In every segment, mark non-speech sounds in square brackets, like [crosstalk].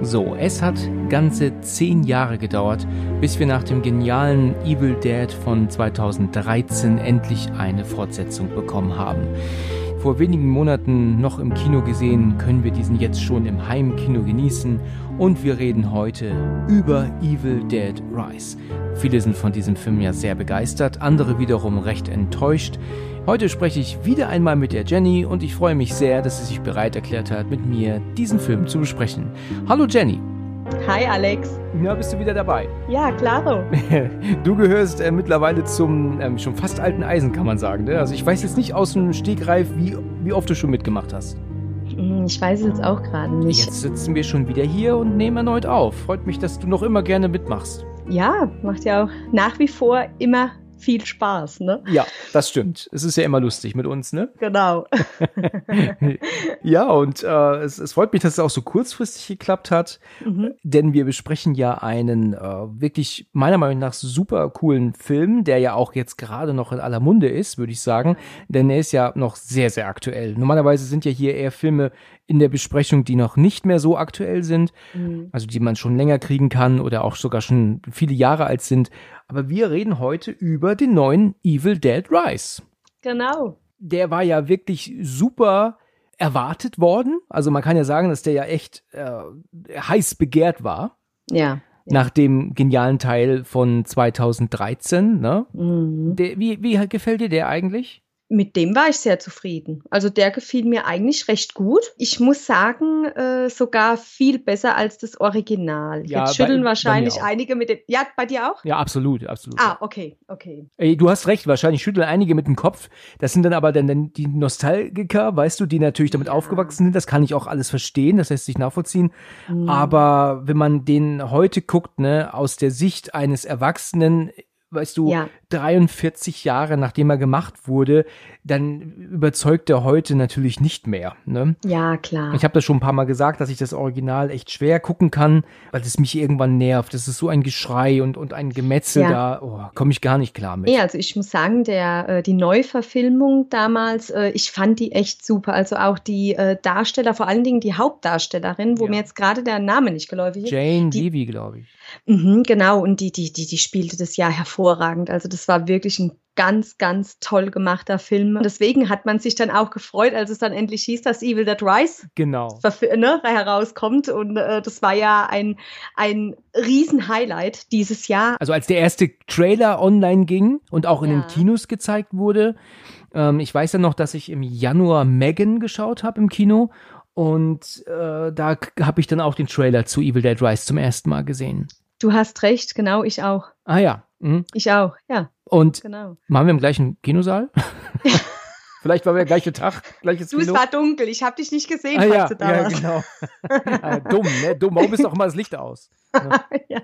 So, es hat ganze zehn Jahre gedauert, bis wir nach dem genialen Evil Dead von 2013 endlich eine Fortsetzung bekommen haben. Vor wenigen Monaten noch im Kino gesehen, können wir diesen jetzt schon im Heimkino genießen und wir reden heute über Evil Dead Rise. Viele sind von diesem Film ja sehr begeistert, andere wiederum recht enttäuscht. Heute spreche ich wieder einmal mit der Jenny und ich freue mich sehr, dass sie sich bereit erklärt hat, mit mir diesen Film zu besprechen. Hallo Jenny. Hi Alex. Ja, bist du wieder dabei? Ja, klaro. [laughs] Du gehörst äh, mittlerweile zum ähm, schon fast alten Eisen, kann man sagen. Ne? Also ich weiß jetzt nicht aus dem Stegreif, wie, wie oft du schon mitgemacht hast. Hm, Ich weiß es jetzt auch gerade nicht. Jetzt sitzen wir schon wieder hier und nehmen erneut auf. Freut mich, dass du noch immer gerne mitmachst. Ja, macht ja auch nach wie vor immer viel Spaß, ne? Ja, das stimmt. Es ist ja immer lustig mit uns, ne? Genau. [laughs] Ja, und äh, es, es freut mich, dass es auch so kurzfristig geklappt hat, Mhm. denn wir besprechen ja einen äh, wirklich meiner Meinung nach super coolen Film, der ja auch jetzt gerade noch in aller Munde ist, würde ich sagen, denn er ist ja noch sehr, sehr aktuell. Normalerweise sind ja hier eher Filme in der Besprechung, die noch nicht mehr so aktuell sind, Mhm. also die man schon länger kriegen kann oder auch sogar schon viele Jahre alt sind. Aber wir reden heute über den neuen Evil Dead Rise Genau. der war ja wirklich super erwartet worden. Also man kann ja sagen, dass der ja echt äh, heiß begehrt war Ja. nach dem genialen Teil von 2013. Ne? Mhm. Der, wie, wie gefällt dir der eigentlich? Mit dem war ich sehr zufrieden. Also der gefiel mir eigentlich recht gut. Ich muss sagen, äh, sogar viel besser als das Original. Ja, Jetzt bei- schütteln bei wahrscheinlich auch. einige mit dem. Ja, bei dir auch? Ja, absolut, absolut. Ah, okay, okay. Ey, du hast recht, wahrscheinlich schütteln einige mit dem Kopf. Das sind dann aber dann, dann die Nostalgiker, weißt du, die natürlich damit Ja. aufgewachsen sind. Das kann ich auch alles verstehen, das lässt sich nachvollziehen. Mhm. Aber wenn man den heute guckt, ne, aus der Sicht eines Erwachsenen, weißt du, Ja. 43 Jahre nachdem er gemacht wurde, dann überzeugt er heute natürlich nicht mehr. Ne? Ja, klar. Ich habe das schon ein paar Mal gesagt, dass ich das Original echt schwer gucken kann, weil es mich irgendwann nervt. Das ist so ein Geschrei und, und ein Gemetzel Ja. da, oh, komme ich gar nicht klar mit. Nee, also ich muss sagen, der, äh, die Neuverfilmung damals, äh, ich fand die echt super. Also auch die äh, Darsteller, vor allen Dingen die Hauptdarstellerin, wo Ja. mir jetzt gerade der Name nicht geläufig ist. Jane Die- Levy, glaube ich. Mhm, genau, und die, die, die, die spielte das ja hervorragend. Also das war wirklich ein ganz, ganz toll gemachter Film. Und deswegen hat man sich dann auch gefreut, als es dann endlich hieß, dass Evil Dead Rise Genau. ne, herauskommt. Und äh, das war ja ein, ein Riesen-Highlight dieses Jahr. Also als der erste Trailer online ging und auch in Ja. den Kinos gezeigt wurde, ähm, ich weiß ja noch, dass ich im Januar Megan geschaut habe im Kino und äh, da habe ich dann auch den Trailer zu Evil Dead Rise zum ersten Mal gesehen. Du hast recht, genau, ich auch. Ah ja. Mhm. Ich auch, ja, Und genau. waren wir im gleichen Kinosaal? [laughs] Vielleicht war wir der gleiche Tag, gleiches Du, es Kino. war dunkel, ich habe dich nicht gesehen, ah, falls ja, du da ja, warst. genau. [laughs] ah, dumm, ne? Dumm. Warum ist doch immer das Licht aus? [laughs] Ja.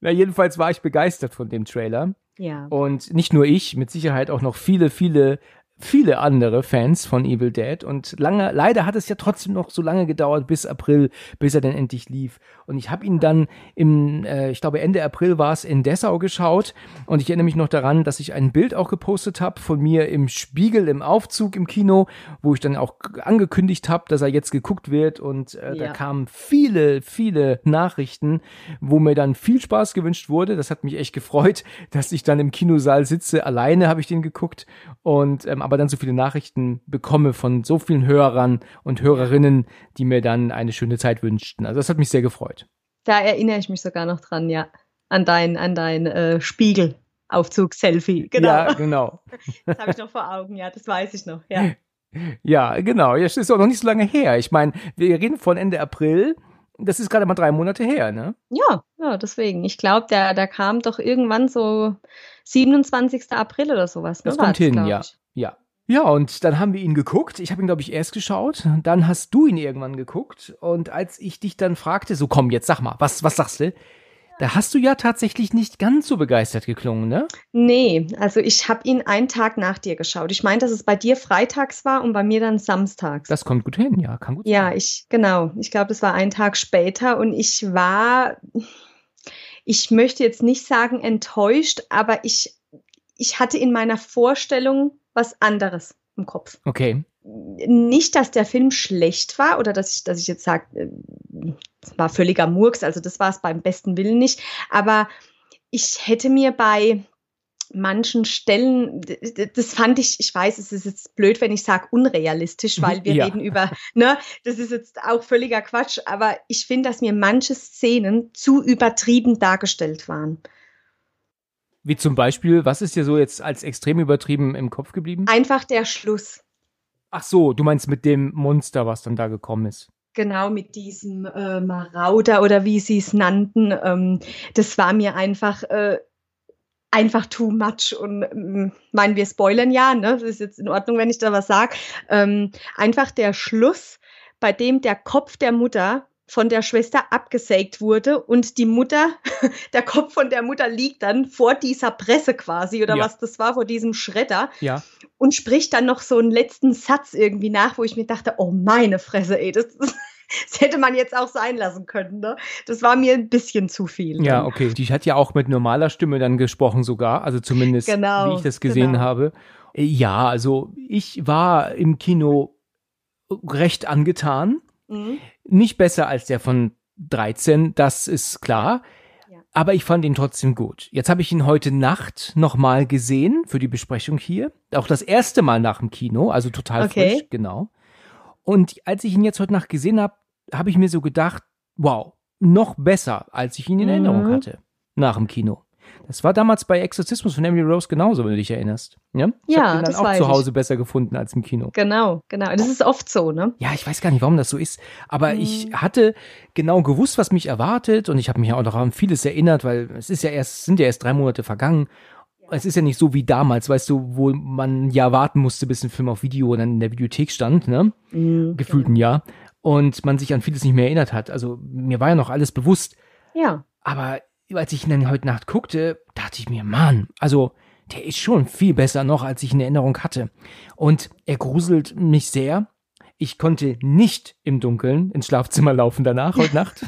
Na, jedenfalls war ich begeistert von dem Trailer. ja. Und nicht nur ich, mit Sicherheit auch noch viele, viele, viele andere Fans von Evil Dead. Und lange, leider hat es ja trotzdem noch so lange gedauert bis April, bis er dann endlich lief. Und ich habe ihn dann im, äh, ich glaube Ende April war es in Dessau geschaut. Und ich erinnere mich noch daran, dass ich ein Bild auch gepostet habe von mir im Spiegel im Aufzug im Kino, wo ich dann auch angekündigt habe, dass er jetzt geguckt wird. Und äh, da Ja. kamen viele, viele Nachrichten, wo mir dann viel Spaß gewünscht wurde. Das hat mich echt gefreut, [laughs] dass ich dann im Kinosaal sitze. Alleine habe ich den geguckt und ähm, aber dann so viele Nachrichten bekomme von so vielen Hörern und Hörerinnen, die mir dann eine schöne Zeit wünschten. Also das hat mich sehr gefreut. Da erinnere ich mich sogar noch dran, ja. An dein, an dein äh, Spiegelaufzug-Selfie. Genau. Ja, genau. [laughs] Das habe ich noch vor Augen, ja, das weiß ich noch, ja. [laughs] Ja, genau. Das ist auch noch nicht so lange her. Ich meine, wir reden von Ende April. Das ist gerade mal drei Monate her, ne? Ja, ja, deswegen. Ich glaube, der, der kam doch irgendwann so 27. April oder sowas. Ne, Das kommt hin, glaub ja. ich. Ja. Ja, und dann haben wir ihn geguckt. Ich habe ihn, glaube ich, erst geschaut. Dann hast du ihn irgendwann geguckt. Und als ich dich dann fragte, so komm, jetzt sag mal, was, was sagst du? Da hast du ja tatsächlich nicht ganz so begeistert geklungen, ne? Nee, also ich habe ihn einen Tag nach dir geschaut. Ich meine, dass es bei dir freitags war und bei mir dann samstags. Das kommt gut hin, ja, kann gut ja, sein. ich, genau. Ich glaube, es war ein Tag später und ich war, ich möchte jetzt nicht sagen enttäuscht, aber ich, ich hatte in meiner Vorstellung was anderes im Kopf. Okay. Nicht, dass der Film schlecht war oder dass ich, dass ich jetzt sage, es war völliger Murks, also das war es beim besten Willen nicht, aber ich hätte mir bei manchen Stellen, das fand ich, ich weiß, es ist jetzt blöd, wenn ich sage unrealistisch, [laughs] weil wir Ja. reden über, ne, das ist jetzt auch völliger Quatsch, aber ich finde, dass mir manche Szenen zu übertrieben dargestellt waren. Wie zum Beispiel, was ist dir so jetzt als extrem übertrieben im Kopf geblieben? Einfach der Schluss. Ach so, du meinst mit dem Monster, was dann da gekommen ist. Genau, mit diesem äh, Marauder oder wie sie es nannten. Ähm, das war mir einfach, äh, einfach too much. Und ähm, meinen wir spoilern ja, ne? Das ist jetzt in Ordnung, wenn ich da was sage. Ähm, einfach der Schluss, bei dem der Kopf der Mutter von der Schwester abgesägt wurde und die Mutter, [laughs] der Kopf von der Mutter liegt dann vor dieser Presse quasi oder Ja. was das war, vor diesem Schredder Ja. und spricht dann noch so einen letzten Satz irgendwie nach, wo ich mir dachte, oh meine Fresse, ey, das, [laughs] das hätte man jetzt auch sein lassen können. Ne? Das war mir ein bisschen zu viel. Ja, dann. okay. Die hat ja auch mit normaler Stimme dann gesprochen sogar, also zumindest Genau, wie ich das gesehen genau. habe. Äh, Ja, also ich war im Kino recht angetan. Mhm. Nicht besser als der von 13, das ist klar. Ja. Aber ich fand ihn trotzdem gut. Jetzt habe ich ihn heute Nacht nochmal gesehen für die Besprechung hier. Auch das erste Mal nach dem Kino, also total Okay. frisch, genau. Und als ich ihn jetzt heute Nacht gesehen habe, habe ich mir so gedacht, wow, noch besser, als ich ihn in Mhm. Erinnerung hatte. Nach dem Kino. Das war damals bei Exorzismus von Emily Rose genauso, wenn du dich erinnerst. Ja, ich Ja, habe den dann das auch zu ich. Hause besser gefunden als im Kino. Genau, genau. Das ist oft so, ne? Ja, ich weiß gar nicht, warum das so ist, aber Mhm. ich hatte genau gewusst, was mich erwartet und ich habe mich auch noch an vieles erinnert, weil es ist ja erst, sind ja erst drei Monate vergangen. Es ist ja nicht so wie damals, weißt du, wo man ja warten musste, bis ein Film auf Video dann in der Videothek stand, ne? Mhm. Gefühlt ein Jahr. Und man sich an vieles nicht mehr erinnert hat. Also mir war ja noch alles bewusst. Ja. Aber als ich ihn dann heute Nacht guckte, dachte ich mir, Mann, also der ist schon viel besser noch, als ich in Erinnerung hatte. Und er gruselt mich sehr. Ich konnte nicht im Dunkeln ins Schlafzimmer laufen danach, heute [laughs] Nacht.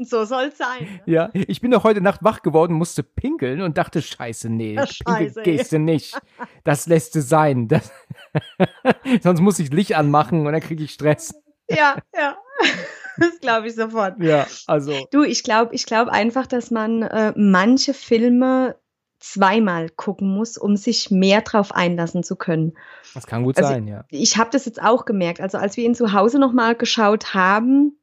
So soll es sein. Ne? ja, ich bin doch heute Nacht wach geworden, musste pinkeln und dachte, scheiße, nee, scheiße, ey. gehst du nicht. Das lässt du sein. Das [laughs] Sonst muss ich Licht anmachen und dann kriege ich Stress. Ja, ja. [laughs] Das glaube ich sofort. Ja, also. Du, ich glaube ich glaub einfach, dass man äh, manche Filme zweimal gucken muss, um sich mehr drauf einlassen zu können. Das kann gut Also, sein, ja. Ich habe das jetzt auch gemerkt. Also als wir ihn zu Hause nochmal geschaut haben,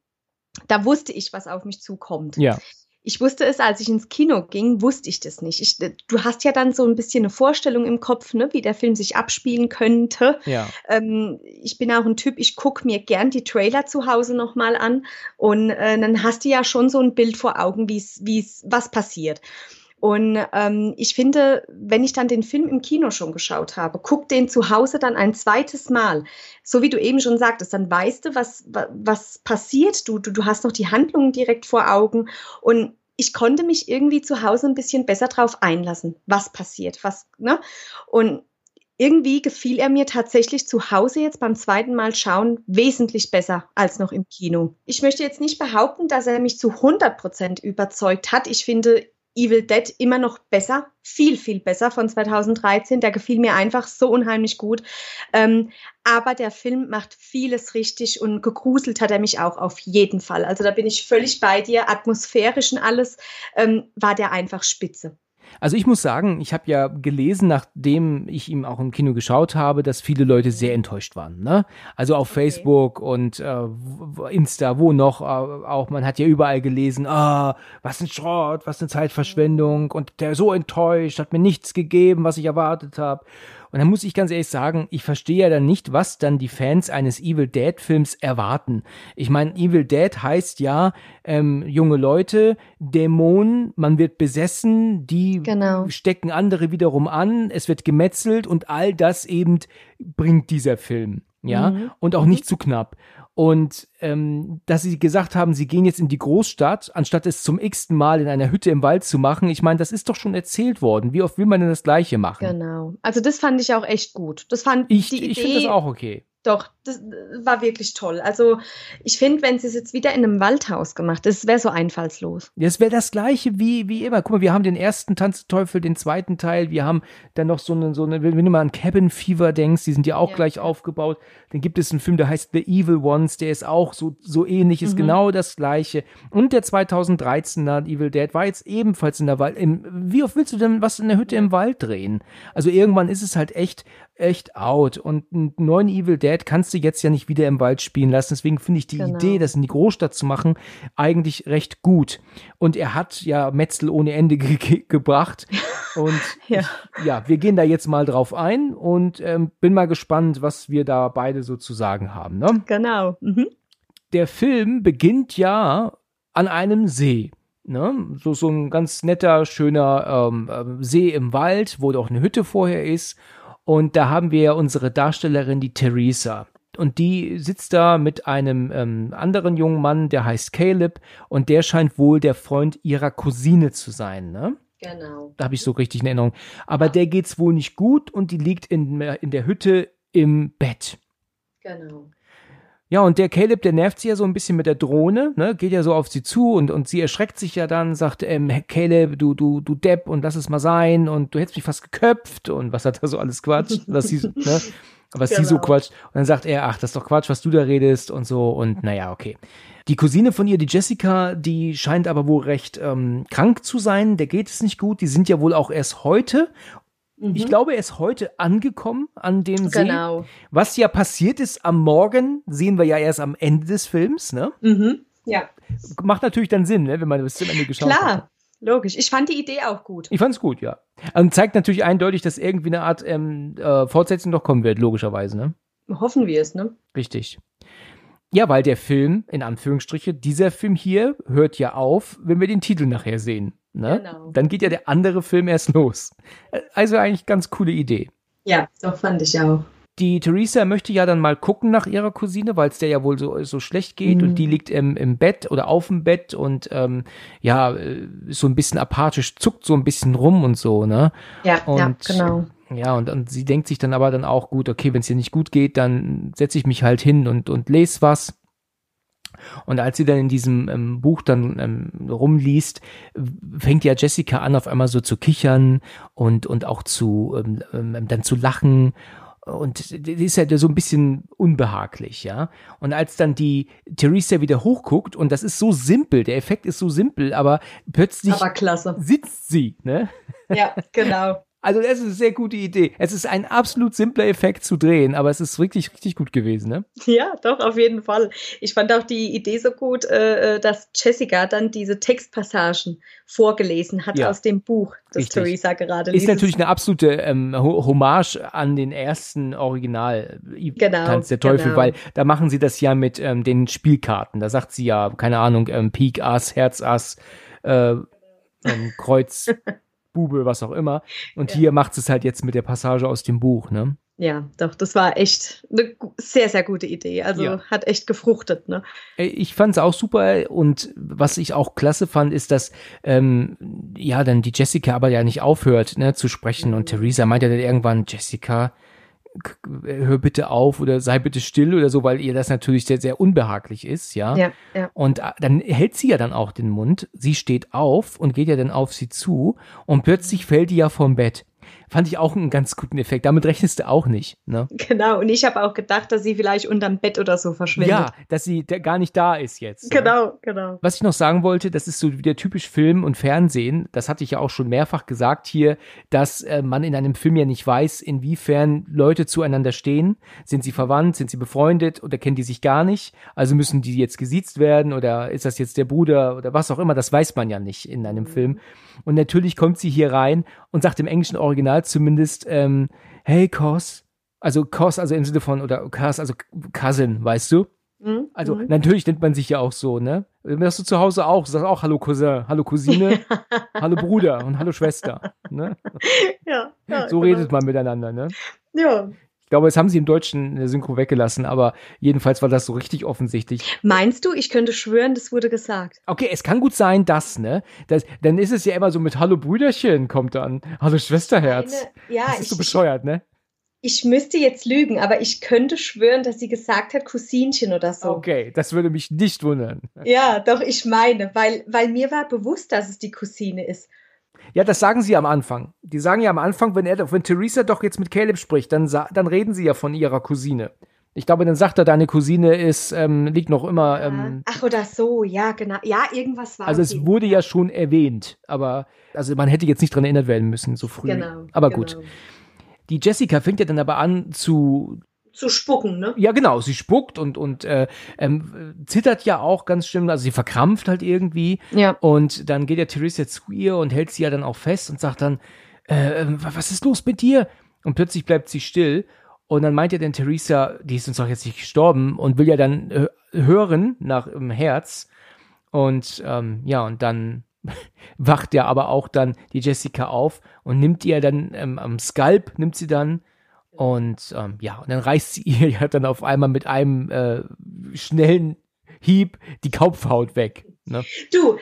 da wusste ich, was auf mich zukommt. Ja, Ich wusste es, als ich ins Kino ging, wusste ich das nicht. Ich, du hast ja dann so ein bisschen eine Vorstellung im Kopf, ne, wie der Film sich abspielen könnte. ja. Ähm, ich bin auch ein Typ, ich gucke mir gern die Trailer zu Hause nochmal an und äh, dann hast du ja schon so ein Bild vor Augen, wie's, wie's, was passiert. Und ähm, ich finde, wenn ich dann den Film im Kino schon geschaut habe, guck den zu Hause dann ein zweites Mal. So wie du eben schon sagtest, dann weißt du, was, wa- was passiert. Du, du, du hast noch die Handlungen direkt vor Augen. Und ich konnte mich irgendwie zu Hause ein bisschen besser drauf einlassen, was passiert. Was, ne? Und irgendwie gefiel er mir tatsächlich zu Hause jetzt beim zweiten Mal schauen wesentlich besser als noch im Kino. Ich möchte jetzt nicht behaupten, dass er mich zu 100 Prozent überzeugt hat. Ich finde Evil Dead immer noch besser, viel, viel besser von 2013. Der gefiel mir einfach so unheimlich gut. Ähm, aber der Film macht vieles richtig und gegruselt hat er mich auch auf jeden Fall. Also da bin ich völlig bei dir. Atmosphärisch und alles ähm, war der einfach spitze. Also ich muss sagen, ich habe ja gelesen, nachdem ich ihm auch im Kino geschaut habe, dass viele Leute sehr enttäuscht waren. Ne? Also auf Okay. Facebook und äh, Insta, wo noch äh, auch, man hat ja überall gelesen, ah, was ein Schrott, was eine Zeitverschwendung und der so enttäuscht, hat mir nichts gegeben, was ich erwartet habe. Und dann muss ich ganz ehrlich sagen, ich verstehe ja dann nicht, was dann die Fans eines Evil Dead Films erwarten. Ich meine, Evil Dead heißt ja, ähm, junge Leute, Dämonen, man wird besessen, die Genau. stecken andere wiederum an, es wird gemetzelt und all das eben bringt dieser Film. Ja, Mhm. und auch nicht zu knapp. Und ähm, dass sie gesagt haben, sie gehen jetzt in die Großstadt, anstatt es zum x-ten Mal in einer Hütte im Wald zu machen. Ich meine, das ist doch schon erzählt worden. Wie oft will man denn das Gleiche machen? Genau. Also das fand ich auch echt gut. Das fand Ich, die ich finde das auch okay. Doch, das äh, war wirklich toll. Also ich finde, wenn sie es jetzt wieder in einem Waldhaus gemacht, das wäre so einfallslos. Das wäre das gleiche wie, wie immer. Guck mal, wir haben den ersten Tanz der Teufel, den zweiten Teil, wir haben dann noch so eine, so eine, wenn du mal an Cabin Fever denkst, die sind ja auch Ja. gleich aufgebaut. Dann gibt es einen Film, der heißt The Evil Ones, der ist auch so, so ähnlich, ist Mhm. genau das gleiche. Und der 2013er Evil Dead war jetzt ebenfalls in der Wald. Im, wie oft willst du denn was in der Hütte im Wald drehen? Also irgendwann ist es halt echt, echt out. Und einen neuen Evil Dead kannst du jetzt ja nicht wieder im Wald spielen lassen. Deswegen finde ich die Genau. Idee, das in die Großstadt zu machen, eigentlich recht gut. Und er hat ja Metzel ohne Ende [laughs] ge ge gebracht. Und [laughs] Ja. ich, ja, wir gehen da jetzt mal drauf ein und ähm, bin mal gespannt, was wir da beide so zu sagen haben. Ne? Genau. Mhm. Der Film beginnt ja an einem See. Ne? So, so ein ganz netter, schöner ähm, ähm, See im Wald, wo doch eine Hütte vorher ist. Und da haben wir ja unsere Darstellerin, die Theresa. Und die sitzt da mit einem ähm, anderen jungen Mann, der heißt Caleb. Und der scheint wohl der Freund ihrer Cousine zu sein. Ne? Genau. Da habe ich so richtig in Erinnerung. Aber der geht's wohl nicht gut und die liegt in, in der Hütte im Bett. Genau. Ja, und der Caleb, der nervt sie ja so ein bisschen mit der Drohne, ne, geht ja so auf sie zu und, und sie erschreckt sich ja dann, sagt, ähm, Caleb, du, du, du Depp und lass es mal sein und du hättest mich fast geköpft. Und was hat er so alles Quatsch, was sie, ne, was sie so Genau. quatscht. Und dann sagt er, ach, das ist doch Quatsch, was du da redest. Und so und naja, okay. Die Cousine von ihr, die Jessica, die scheint aber wohl recht ähm, krank zu sein, der geht es nicht gut, die sind ja wohl auch erst heute ich glaube, er ist heute angekommen an dem See. Mhm. Genau. Was ja passiert ist am Morgen, sehen wir ja erst am Ende des Films, ne? Mhm. Ja. Macht natürlich dann Sinn, ne, wenn man bis zum Ende geschaut hat. Klar. Logisch. Ich fand die Idee auch gut. Ich fand's gut, ja. Und zeigt natürlich eindeutig, dass irgendwie eine Art ähm, äh, Fortsetzung noch kommen wird, logischerweise, ne? Hoffen wir es, ne? Richtig. Ja, weil der Film, in Anführungsstriche, dieser Film hier hört ja auf, wenn wir den Titel nachher sehen. Ne? Genau. Dann geht ja der andere Film erst los. Also eigentlich ganz coole Idee. Ja, doch fand ich auch. Die Theresa möchte ja dann mal gucken nach ihrer Cousine, weil es der ja wohl so, so schlecht geht Mhm. und die liegt im, im Bett oder auf dem Bett und ähm, ja, äh, so ein bisschen apathisch, zuckt so ein bisschen rum und so, ne? Ja, ja, Und- genau. Ja, und, und sie denkt sich dann aber dann auch, gut, okay, wenn es ihr nicht gut geht, dann setze ich mich halt hin und, und lese was. Und als sie dann in diesem ähm, Buch dann ähm, rumliest, fängt ja Jessica an, auf einmal so zu kichern und, und auch zu ähm, ähm, dann zu lachen. Und die ist ja so ein bisschen unbehaglich, ja. Und als dann die Theresa wieder hochguckt, und das ist so simpel, der Effekt ist so simpel, aber plötzlich Aber sitzt sie, ne? Ja, genau. Also das ist eine sehr gute Idee. Es ist ein absolut simpler Effekt zu drehen, aber es ist wirklich richtig gut gewesen, ne? Ja, doch, auf jeden Fall. Ich fand auch die Idee so gut, äh, äh, dass Jessica dann diese Textpassagen vorgelesen hat Ja. aus dem Buch, das Richtig. Theresa gerade Ist liest. natürlich eine absolute ähm, Ho- Hommage an den ersten Original äh, Genau, Tanz der Teufel, genau. weil da machen sie das ja mit ähm, den Spielkarten. Da sagt sie ja, keine Ahnung, ähm, Pik, Ass, Herz, Ass, äh, ähm, Kreuz, [laughs] Bube, was auch immer. Und hier macht es halt jetzt mit der Passage aus dem Buch, ne? Ja, doch, das war echt eine sehr, sehr gute Idee. Also Ja. hat echt gefruchtet, ne? Ich fand es auch super und was ich auch klasse fand, ist, dass ähm, ja dann die Jessica aber ja nicht aufhört ne, zu sprechen und Theresa meint ja dann irgendwann, Jessica, hör bitte auf oder sei bitte still oder so, weil ihr das natürlich sehr, sehr unbehaglich ist, ja. Ja, ja. Und äh, dann hält sie ja dann auch den Mund, sie steht auf und geht ja dann auf sie zu und plötzlich fällt die ja vom Bett. Fand ich auch einen ganz guten Effekt. Damit rechnest du auch nicht, ne? [laughs] Genau. Und ich habe auch gedacht, dass sie vielleicht unterm Bett oder so verschwindet. Ja, dass sie gar nicht da ist jetzt. ne? Genau, genau. Was ich noch sagen wollte, das ist so wieder typisch Film und Fernsehen. Das hatte ich ja auch schon mehrfach gesagt hier, dass äh, man in einem Film ja nicht weiß, inwiefern Leute zueinander stehen. Sind sie verwandt, sind sie befreundet oder kennen die sich gar nicht? Also müssen die jetzt gesiezt werden oder ist das jetzt der Bruder oder was auch immer? Das weiß man ja nicht in einem Film. Und natürlich kommt sie hier rein und sagt im englischen Original zumindest, ähm, hey Cos, also Cos, also im Sinne von, oder Cos, also Cousin, weißt du? Mhm. Also mhm. natürlich nennt man sich ja auch so, ne? Machst du zu Hause auch, sagst auch Hallo Cousin, Hallo Cousine, [laughs] Hallo Bruder und Hallo Schwester, ne? ja, ja, So genau. redet man miteinander, ne? Ja, Ich glaube, das haben sie im Deutschen in der Synchro weggelassen, aber jedenfalls war das so richtig offensichtlich. Meinst du, ich könnte schwören, das wurde gesagt? Okay, es kann gut sein, dass, ne? Das, dann ist es ja immer so mit Hallo Brüderchen kommt dann. Hallo Schwesterherz. Eine, ja, das ist ich, so bescheuert, ne? Ich müsste jetzt lügen, aber ich könnte schwören, dass sie gesagt hat Cousinchen oder so. Okay, das würde mich nicht wundern. Ja, doch, ich meine, weil, weil mir war bewusst, dass es die Cousine ist. Ja, das sagen sie am Anfang. Die sagen ja am Anfang, wenn er, wenn Theresa doch jetzt mit Caleb spricht, dann, dann reden sie ja von ihrer Cousine. Ich glaube, dann sagt er, deine Cousine ist, ähm, liegt noch immer. Ähm, Ach, oder so, ja, genau. Ja, irgendwas war Also es wurde ja schon erwähnt, aber also man hätte jetzt nicht dran erinnert werden müssen, so früh. Genau. Aber genau. gut. Die Jessica fängt ja dann aber an zu zu spucken, ne? Ja, genau. Sie spuckt und, und äh, ähm, zittert ja auch ganz schlimm. Also sie verkrampft halt irgendwie. Ja. Und dann geht der Theresa zu ihr und hält sie ja dann auch fest und sagt dann, äh, was ist los mit dir? Und plötzlich bleibt sie still. Und dann meint ja dann Theresa, die ist uns doch jetzt nicht gestorben und will ja dann äh, hören nach im Herz. Und ähm, ja, und dann [laughs] wacht ja aber auch dann die Jessica auf und nimmt ihr dann ähm, am Skalp, nimmt sie dann und ähm, ja, und dann reißt sie [laughs] ihr ja dann auf einmal mit einem äh, schnellen Hieb die Kopfhaut weg. Ne? Du,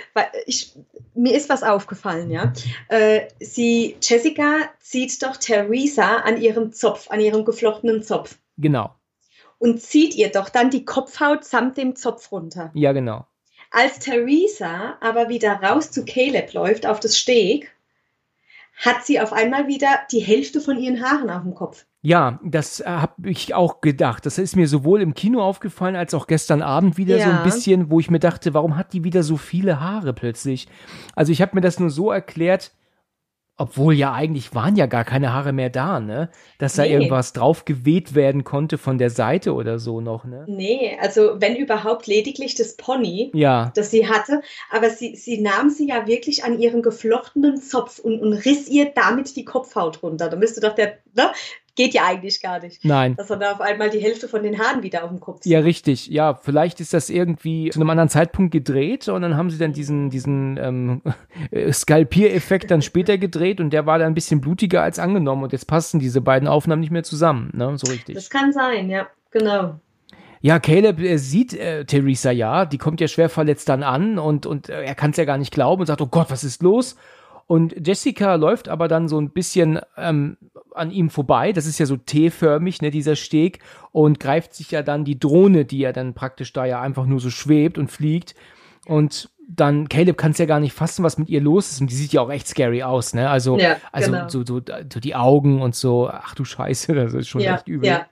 ich, mir ist was aufgefallen, ja. Äh, sie, Jessica zieht doch Theresa an ihrem Zopf, an ihrem geflochtenen Zopf. Genau. Und zieht ihr doch dann die Kopfhaut samt dem Zopf runter. Ja, genau. Als Theresa aber wieder raus zu Caleb läuft auf das Steg, hat sie auf einmal wieder die Hälfte von ihren Haaren auf dem Kopf. Ja, das äh, habe ich auch gedacht. Das ist mir sowohl im Kino aufgefallen als auch gestern Abend wieder Ja. so ein bisschen, wo ich mir dachte, warum hat die wieder so viele Haare plötzlich? Also ich habe mir das nur so erklärt, obwohl ja eigentlich waren ja gar keine Haare mehr da, ne? Dass da Nee. irgendwas drauf geweht werden konnte von der Seite oder so noch, ne? Nee, also wenn überhaupt lediglich das Pony, Ja, das sie hatte, aber sie, sie nahm sie ja wirklich an ihren geflochtenen Zopf und, und riss ihr damit die Kopfhaut runter. Da müsste doch der, ne? Geht ja eigentlich gar nicht. nein. Dass er da auf einmal die Hälfte von den Haaren wieder auf dem Kopf Ja, richtig. Ja, vielleicht ist das irgendwie zu einem anderen Zeitpunkt gedreht und dann haben sie dann diesen, diesen ähm, äh, [laughs] Skalpiereffekt dann später gedreht und der war dann ein bisschen blutiger als angenommen und jetzt passen diese beiden Aufnahmen nicht mehr zusammen, ne? So richtig. Das kann sein, ja, genau. Ja, Caleb äh, sieht äh, Theresa ja, die kommt ja schwer verletzt dann an und, und äh, er kann es ja gar nicht glauben und sagt, oh Gott, was ist los? Und Jessica läuft aber dann so ein bisschen ähm, an ihm vorbei, das ist ja so T-förmig, ne, dieser Steg, und greift sich ja dann die Drohne, die ja dann praktisch da ja einfach nur so schwebt und fliegt. Und dann, Caleb kann es ja gar nicht fassen, was mit ihr los ist. Und die sieht ja auch echt scary aus, ne? Also, Ja, also genau. so, so, so die Augen und so, ach du Scheiße, das ist schon ja, echt übel. ja,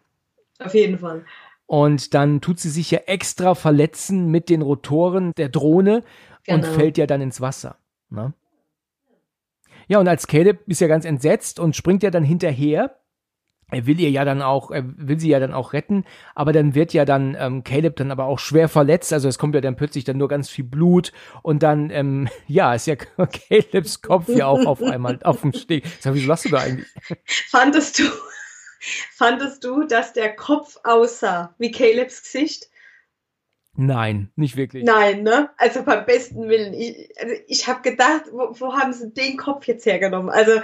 auf jeden Fall. Und dann tut sie sich ja extra verletzen mit den Rotoren der Drohne und Genau. fällt ja dann ins Wasser. Ne? Ja, und als Caleb ist ja ganz entsetzt und springt ja dann hinterher. Er will ihr ja dann auch, er will sie ja dann auch retten, aber dann wird ja dann ähm, Caleb dann aber auch schwer verletzt. Also es kommt ja dann plötzlich dann nur ganz viel Blut und dann, ähm, [laughs] ja, ist ja [laughs] Calebs Kopf ja auch auf einmal auf dem Steg. Sag, wieso lachst du da eigentlich? Fandest du, fandest du, dass der Kopf aussah wie Calebs Gesicht? Nein, nicht wirklich. Nein, ne? Also beim besten Willen. Ich, also ich habe gedacht, wo, wo haben sie den Kopf jetzt hergenommen? Also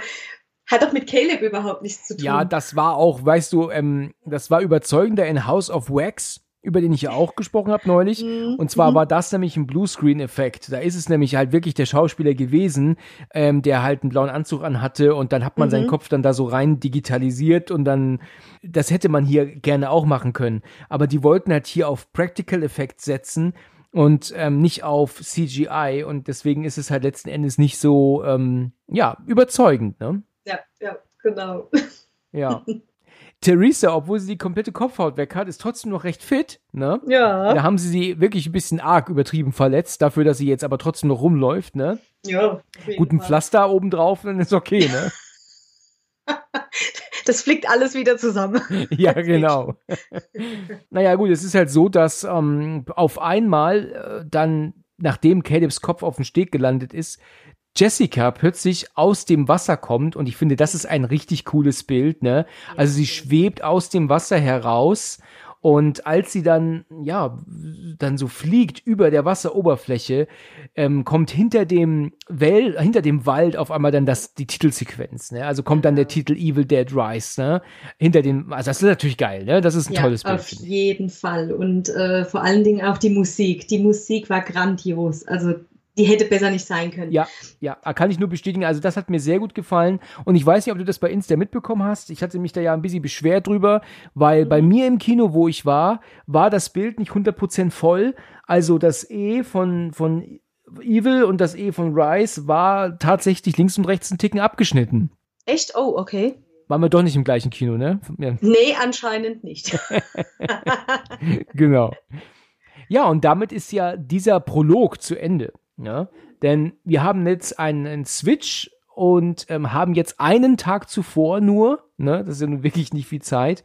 hat doch mit Caleb überhaupt nichts zu tun. Ja, das war auch, weißt du, ähm, das war überzeugender in House of Wax, über den ich ja auch gesprochen habe neulich. Mhm. Und zwar Mhm. war das nämlich ein Bluescreen-Effekt. Da ist es nämlich halt wirklich der Schauspieler gewesen, ähm, der halt einen blauen Anzug anhatte und dann hat man Mhm. seinen Kopf dann da so rein digitalisiert und dann, das hätte man hier gerne auch machen können. Aber die wollten halt hier auf Practical Effect setzen und ähm, nicht auf CGI und deswegen ist es halt letzten Endes nicht so, ähm, ja, überzeugend, ne? Ja, ja, genau. Ja. [laughs] Theresa, obwohl sie die komplette Kopfhaut weg hat, ist trotzdem noch recht fit, ne? Ja, Da haben sie sie wirklich ein bisschen arg übertrieben verletzt, dafür, dass sie jetzt aber trotzdem noch rumläuft, ne? ja. Guten Fall. Pflaster obendrauf, dann ist okay, ne? [laughs] Das flickt alles wieder zusammen. [laughs] ja, genau. [laughs] naja, gut, es ist halt so, dass ähm, auf einmal äh, dann, nachdem Calebs Kopf auf dem Steg gelandet ist, Jessica plötzlich aus dem Wasser kommt und ich finde, das ist ein richtig cooles Bild, ne? Also sie schwebt aus dem Wasser heraus Und als sie dann, ja, dann so fliegt über der Wasseroberfläche, ähm, kommt hinter dem Well, hinter dem Wald auf einmal dann das, die Titelsequenz, ne? Also kommt dann der Titel Evil Dead Rise, ne? Hinter dem, also das ist natürlich geil, ne? Das ist ein ja, tolles Bild. Auf jeden Fall. Und äh, vor allen Dingen auch die Musik. Die Musik war grandios. Also die hätte besser nicht sein können. Ja, ja, kann ich nur bestätigen. Also das hat mir sehr gut gefallen. Und ich weiß nicht, ob du das bei Insta mitbekommen hast. Ich hatte mich da ja ein bisschen beschwert drüber, weil mhm. bei mir im Kino, wo ich war, war das Bild nicht 100% voll. Also das E von, von Evil und das E von Rise war tatsächlich links und rechts ein Ticken abgeschnitten. Echt? Oh, okay. Waren wir doch nicht im gleichen Kino, ne? Ja. Nee, anscheinend nicht. [laughs] genau. Ja, und damit ist ja dieser Prolog zu Ende. Ja? Denn wir haben jetzt einen, einen Switch und ähm, haben jetzt einen Tag zuvor nur, ne, das ist ja nun [laughs] wirklich nicht viel Zeit,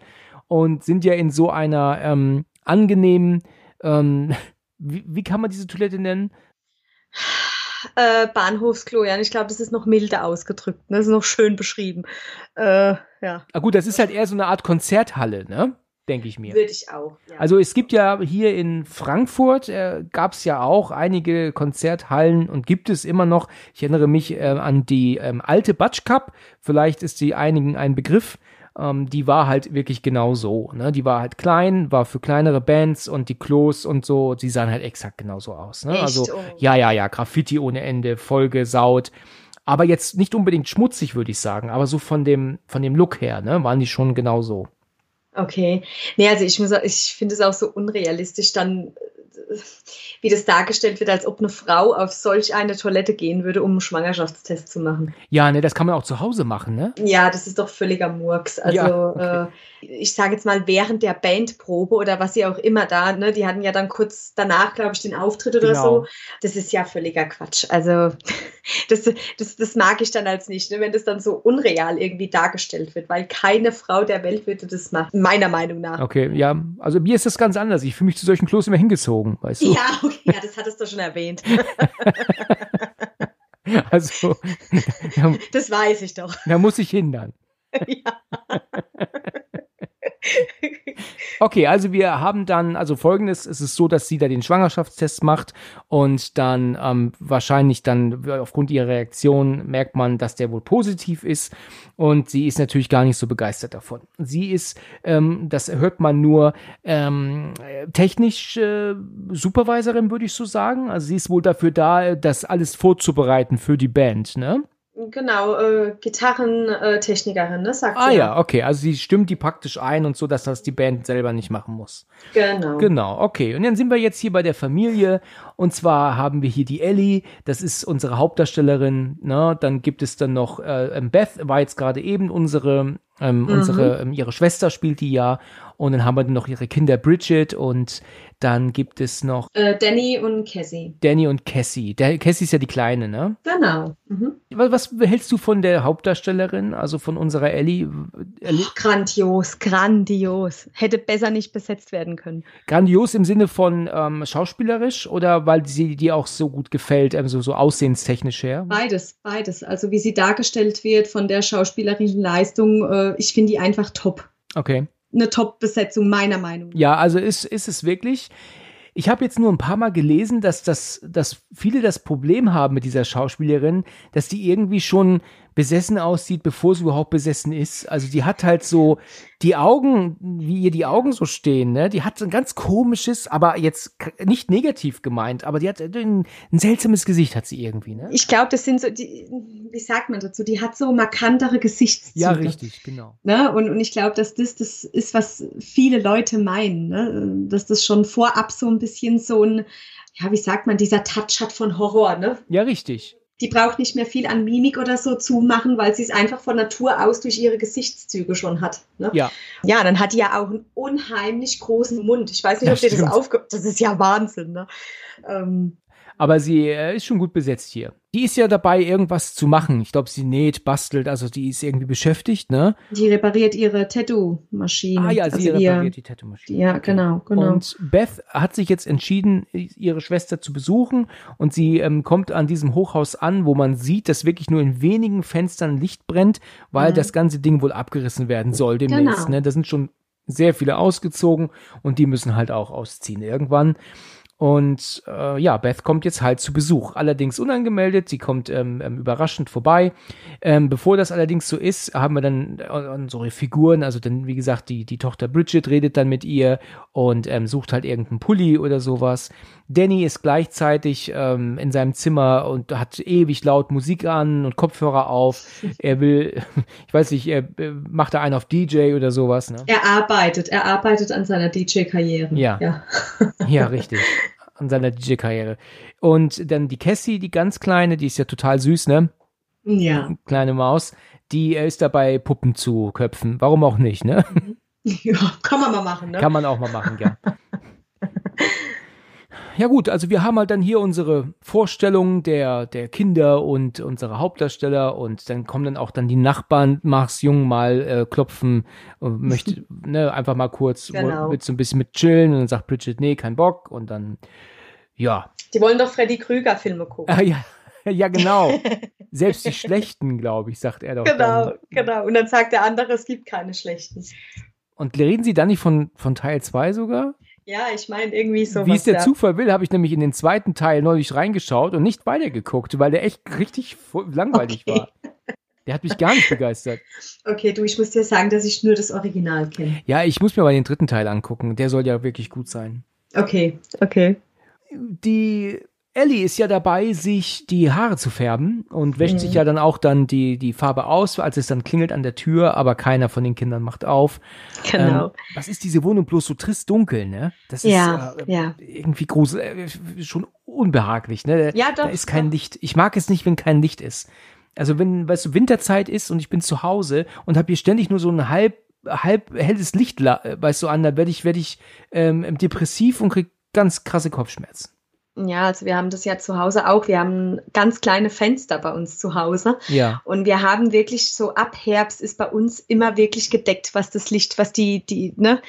und sind ja in so einer ähm, angenehmen, ähm, [laughs] wie, wie kann man diese Toilette nennen? Äh, Bahnhofsklo, ja. Ich glaube, das ist noch milder ausgedrückt. Ne? Das ist noch schön beschrieben. Äh, ja. Ah, gut, das ist halt eher so eine Art Konzerthalle, ne? Denke ich mir. Würde ich auch. Ja. Also es gibt ja hier in Frankfurt, äh, gab es ja auch einige Konzerthallen und gibt es immer noch. Ich erinnere mich äh, an die ähm, alte Batsch Cup, vielleicht ist die einigen ein Begriff. Ähm, die war halt wirklich genau so. Ne? Die war halt klein, war für kleinere Bands und die Klos und so, die sahen halt exakt genauso aus. Ne? Echt? Also Oh. ja, ja, ja, Graffiti ohne Ende, vollgesaut. Aber jetzt nicht unbedingt schmutzig, würde ich sagen, aber so von dem, von dem Look her, ne, waren die schon genau so. Okay. Nee, also ich muss ich finde es auch so unrealistisch, dann, äh, wie das dargestellt wird, als ob eine Frau auf solch eine Toilette gehen würde, um einen Schwangerschaftstest zu machen. Ja, ne, das kann man auch zu Hause machen, ne? Ja, das ist doch völliger Murks. Also Ja, okay. äh, ich sage jetzt mal während der Bandprobe oder was sie auch immer da, ne, die hatten ja dann kurz danach, glaube ich, den Auftritt oder Genau. so. Das ist ja völliger Quatsch. Also [laughs] das, das, das mag ich dann als nicht, ne, wenn das dann so unreal irgendwie dargestellt wird, weil keine Frau der Welt würde das machen, meiner Meinung nach. Okay, ja, also mir ist das ganz anders. Ich fühle mich zu solchen Klos immer hingezogen, weißt du? Ja, okay, ja, das hattest du schon erwähnt. [laughs] Also, da, Das weiß ich doch. da muss ich hindern. [laughs] ja. [laughs] Okay, also wir haben dann, also folgendes, es ist so, dass sie da den Schwangerschaftstest macht und dann ähm, wahrscheinlich dann aufgrund ihrer Reaktion merkt man, dass der wohl positiv ist und sie ist natürlich gar nicht so begeistert davon. Sie ist, ähm, das hört man nur, ähm, äh, technisch äh, Supervisorin, würde ich so sagen. Also sie ist wohl dafür da, das alles vorzubereiten für die Band, ne? Genau, äh, Gitarrentechnikerin, ne, sagt Ah sie ja, okay, also sie stimmt die praktisch ein und so, dass das die Band selber nicht machen muss. Genau. Genau, okay. Und dann sind wir jetzt hier bei der Familie. Und zwar haben wir hier die Ellie, das ist unsere Hauptdarstellerin. Ne? Dann gibt es dann noch äh, Beth, war jetzt gerade eben unsere, ähm, unsere, ähm, ihre Schwester spielt die ja. Und dann haben wir dann noch ihre Kinder Bridget und dann gibt es noch Äh, Danny und Cassie. Danny und Cassie. Der, Cassie ist ja die Kleine, ne? Genau. Mhm. Was, was hältst du von der Hauptdarstellerin, also von unserer Ellie? Ellie? Grandios, grandios. Hätte besser nicht besetzt werden können. Grandios im Sinne von ähm, schauspielerisch oder weil sie dir auch so gut gefällt, ähm, so, so aussehenstechnisch her? Beides, beides. Also wie sie dargestellt wird von der schauspielerischen Leistung, äh, ich finde die einfach top. Okay. Eine Top-Besetzung meiner Meinung nach. Ja, also ist, ist es wirklich. Ich habe jetzt nur ein paar Mal gelesen, dass, das, dass viele das Problem haben mit dieser Schauspielerin, dass die irgendwie schon besessen aussieht, bevor sie überhaupt besessen ist. Also die hat halt so die Augen, wie ihr die Augen so stehen, ne? Die hat so ein ganz komisches, aber jetzt nicht negativ gemeint, aber die hat ein, ein seltsames Gesicht, hat sie irgendwie, ne? Ich glaube, das sind so, die, wie sagt man dazu, die hat so markantere Gesichtszüge. Ja, richtig, genau. Ne? Und, und ich glaube, dass das das ist, was viele Leute meinen, ne? dass das schon vorab so ein bisschen so ein, ja, wie sagt man, dieser Touch hat von Horror. Ne? Ja, richtig. Die braucht nicht mehr viel an Mimik oder so zu machen, weil sie es einfach von Natur aus durch ihre Gesichtszüge schon hat. Ne? Ja. Ja, dann hat die ja auch einen unheimlich großen Mund. Ich weiß nicht, Ja, ob dir das stimmt. aufge... Das ist ja Wahnsinn, ne? Ähm, Aber sie äh, ist schon gut besetzt hier. Die ist ja dabei, irgendwas zu machen. Ich glaube, sie näht, bastelt, also die ist irgendwie beschäftigt, ne? die repariert ihre Tattoo-Maschine. Ah ja, sie also ihr- repariert die Tattoo-Maschine. Ja, genau, genau. Und Beth hat sich jetzt entschieden, ihre Schwester zu besuchen und sie ähm, kommt an diesem Hochhaus an, wo man sieht, dass wirklich nur in wenigen Fenstern Licht brennt, weil Mhm. das ganze Ding wohl abgerissen werden soll demnächst. Genau. Ne? Da sind schon sehr viele ausgezogen und die müssen halt auch ausziehen irgendwann. Und äh, ja, Beth kommt jetzt halt zu Besuch. Allerdings unangemeldet, sie kommt ähm, ähm, überraschend vorbei. Ähm, bevor das allerdings so ist, haben wir dann äh, unsere Figuren, also dann, wie gesagt, die, die Tochter Bridget redet dann mit ihr und ähm, sucht halt irgendeinen Pulli oder sowas. Danny ist gleichzeitig ähm, in seinem Zimmer und hat ewig laut Musik an und Kopfhörer auf. Er will, [laughs] ich weiß nicht, er äh, macht da einen auf DJ oder sowas. Ne? Er arbeitet, er arbeitet an seiner DJ-Karriere. Ja. ja. [laughs] ja, richtig. An seiner DJ-Karriere. Und dann die Cassie, die ganz kleine, die ist ja total süß, ne? Ja. Kleine Maus, die ist dabei, Puppen zu köpfen. Warum auch nicht, ne? [laughs] Ja, kann man mal machen, ne? Kann man auch mal machen, ja. Ja gut, also wir haben halt dann hier unsere Vorstellung der, der Kinder und unsere Hauptdarsteller und dann kommen dann auch dann die Nachbarn, Machs Jung mal äh, klopfen und möchte [laughs] ne, einfach mal kurz Genau. mit so ein bisschen mit chillen und dann sagt Bridget, nee, kein Bock und dann, ja. Die wollen doch Freddy Krüger-Filme gucken. Ah, ja, [laughs] ja, genau. [laughs] Selbst die schlechten, glaube ich, sagt er doch. Genau, Dann. genau. Und dann sagt der andere, es gibt keine schlechten. Und reden Sie dann nicht von, von Teil 2 sogar? Ja, ich meine irgendwie so. Wie es der Zufall will, habe ich nämlich in den zweiten Teil neulich reingeschaut und nicht weitergeguckt, weil der echt richtig langweilig Okay. war. Der hat mich gar nicht begeistert. [laughs] Okay, du, ich muss dir sagen, dass ich nur das Original kenne. Ja, ich muss mir mal den dritten Teil angucken. Der soll ja wirklich gut sein. Okay, okay. Die Ellie ist ja dabei, sich die Haare zu färben und wäscht Mhm. sich ja dann auch dann die, die Farbe aus, als es dann klingelt an der Tür, aber keiner von den Kindern macht auf. Genau. Ähm, was ist diese Wohnung bloß so trist dunkel, ne? Das Ja, ist äh, ja. irgendwie grusel, äh, schon unbehaglich, ne? Ja, Da doch, ist kein doch. Licht. Ich mag es nicht, wenn kein Licht ist. Also wenn, weißt du, Winterzeit ist und ich bin zu Hause und habe hier ständig nur so ein halb halb helles Licht, äh, weißt du, an, dann werde ich werde ich ähm, depressiv und krieg ganz krasse Kopfschmerzen. Ja, also wir haben das ja zu Hause auch. Wir haben ganz kleine Fenster bei uns zu Hause. Ja. Und wir haben wirklich so ab Herbst ist bei uns immer wirklich gedeckt, was das Licht, was die, die, ne,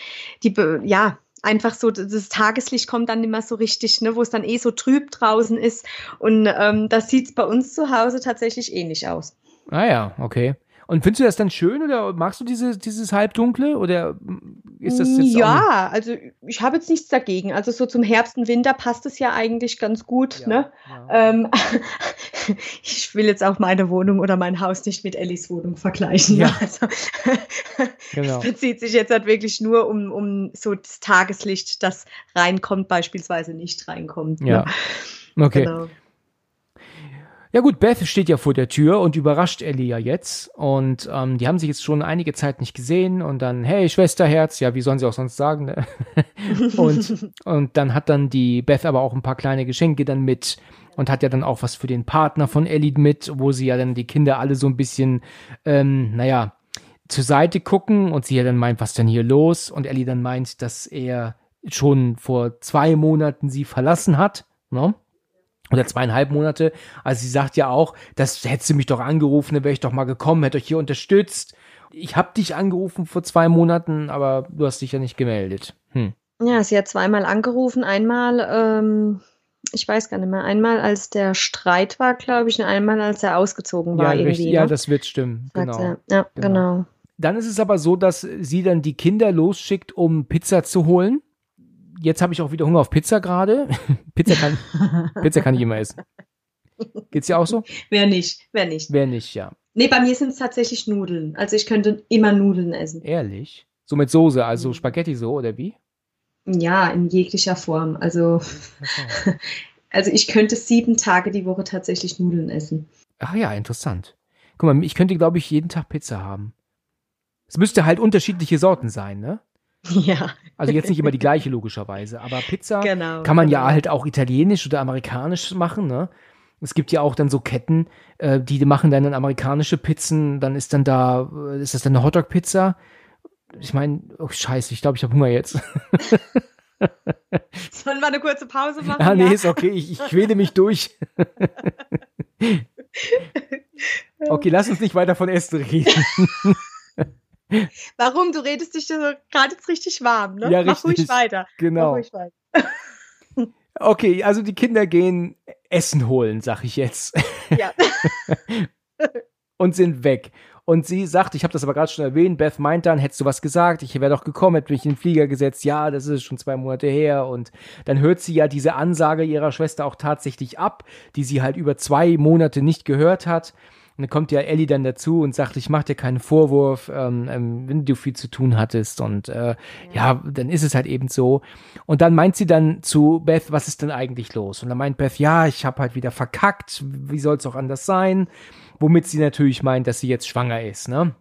die, ja, einfach so, das Tageslicht kommt dann immer so richtig, ne, wo es dann eh so trüb draußen ist. Und ähm, das sieht bei uns zu Hause tatsächlich ähnlich aus. Ah ja, okay. Und findest du das dann schön oder magst du diese, dieses Halbdunkle oder ist das jetzt ja, also ich habe jetzt nichts dagegen. Also so zum Herbst und Winter passt es ja eigentlich ganz gut, Ja, ne? ja. Ähm, [laughs] ich will jetzt auch meine Wohnung oder mein Haus nicht mit Ellis Wohnung vergleichen. Ja. Ne? [laughs] Also, [laughs] Genau. Es bezieht sich jetzt halt wirklich nur um, um so das Tageslicht, das reinkommt, beispielsweise nicht reinkommt. Ja. Ne? Okay. Genau. Ja gut, Beth steht ja vor der Tür und überrascht Ellie ja jetzt. Und ähm, die haben sich jetzt schon einige Zeit nicht gesehen und dann, hey, Schwesterherz, ja, wie sollen sie auch sonst sagen, ne? [laughs] und, und dann hat dann die Beth aber auch ein paar kleine Geschenke dann mit und hat ja dann auch was für den Partner von Ellie mit, wo sie ja dann die Kinder alle so ein bisschen, ähm, naja, zur Seite gucken und sie ja dann meint, was denn hier los? Und Ellie dann meint, dass er schon vor zwei Monaten sie verlassen hat, ne? Oder zweieinhalb Monate. Also sie sagt ja auch, das hättest du mich doch angerufen, dann wäre ich doch mal gekommen, hätte euch hier unterstützt. Ich habe dich angerufen vor zwei Monaten, aber du hast dich ja nicht gemeldet. Hm. Ja, sie hat zweimal angerufen. Einmal, ähm, ich weiß gar nicht mehr, einmal als der Streit war, glaube ich, und einmal als er ausgezogen war Ja, irgendwie. richtig, ja, ne? das wird stimmen. Genau. Ja, Genau. genau. Dann ist es aber so, dass sie dann die Kinder losschickt, um Pizza zu holen. Jetzt habe ich auch wieder Hunger auf Pizza gerade. [laughs] Pizza kann, Pizza kann ich immer essen. Geht's ja auch so? Wer nicht, wer nicht. Wer nicht, ja. Nee, bei mir sind es tatsächlich Nudeln. Also ich könnte immer Nudeln essen. Ehrlich? So mit Soße, also Spaghetti so oder wie? Ja, in jeglicher Form. Also, [laughs] also ich könnte sieben Tage die Woche tatsächlich Nudeln essen. Ach ja, interessant. Guck mal, ich könnte, glaube ich, jeden Tag Pizza haben. Es müsste halt unterschiedliche Sorten sein, ne? Ja, Also jetzt nicht immer die gleiche, logischerweise. Aber Pizza genau. kann man ja genau. halt auch italienisch oder amerikanisch machen, ne? Es gibt ja auch dann so Ketten, äh, die machen dann amerikanische Pizzen, dann ist dann da, äh, ist das dann eine Hotdog-Pizza? Ich meine, oh scheiße, ich glaube, ich habe Hunger jetzt. [laughs] Sollen wir eine kurze Pause machen? ah, nee, ja? ist okay, ich, ich quäle mich durch. [laughs] okay, lass uns nicht weiter von Essen reden. [laughs] Warum? Du redest dich ja so gerade jetzt richtig warm, ne? Ja, Mach ruhig weiter. Mach Genau. ruhig weiter. [laughs] Okay, also die Kinder gehen Essen holen, sag ich jetzt. Ja. [laughs] und sind weg. Und sie sagt, ich habe das aber gerade schon erwähnt, Beth meint dann, hättest du was gesagt, ich wäre doch gekommen, hätte mich in den Flieger gesetzt, ja, das ist schon zwei Monate her. Und dann hört sie ja diese Ansage ihrer Schwester auch tatsächlich ab, die sie halt über zwei Monate nicht gehört hat. Und dann kommt ja Ellie dann dazu und sagt, ich mach dir keinen Vorwurf, ähm, ähm, wenn du viel zu tun hattest. Und äh, ja. ja, dann ist es halt eben so. Und dann meint sie dann zu Beth, was ist denn eigentlich los? Und dann meint Beth, ja, ich habe halt wieder verkackt. Wie soll es auch anders sein? Womit sie natürlich meint, dass sie jetzt schwanger ist, ne?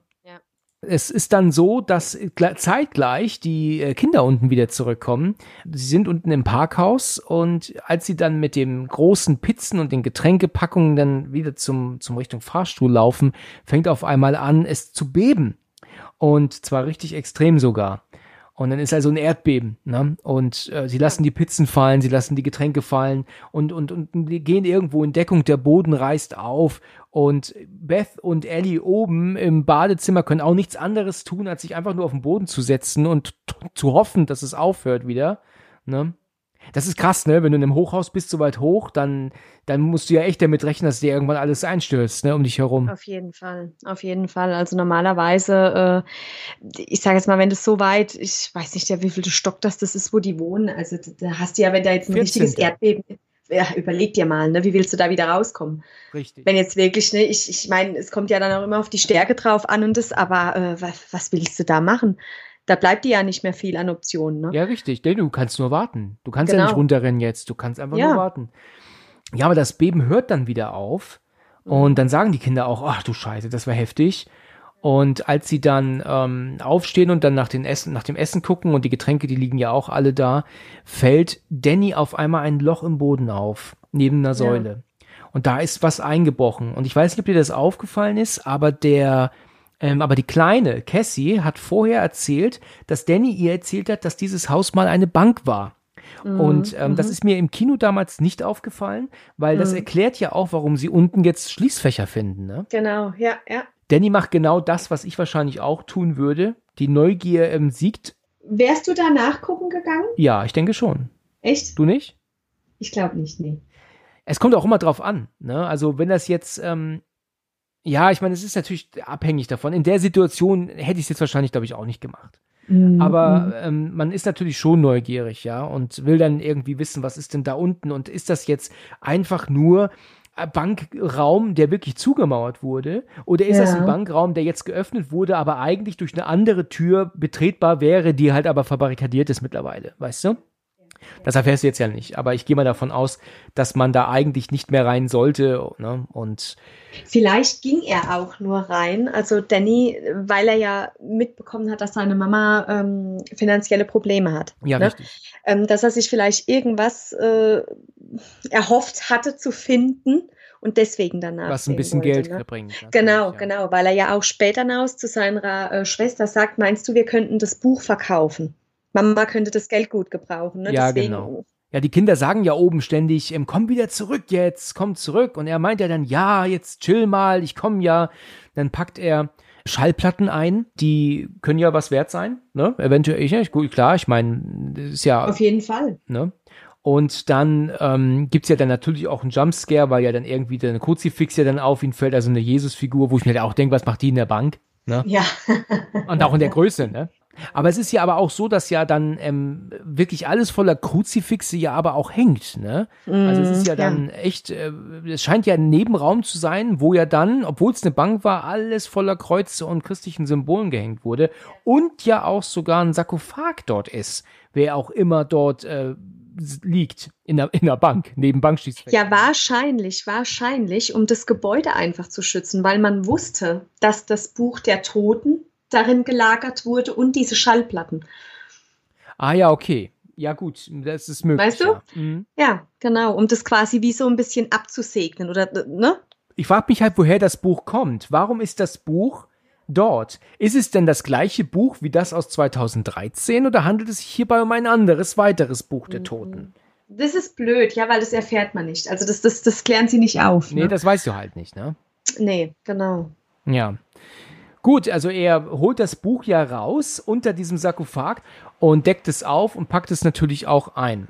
Es ist dann so, dass zeitgleich die äh, Kinder unten wieder zurückkommen. Sie sind unten im Parkhaus und als sie dann mit dem großen Pizzen und den Getränkepackungen dann wieder zum, zum Richtung Fahrstuhl laufen, fängt auf einmal an, es zu beben. Und zwar richtig extrem sogar. Und dann ist also ein Erdbeben, ne? Und äh, sie lassen die Pizzen fallen, sie lassen die Getränke fallen und, und, und die gehen irgendwo in Deckung, der Boden reißt auf und Beth und Ellie oben im Badezimmer können auch nichts anderes tun, als sich einfach nur auf den Boden zu setzen und zu hoffen, dass es aufhört wieder, ne? Das ist krass, ne? Wenn du in einem Hochhaus bist, so weit hoch, dann, dann musst du ja echt damit rechnen, dass dir irgendwann alles einstürzt, ne, um dich herum. Auf jeden Fall, auf jeden Fall. Also normalerweise, äh, ich sage jetzt mal, wenn das so weit, ich weiß nicht, ja, wie viel Stock das, das ist, wo die wohnen. Also da hast du ja, wenn da jetzt ein 14. richtiges Erdbeben ja, überleg dir mal, ne, wie willst du da wieder rauskommen? Richtig. Wenn jetzt wirklich, ne, ich, ich meine, es kommt ja dann auch immer auf die Stärke drauf an und das, aber äh, was, was willst du da machen? Da bleibt dir ja nicht mehr viel an Optionen. Ne? Ja, richtig. Denn du kannst nur warten. Du kannst genau. ja nicht runterrennen jetzt. Du kannst einfach ja. nur warten. Ja, aber das Beben hört dann wieder auf. Und dann sagen die Kinder auch, ach du Scheiße, das war heftig. Und als sie dann ähm, aufstehen und dann nach, den Essen, nach dem Essen gucken und die Getränke, die liegen ja auch alle da, fällt Danny auf einmal ein Loch im Boden auf, neben einer Säule. Ja. Und da ist was eingebrochen. Und ich weiß nicht, ob dir das aufgefallen ist, aber der, ähm, aber die kleine Cassie hat vorher erzählt, dass Danny ihr erzählt hat, dass dieses Haus mal eine Bank war. Mhm. Und ähm, mhm. das ist mir im Kino damals nicht aufgefallen, weil mhm. das erklärt ja auch, warum sie unten jetzt Schließfächer finden. Ne? Genau, ja, ja. Danny macht genau das, was ich wahrscheinlich auch tun würde. Die Neugier ähm, siegt. Wärst du da nachgucken gegangen? Ja, ich denke schon. Echt? Du nicht? Ich glaube nicht, nee. Es kommt auch immer drauf an. Ne? Also wenn das jetzt ähm, ja, ich meine, es ist natürlich abhängig davon. In der Situation hätte ich es jetzt wahrscheinlich, glaube ich, auch nicht gemacht. Mhm. Aber ähm, man ist natürlich schon neugierig, ja, und will dann irgendwie wissen, was ist denn da unten und ist das jetzt einfach nur Bankraum, der wirklich zugemauert wurde? Oder ist ja. das ein Bankraum, der jetzt geöffnet wurde, aber eigentlich durch eine andere Tür betretbar wäre, die halt aber verbarrikadiert ist mittlerweile, weißt du? Das erfährst du jetzt ja nicht, aber ich gehe mal davon aus, dass man da eigentlich nicht mehr rein sollte. Ne? Und Vielleicht ging er auch nur rein, also Danny, weil er ja mitbekommen hat, dass seine Mama ähm, finanzielle Probleme hat. Ja, ne? richtig. Ähm, dass er sich vielleicht irgendwas äh, erhofft hatte zu finden und deswegen danach. Was ein bisschen wollte, Geld ne? bringt. Genau, ja. genau, weil er ja auch später hinaus zu seiner äh, Schwester sagt, meinst du, wir könnten das Buch verkaufen? Mama könnte das Geld gut gebrauchen. Ne? Ja, Deswegen, genau. Ja, die Kinder sagen ja oben ständig, ähm, komm wieder zurück jetzt, komm zurück. Und er meint ja dann, ja, jetzt chill mal, ich komm ja. Dann packt er Schallplatten ein, die können ja was wert sein, ne? Eventuell, ich, gut, klar, ich meine, das ist ja. Auf jeden Fall. Ne? Und dann ähm, gibt ja dann natürlich auch einen Jumpscare, weil ja dann irgendwie der Kruzifix ja dann auf ihn fällt, also eine Jesusfigur, wo ich mir auch denke, was macht die in der Bank? Ne? Ja. Und auch in der Größe, ne? Aber es ist ja aber auch so, dass ja dann ähm, wirklich alles voller Kruzifixe ja aber auch hängt. Ne? Also es ist ja mm, dann ja. echt, äh, es scheint ja ein Nebenraum zu sein, wo ja dann, obwohl es eine Bank war, alles voller Kreuze und christlichen Symbolen gehängt wurde und ja auch sogar ein Sarkophag dort ist, wer auch immer dort äh, liegt in der, in der Bank, neben Bankschließfächern. Ja, wahrscheinlich, wahrscheinlich, um das Gebäude einfach zu schützen, weil man wusste, dass das Buch der Toten darin gelagert wurde und diese Schallplatten. Ah ja, okay. Ja gut, das ist möglich. Weißt du? Ja, mhm. ja genau, um das quasi wie so ein bisschen abzusegnen oder ne? Ich frage mich halt, woher das Buch kommt. Warum ist das Buch dort? Ist es denn das gleiche Buch wie das aus 2013 oder handelt es sich hierbei um ein anderes, weiteres Buch der Toten? Das ist blöd, ja, weil das erfährt man nicht. Also das, das, das klären sie nicht auf. Nee, ne? das weißt du halt nicht, ne? Nee, genau. Ja. Gut, also er holt das Buch ja raus unter diesem Sarkophag und deckt es auf und packt es natürlich auch ein.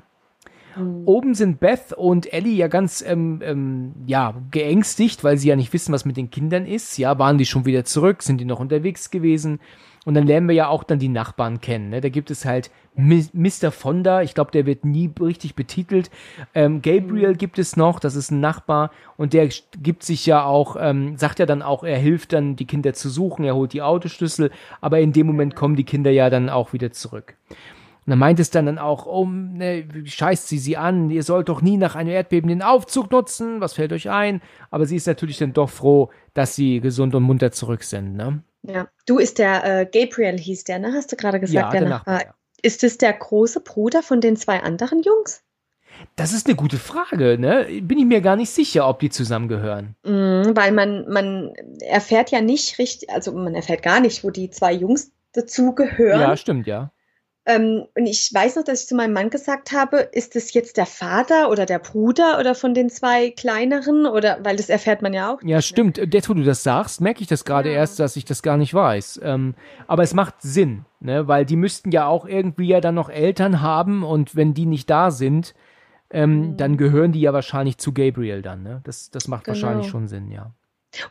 Mhm. Oben sind Beth und Ellie ja ganz ähm, ähm, ja geängstigt, weil sie ja nicht wissen, was mit den Kindern ist. Ja, waren die schon wieder zurück? Sind die noch unterwegs gewesen? Und dann lernen wir ja auch dann die Nachbarn kennen. Ne? Da gibt es halt Mr. Fonda, ich glaube, der wird nie richtig betitelt. Ähm, Gabriel mhm. gibt es noch, das ist ein Nachbar und der gibt sich ja auch, ähm, sagt ja dann auch, er hilft dann, die Kinder zu suchen, er holt die Autoschlüssel, aber in dem Moment kommen die Kinder ja dann auch wieder zurück. Und dann meint es dann, dann auch, oh, ne, scheißt sie sie an, ihr sollt doch nie nach einem Erdbeben den Aufzug nutzen, was fällt euch ein? Aber sie ist natürlich dann doch froh, dass sie gesund und munter zurück sind, ne? Ja, du ist der äh, Gabriel hieß der, ne? Hast du gerade gesagt, ja, der, der Nachbar. Nachbar. Ist es der große Bruder von den zwei anderen Jungs? Das ist eine gute Frage, ne? Bin ich mir gar nicht sicher, ob die zusammengehören. Mm, weil man, man erfährt ja nicht richtig, also man erfährt gar nicht, wo die zwei Jungs dazugehören. Ja, stimmt, ja. Ähm, und ich weiß noch, dass ich zu meinem Mann gesagt habe, ist es jetzt der Vater oder der Bruder oder von den zwei kleineren oder weil das erfährt man ja auch. Ja, stimmt. Jetzt, wo du das sagst, merke ich das gerade ja. erst, dass ich das gar nicht weiß. Ähm, aber es macht Sinn, ne? weil die müssten ja auch irgendwie ja dann noch Eltern haben und wenn die nicht da sind, ähm, mhm. dann gehören die ja wahrscheinlich zu Gabriel dann. Ne? Das, das macht genau. wahrscheinlich schon Sinn, ja.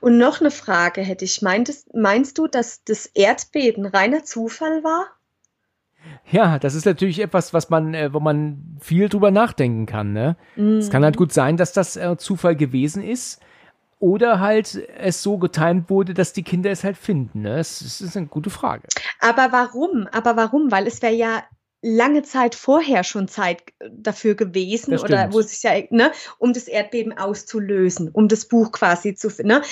Und noch eine Frage hätte ich. Meintest, meinst du, dass das Erdbeben reiner Zufall war? Ja, das ist natürlich etwas, was man, äh, wo man viel drüber nachdenken kann. Ne? Mhm. Es kann halt gut sein, dass das äh, Zufall gewesen ist. Oder halt es so getimt wurde, dass die Kinder es halt finden. Ne? Das, das ist eine gute Frage. Aber warum? Aber warum? Weil es wäre ja lange Zeit vorher schon Zeit dafür gewesen oder wo es sich ja, ne, um das Erdbeben auszulösen, um das Buch quasi zu, ne?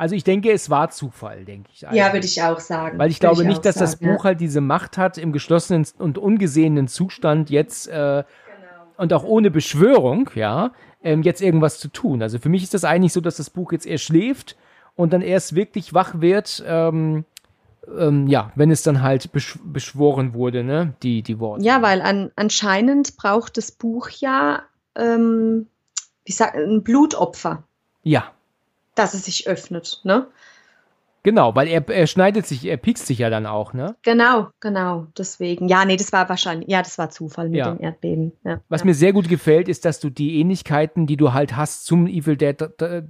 Also ich denke, es war Zufall, denke ich. Eigentlich. Ja, würde ich auch sagen. Weil ich glaube ich nicht, dass sagen, das Buch ja. halt diese Macht hat, im geschlossenen und ungesehenen Zustand jetzt äh, genau. und auch ohne Beschwörung, ja, ähm, jetzt irgendwas zu tun. Also für mich ist das eigentlich so, dass das Buch jetzt erst schläft und dann erst wirklich wach wird, ähm, ähm, ja, wenn es dann halt besch beschworen wurde, ne, die, die Worte. Ja, weil an, anscheinend braucht das Buch ja, ähm, wie sagt, ein Blutopfer. Ja dass es sich öffnet, ne? Genau, weil er, er schneidet sich, er piekst sich ja dann auch, ne? Genau, genau, deswegen. Ja, nee, das war wahrscheinlich, ja, das war Zufall mit ja. dem Erdbeben. Ja, Was ja. mir sehr gut gefällt, ist, dass du die Ähnlichkeiten, die du halt hast zum Evil Dead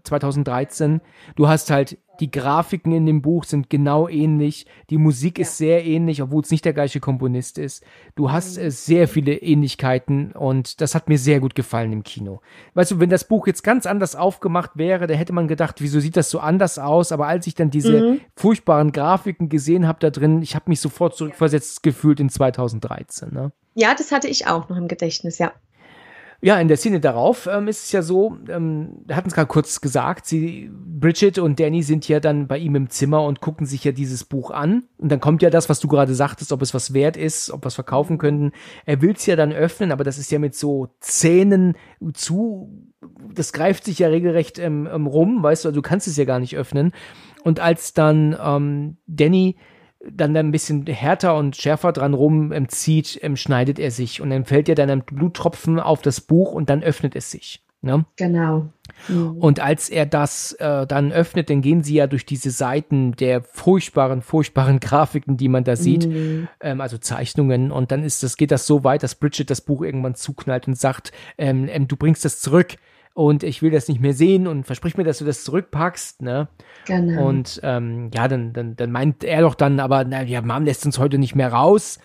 2013, du hast halt die Grafiken in dem Buch sind genau ähnlich. Die Musik ja. ist sehr ähnlich, obwohl es nicht der gleiche Komponist ist. Du hast äh, sehr viele Ähnlichkeiten und das hat mir sehr gut gefallen im Kino. Weißt du, wenn das Buch jetzt ganz anders aufgemacht wäre, da hätte man gedacht, wieso sieht das so anders aus? Aber als ich dann diese mhm. furchtbaren Grafiken gesehen habe da drin, ich habe mich sofort zurückversetzt gefühlt in 2013. Ne? Ja, das hatte ich auch noch im Gedächtnis, ja. Ja, in der Szene darauf ähm, ist es ja so, ähm, hatten es gerade kurz gesagt, sie, Bridget und Danny sind ja dann bei ihm im Zimmer und gucken sich ja dieses Buch an. Und dann kommt ja das, was du gerade sagtest, ob es was wert ist, ob wir es verkaufen könnten. Er will es ja dann öffnen, aber das ist ja mit so Zähnen zu, das greift sich ja regelrecht ähm, ähm rum, weißt du, also du kannst es ja gar nicht öffnen. Und als dann ähm, Danny dann ein bisschen härter und schärfer dran rum ähm, zieht, ähm, schneidet er sich und dann fällt ja dann ein Bluttropfen auf das Buch und dann öffnet es sich. Ne? Genau. Mhm. Und als er das äh, dann öffnet, dann gehen sie ja durch diese Seiten der furchtbaren, furchtbaren [laughs] Grafiken, die man da sieht, mhm. ähm, also Zeichnungen. Und dann ist das, geht das so weit, dass Bridget das Buch irgendwann zuknallt und sagt, ähm, ähm, du bringst das zurück und ich will das nicht mehr sehen und versprich mir, dass du das zurückpackst, ne? Genau. Und ähm, ja, dann, dann, dann meint er doch dann, aber na, ja, Mom lässt uns heute nicht mehr raus.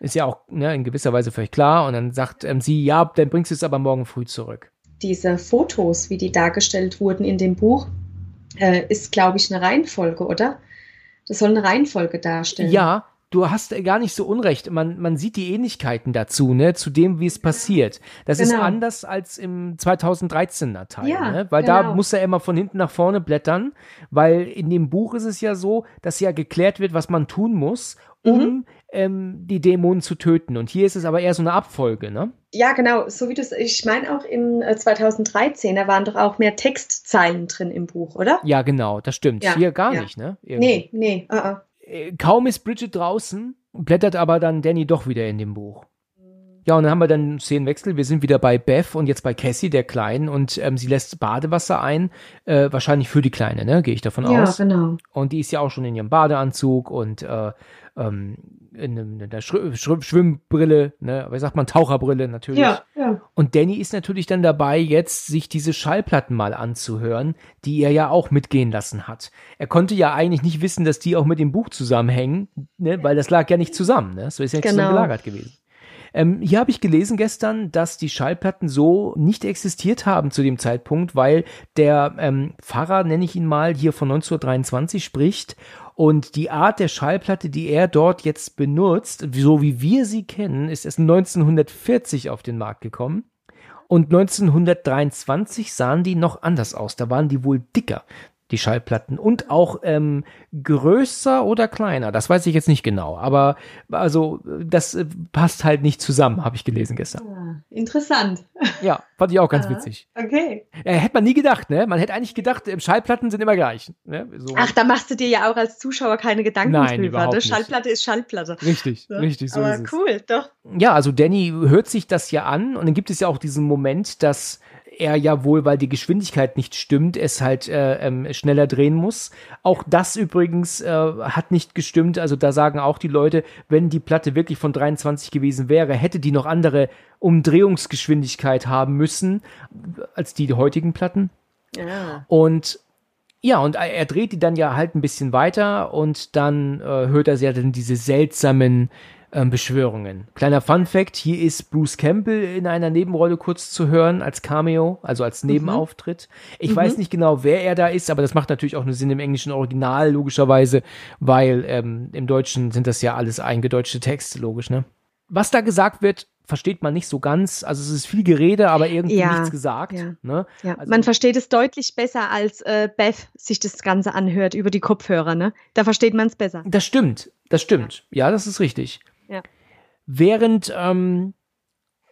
Ist ja auch ne, in gewisser Weise völlig klar. Und dann sagt ähm, sie, ja, dann bringst du es aber morgen früh zurück. Diese Fotos, wie die dargestellt wurden in dem Buch, äh, ist, glaube ich, eine Reihenfolge, oder? Das soll eine Reihenfolge darstellen. Ja, du hast gar nicht so unrecht. Man, man sieht die Ähnlichkeiten dazu, ne, zu dem, wie es passiert. Das genau. ist anders als im 2013er Teil, ja, ne? weil genau. da muss er immer von hinten nach vorne blättern, weil in dem Buch ist es ja so, dass ja geklärt wird, was man tun muss, um mhm. ähm, die Dämonen zu töten. Und hier ist es aber eher so eine Abfolge, ne? Ja, genau. So wie du es, ich meine auch im 2013, äh, da waren doch auch mehr Textzeilen drin im Buch, oder? Ja, genau, das stimmt. Ja, hier gar ja. nicht, ne? Irgendwie. Nee, nee, uh -uh. Äh, kaum ist Bridget draußen, blättert aber dann Danny doch wieder in dem Buch. Ja, und dann haben wir dann Szenenwechsel. Wir sind wieder bei Beth und jetzt bei Cassie, der Kleinen, und ähm, sie lässt Badewasser ein, äh, wahrscheinlich für die Kleine, ne? Gehe ich davon ja, aus. Ja, genau. Und die ist ja auch schon in ihrem Badeanzug und äh, ähm, in, in einer Schw Schw Schwimmbrille, ne, wie sagt man, Taucherbrille natürlich. Ja, ja. Und Danny ist natürlich dann dabei, jetzt sich diese Schallplatten mal anzuhören, die er ja auch mitgehen lassen hat. Er konnte ja eigentlich nicht wissen, dass die auch mit dem Buch zusammenhängen, ne, weil das lag ja nicht zusammen, ne? Das ist ja nicht Genau. zusammen gelagert gewesen. Ähm, hier habe ich gelesen gestern, dass die Schallplatten so nicht existiert haben zu dem Zeitpunkt, weil der ähm, Pfarrer, nenne ich ihn mal, hier von 1923 spricht und die Art der Schallplatte, die er dort jetzt benutzt, so wie wir sie kennen, ist erst 1940 auf den Markt gekommen. Und 1923 sahen die noch anders aus. Da waren die wohl dicker, die Schallplatten. Und auch ähm, größer oder kleiner. Das weiß ich jetzt nicht genau. Aber also, das äh, passt halt nicht zusammen, habe ich gelesen gestern. Ah, interessant. Ja, fand ich auch ganz Ah. witzig. Okay. Äh, hätte man nie gedacht, ne? Man hätte eigentlich gedacht, äh, Schallplatten sind immer gleich. Ne? So. Ach, da machst du dir ja auch als Zuschauer keine Gedanken Nein, drüber. überhaupt ne? nicht. Schallplatte ist Schallplatte. Richtig, Ne? richtig, so Aber cool, doch. Ja, also Danny hört sich das ja an und dann gibt es ja auch diesen Moment, dass er ja wohl, weil die Geschwindigkeit nicht stimmt, es halt äh, ähm, schneller drehen muss. Auch das übrigens äh, hat nicht gestimmt. Also da sagen auch die Leute, wenn die Platte wirklich von 23 gewesen wäre, hätte die noch andere Umdrehungsgeschwindigkeit haben müssen als die heutigen Platten. Ja. Und ja, und er er dreht die dann ja halt ein bisschen weiter und dann äh, hört er ja dann diese seltsamen ähm, Beschwörungen. Kleiner Fun Fact, hier ist Bruce Campbell in einer Nebenrolle kurz zu hören als Cameo, also als Nebenauftritt. Ich weiß nicht genau, wer er da ist, aber das macht natürlich auch nur Sinn im englischen Original, logischerweise, weil ähm, im Deutschen sind das ja alles eingedeutschte Texte, logisch, ne? Was da gesagt wird, versteht man nicht so ganz. Also es ist viel Gerede, aber irgendwie Ja, nichts gesagt. ja. Ne? Ja, Also- man versteht es deutlich besser, als äh, Beth sich das Ganze anhört über die Kopfhörer, ne? Da versteht man es besser. Das stimmt, das stimmt. Ja, das ist richtig. Ja. Während ähm,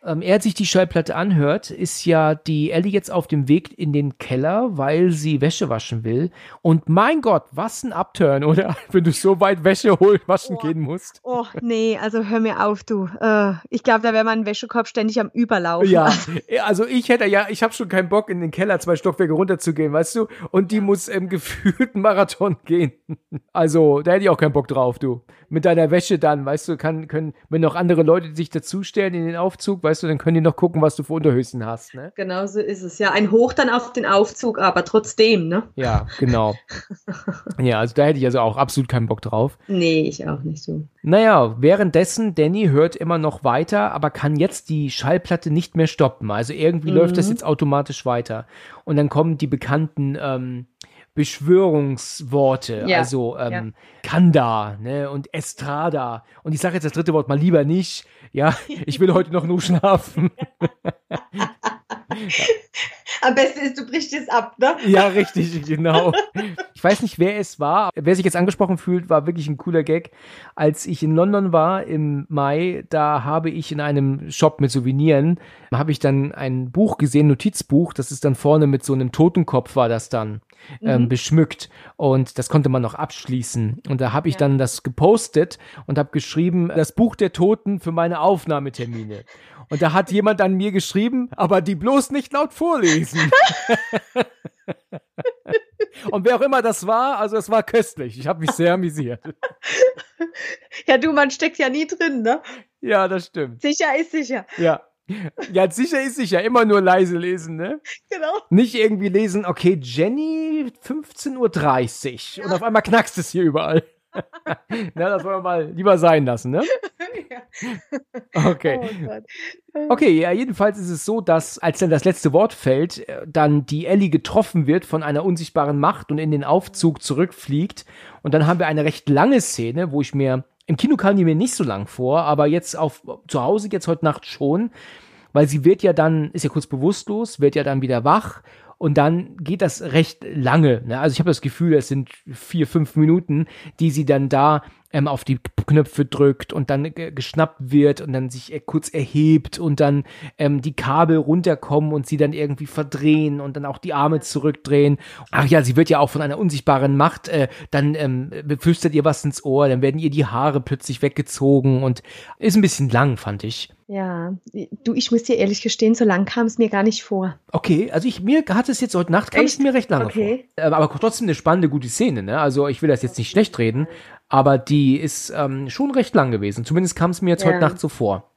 ähm, er sich die Schallplatte anhört, ist ja die Ellie jetzt auf dem Weg in den Keller, weil sie Wäsche waschen will. Und mein Gott, was ein Upturn, [laughs] oder? Wenn du so weit Wäsche holen, waschen Oh. gehen musst. Oh, nee, also hör mir auf, du. Äh, ich glaube, da wäre mein Wäschekorb ständig am Überlaufen. Ja, [laughs] also ich hätte ja, ich habe schon keinen Bock, in den Keller zwei Stockwerke runterzugehen, weißt du? Und die muss [laughs] im gefühlten Marathon gehen. Also, da hätte ich auch keinen Bock drauf, du. Mit deiner Wäsche dann, weißt du, kann, können, wenn noch andere Leute sich dazustellen in den Aufzug, weißt du, dann können die noch gucken, was du für Unterhöschen hast, ne? Genau so ist es. Ja, ein Hoch dann auf den Aufzug, aber trotzdem, ne? Ja, genau. [laughs] ja, also da hätte ich also auch absolut keinen Bock drauf. Nee, ich auch nicht so. Naja, währenddessen, Danny hört immer noch weiter, aber kann jetzt die Schallplatte nicht mehr stoppen. Also irgendwie läuft das jetzt automatisch weiter. Und dann kommen die bekannten ähm, Beschwörungsworte, Ja, also ähm, Kanda ne, und Estrada. Und ich sage jetzt das dritte Wort mal lieber nicht. Ja, [laughs] ich will heute noch nur schlafen. [laughs] Am besten ist, du brichst es ab, ne? Ja, richtig, genau. Ich weiß nicht, wer es war. Wer sich jetzt angesprochen fühlt, war wirklich ein cooler Gag. Als ich in London war im Mai, da habe ich in einem Shop mit Souveniren, habe ich dann ein Buch gesehen, Notizbuch, das ist dann vorne mit so einem Totenkopf war das dann ähm, beschmückt und das konnte man noch abschließen. Und da habe ich dann das gepostet und habe geschrieben, das Buch der Toten für meine Aufnahmetermine. Und da hat jemand an mir geschrieben, aber die bloß nicht laut vorlesen. [laughs] Und wer auch immer das war, also es war köstlich. Ich habe mich sehr amüsiert. Ja, du, man steckt ja nie drin, ne? Ja, das stimmt. Sicher ist sicher. Ja. [laughs] Ja, sicher ist sicher. Immer nur leise lesen, ne? Genau. Nicht irgendwie lesen, okay, Jenny, 15.30 Uhr. Und auf einmal knackst es hier überall. [laughs] Na, das wollen wir mal lieber sein lassen, ne? [laughs] Okay. Oh. Okay, ja, jedenfalls ist es so, dass als dann das letzte Wort fällt, äh, dann die Ellie getroffen wird von einer unsichtbaren Macht und in den Aufzug zurückfliegt. Und dann haben wir eine recht lange Szene, wo ich mir, im Kino kam die mir nicht so lang vor, aber jetzt auf, zu Hause jetzt heute Nacht schon, weil sie wird ja dann, ist ja kurz bewusstlos, wird ja dann wieder wach und dann geht das recht lange. Ne? Also ich habe das Gefühl, es sind vier, fünf Minuten, die sie dann da ähm, auf die Knöpfe drückt und dann ge- geschnappt wird und dann sich kurz erhebt und dann ähm, die Kabel runterkommen und sie dann irgendwie verdrehen und dann auch die Arme zurückdrehen. Ach ja, sie wird ja auch von einer unsichtbaren Macht, äh, dann ähm, flüstert ihr was ins Ohr, dann werden ihr die Haare plötzlich weggezogen und ist ein bisschen lang, fand ich. Ja, du, ich muss dir ehrlich gestehen, so lang kam es mir gar nicht vor. Okay, also ich mir hat es jetzt heute Nacht kam es Echt? mir recht lange Okay. vor. Äh, Aber trotzdem eine spannende, gute Szene, ne? Also ich will das jetzt nicht schlecht reden, aber die ist ähm, schon recht lang gewesen. Zumindest kam es mir jetzt Ja. heute Nacht so vor.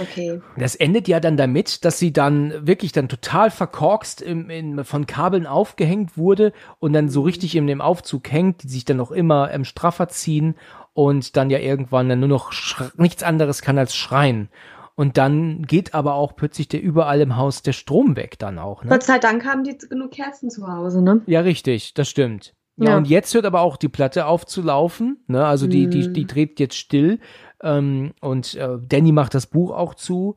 Okay. Das endet ja dann damit, dass sie dann wirklich dann total verkorkst im, in, von Kabeln aufgehängt wurde und dann so richtig in dem Aufzug hängt, die sich dann noch immer ähm, straffer ziehen und dann ja irgendwann dann nur noch nichts anderes kann als schreien. Und dann geht aber auch plötzlich der überall im Haus der Strom weg dann auch. Ne? Gott sei Dank haben die genug Kerzen zu Hause, ne? Ja, richtig, das stimmt. Ja, Ja. und jetzt hört aber auch die Platte auf zu laufen. Ne? Also die, die, Mhm. die dreht jetzt still. Ähm, und äh, Danny macht das Buch auch zu.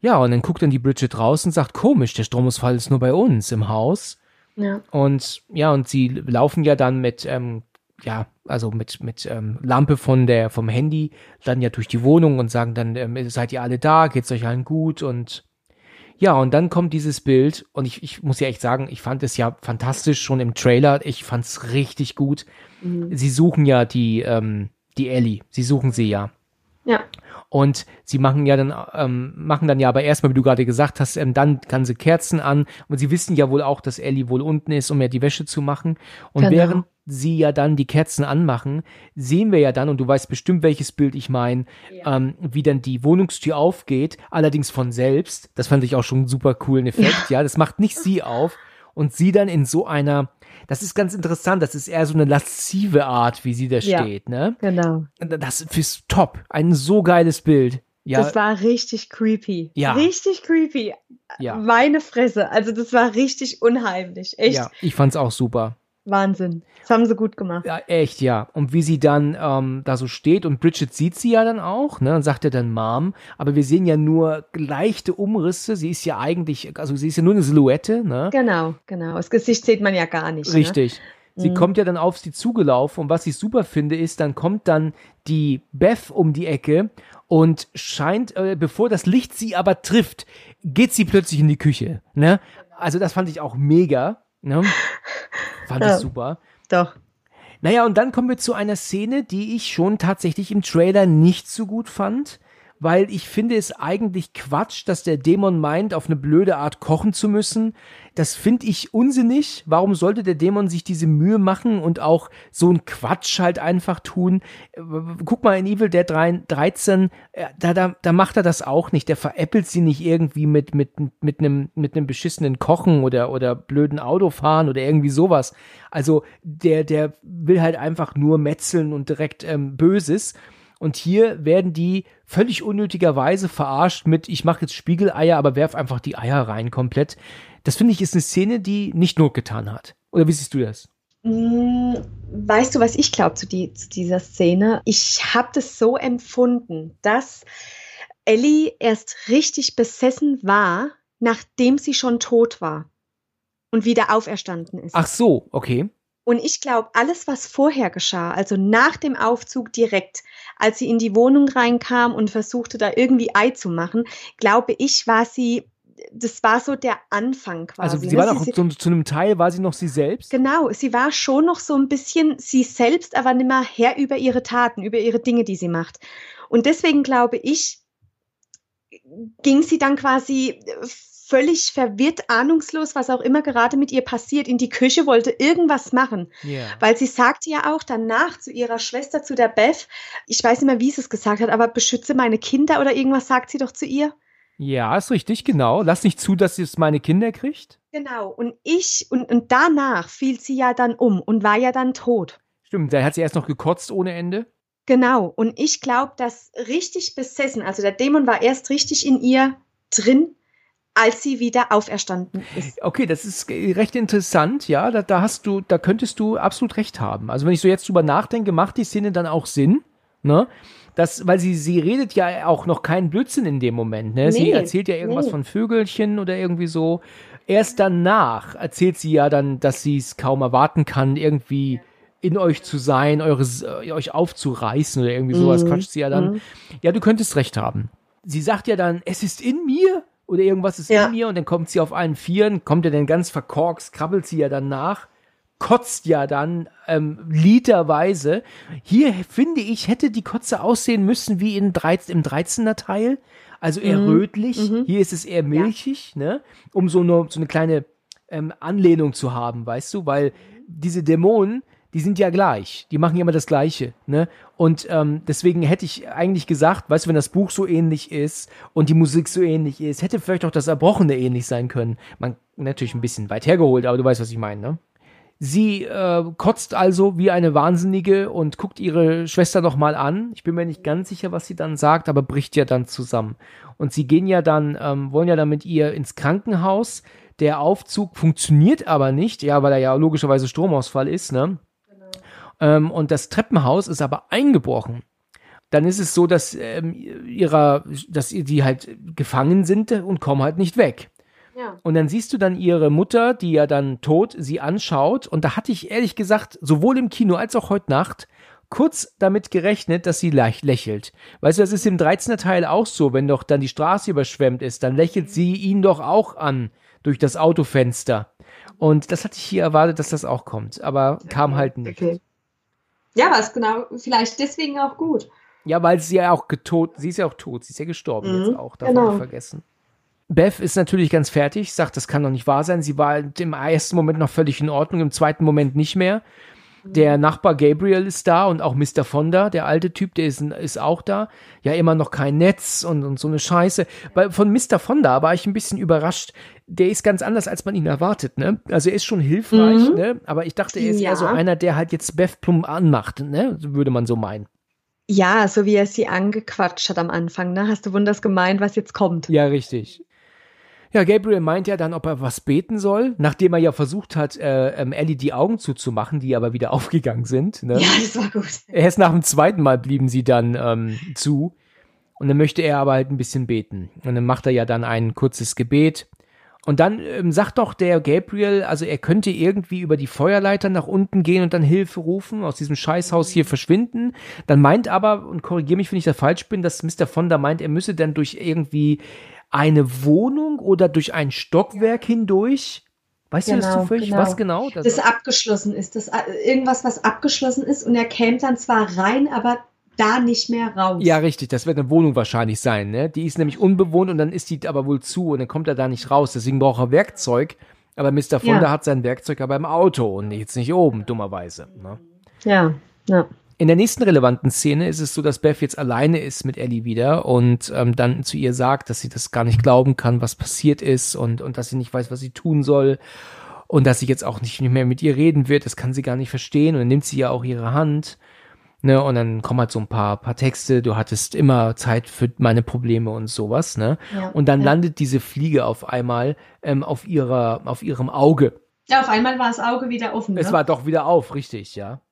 Ja, und dann guckt dann die Bridget raus und sagt, komisch, der Stromausfall ist nur bei uns im Haus. Ja. Und ja, und sie laufen ja dann mit, ähm, ja, also mit, mit ähm, Lampe von der, vom Handy dann ja durch die Wohnung und sagen dann, ähm, seid ihr alle da, geht's euch allen gut und ja, und dann kommt dieses Bild und ich, ich muss ja echt sagen, ich fand es ja fantastisch schon im Trailer, ich fand's richtig gut. Sie suchen ja die, ähm, die Ellie, sie suchen sie ja. Ja. Und sie machen ja dann, ähm, machen dann ja aber erstmal, wie du gerade gesagt hast, ähm, dann ganze Kerzen an. Und sie wissen ja wohl auch, dass Ellie wohl unten ist, um ja die Wäsche zu machen. Und Genau. während sie ja dann die Kerzen anmachen, sehen wir ja dann, und du weißt bestimmt, welches Bild ich meine, ähm, wie dann die Wohnungstür aufgeht, allerdings von selbst. Das fand ich auch schon einen super coolen Effekt, ja. Das macht nicht sie auf. Und sie dann in so einer, das ist ganz interessant, das ist eher so eine laszive Art, wie sie da Ja. steht, ne? Genau. Das ist top. Ein so geiles Bild. Ja, Das war richtig creepy. Ja. Richtig creepy. ja, Meine Fresse. Also das war richtig unheimlich. Echt ja, ich fand's auch super. Wahnsinn. Das haben sie gut gemacht. Ja, echt, ja. Und wie sie dann ähm, da so steht und Bridget sieht sie ja dann auch, ne, und sagt ja dann Mom, aber wir sehen ja nur leichte Umrisse. Sie ist ja eigentlich, also sie ist ja nur eine Silhouette, ne? Genau, genau. Das Gesicht sieht man ja gar nicht. Ne? Richtig. Sie Mhm. kommt ja dann auf sie zugelaufen und was ich super finde ist, dann kommt dann die Beth um die Ecke und scheint, äh, bevor das Licht sie aber trifft, geht sie plötzlich in die Küche. Ne? Also das fand ich auch mega. Ne? [laughs] Fand ich Ja. super. Doch. Naja, und dann kommen wir zu einer Szene, die ich schon tatsächlich im Trailer nicht so gut fand, weil ich finde es eigentlich Quatsch, dass der Dämon meint, auf eine blöde Art kochen zu müssen. Das finde ich unsinnig. Warum sollte der Dämon sich diese Mühe machen und auch so ein Quatsch halt einfach tun? Guck mal in Evil Dead 3 13, äh, da, da, da macht er das auch nicht. Der veräppelt sie nicht irgendwie mit, mit, mit einem, mit einem beschissenen Kochen oder, oder blöden Autofahren oder irgendwie sowas. Also der, der will halt einfach nur metzeln und direkt ähm, Böses. Und hier werden die völlig unnötigerweise verarscht mit, ich mache jetzt Spiegeleier, aber werf einfach die Eier rein komplett. Das finde ich ist eine Szene, die nicht Not getan hat. Oder wie siehst du das? Mm, Weißt du, was ich glaube zu, die, zu dieser Szene? Ich habe das so empfunden, dass Ellie erst richtig besessen war, nachdem sie schon tot war und wieder auferstanden ist. Ach so, okay. Und ich glaube, alles, was vorher geschah, also nach dem Aufzug direkt, als sie in die Wohnung reinkam und versuchte, da irgendwie Ei zu machen, glaube ich, war sie, das war so der Anfang quasi. Also sie ne? war noch, zu, zu einem Teil war sie noch sie selbst. Genau, sie war schon noch so ein bisschen sie selbst, aber nicht mehr Herr über ihre Taten, über ihre Dinge, die sie macht. Und deswegen glaube ich, ging sie dann quasi völlig verwirrt, ahnungslos, was auch immer gerade mit ihr passiert, in die Küche, wollte irgendwas machen. Ja. Weil sie sagte ja auch danach zu ihrer Schwester, zu der Beth, ich weiß nicht mehr, wie sie es gesagt hat, aber beschütze meine Kinder oder irgendwas sagt sie doch zu ihr. Ja, ist richtig, genau. Lass nicht zu, dass sie es meine Kinder kriegt. Genau, und ich, und, und danach fiel sie ja dann um und war ja dann tot. Stimmt, da hat sie erst noch gekotzt ohne Ende. Genau, und ich glaube, dass richtig besessen, also der Dämon war erst richtig in ihr drin, als sie wieder auferstanden ist. Okay, das ist recht interessant, ja. Da, da hast du, da könntest du absolut recht haben. Also wenn ich so jetzt drüber nachdenke, macht die Szene dann auch Sinn, ne? Das, weil sie, sie redet ja auch noch keinen Blödsinn in dem Moment, ne? sie Nee, erzählt ja irgendwas nee. von Vögelchen oder irgendwie so. Erst danach erzählt sie ja dann, dass sie es kaum erwarten kann, irgendwie in euch zu sein, eures, euch aufzureißen oder irgendwie sowas Mhm. quatscht sie ja dann. Mhm. Ja, du könntest recht haben. Sie sagt ja dann, es ist in mir oder irgendwas ist Ja. in mir und dann kommt sie auf allen Vieren, kommt ja dann ganz verkorkst, krabbelt sie ja dann nach, kotzt ja dann ähm, literweise. Hier finde ich, hätte die Kotze aussehen müssen wie in 13, im 13er Teil, also eher Mhm. rötlich. Mhm. Hier ist es eher milchig, ne, um so, eine so eine kleine ähm, Anlehnung zu haben, weißt du, weil diese Dämonen, die sind ja gleich. Die machen ja immer das Gleiche. Ne? Und ähm, deswegen hätte ich eigentlich gesagt, weißt du, wenn das Buch so ähnlich ist und die Musik so ähnlich ist, hätte vielleicht auch das Erbrochene ähnlich sein können. Man natürlich ein bisschen weit hergeholt, aber du weißt, was ich meine, ne? Sie äh, kotzt also wie eine Wahnsinnige und guckt ihre Schwester nochmal an. Ich bin mir nicht ganz sicher, was sie dann sagt, aber bricht ja dann zusammen. Und sie gehen ja dann, ähm, wollen ja dann mit ihr ins Krankenhaus. Der Aufzug funktioniert aber nicht, ja, weil er ja logischerweise Stromausfall ist, ne? Ähm, und das Treppenhaus ist aber eingebrochen. Dann ist es so, dass ähm, ihrer, dass die halt gefangen sind und kommen halt nicht weg. Ja. Und dann siehst du dann ihre Mutter, die ja dann tot sie anschaut. Und da hatte ich ehrlich gesagt, sowohl im Kino als auch heute Nacht, kurz damit gerechnet, dass sie leicht lächelt. Weißt du, das ist im 13. Teil auch so, wenn doch dann die Straße überschwemmt ist, dann lächelt sie ihn doch auch an durch das Autofenster. Und das hatte ich hier erwartet, dass das auch kommt, aber kam halt nicht. Okay. Ja, was genau, vielleicht deswegen auch gut. Ja, weil sie ja auch getot, sie ist ja auch tot, sie ist ja gestorben mhm, jetzt auch, darf genau. man vergessen. Beth ist natürlich ganz fertig, sagt, das kann doch nicht wahr sein. Sie war im ersten Moment noch völlig in Ordnung, im zweiten Moment nicht mehr. Der Nachbar Gabriel ist da und auch Mr. Fonda, der alte Typ, der ist, ist auch da. Ja, immer noch kein Netz und, und so eine Scheiße. Bei, von Mr. Fonda war ich ein bisschen überrascht. Der ist ganz anders, als man ihn erwartet, ne? Also er ist schon hilfreich, mhm. ne? Aber ich dachte, er ist ja. eher so einer, der halt jetzt Beth Plum anmacht, ne? Würde man so meinen. Ja, so wie er sie angequatscht hat am Anfang, ne? Hast du wunders gemeint, was jetzt kommt? Ja, richtig. Ja, Gabriel meint ja dann, ob er was beten soll, nachdem er ja versucht hat, äh, ähm, Ellie die Augen zuzumachen, die aber wieder [laughs] aufgegangen sind. Ne? Ja, das war gut. Erst nach dem zweiten Mal blieben sie dann ähm, zu. Und dann möchte er aber halt ein bisschen beten. Und dann macht er ja dann ein kurzes Gebet. Und dann ähm, sagt doch der Gabriel, also er könnte irgendwie über die Feuerleiter nach unten gehen und dann Hilfe rufen, aus diesem Scheißhaus hier verschwinden. Dann meint aber, und korrigiere mich, wenn ich da falsch bin, dass Mr. Fonda meint, er müsse dann durch irgendwie eine Wohnung oder durch ein Stockwerk hindurch? Weißt genau, du das genau, zufällig? Genau. Was genau? Das, das abgeschlossen ist. Das, äh, irgendwas, was abgeschlossen ist und er käme dann zwar rein, aber da nicht mehr raus. Ja, richtig. Das wird eine Wohnung wahrscheinlich sein. Ne? Die ist nämlich unbewohnt und dann ist die aber wohl zu und dann kommt er da nicht raus. Deswegen braucht er Werkzeug. Aber Mr. Fonda ja. hat sein Werkzeug aber im Auto und jetzt nicht oben, dummerweise. Ne? Ja, ja. In der nächsten relevanten Szene ist es so, dass Beth jetzt alleine ist mit Ellie wieder und ähm, dann zu ihr sagt, dass sie das gar nicht glauben kann, was passiert ist und, und dass sie nicht weiß, was sie tun soll und dass sie jetzt auch nicht mehr mit ihr reden wird. Das kann sie gar nicht verstehen und dann nimmt sie ja auch ihre Hand. Ne, und dann kommen halt so ein paar, paar Texte, du hattest immer Zeit für meine Probleme und sowas, ne? Ja, und dann ja. landet diese Fliege auf einmal ähm, auf ihrer, auf ihrem Auge. Ja, auf einmal war das Auge wieder offen. Es ne? war doch wieder auf, richtig, ja.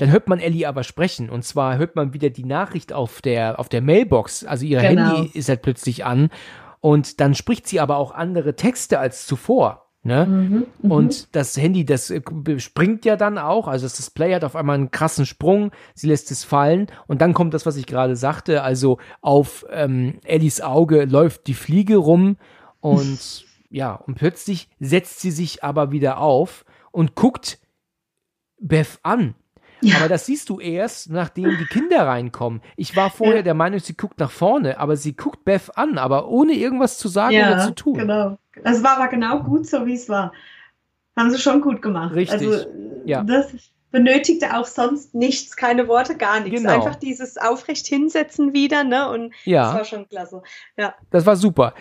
Dann hört man Ellie aber sprechen und zwar hört man wieder die Nachricht auf der, auf der Mailbox. Also ihr genau. Handy ist halt plötzlich an und dann spricht sie aber auch andere Texte als zuvor. Ne? Mhm, mhm. und das Handy, das äh, springt ja dann auch, also das Display hat auf einmal einen krassen Sprung, sie lässt es fallen und dann kommt das, was ich gerade sagte, also auf ähm, Ellies Auge läuft die Fliege rum und [laughs] ja, und plötzlich setzt sie sich aber wieder auf und guckt Beth an ja. Aber das siehst du erst, nachdem die Kinder reinkommen. Ich war vorher ja. der Meinung, sie guckt nach vorne, aber sie guckt Beth an, aber ohne irgendwas zu sagen ja, oder zu tun. Genau. Es war aber genau gut so, wie es war. Haben sie schon gut gemacht. Richtig. Also, ja. Das benötigte auch sonst nichts, keine Worte, gar nichts. Genau. Einfach dieses aufrecht hinsetzen wieder, ne? Und ja. das war schon klasse. Ja. Das war super.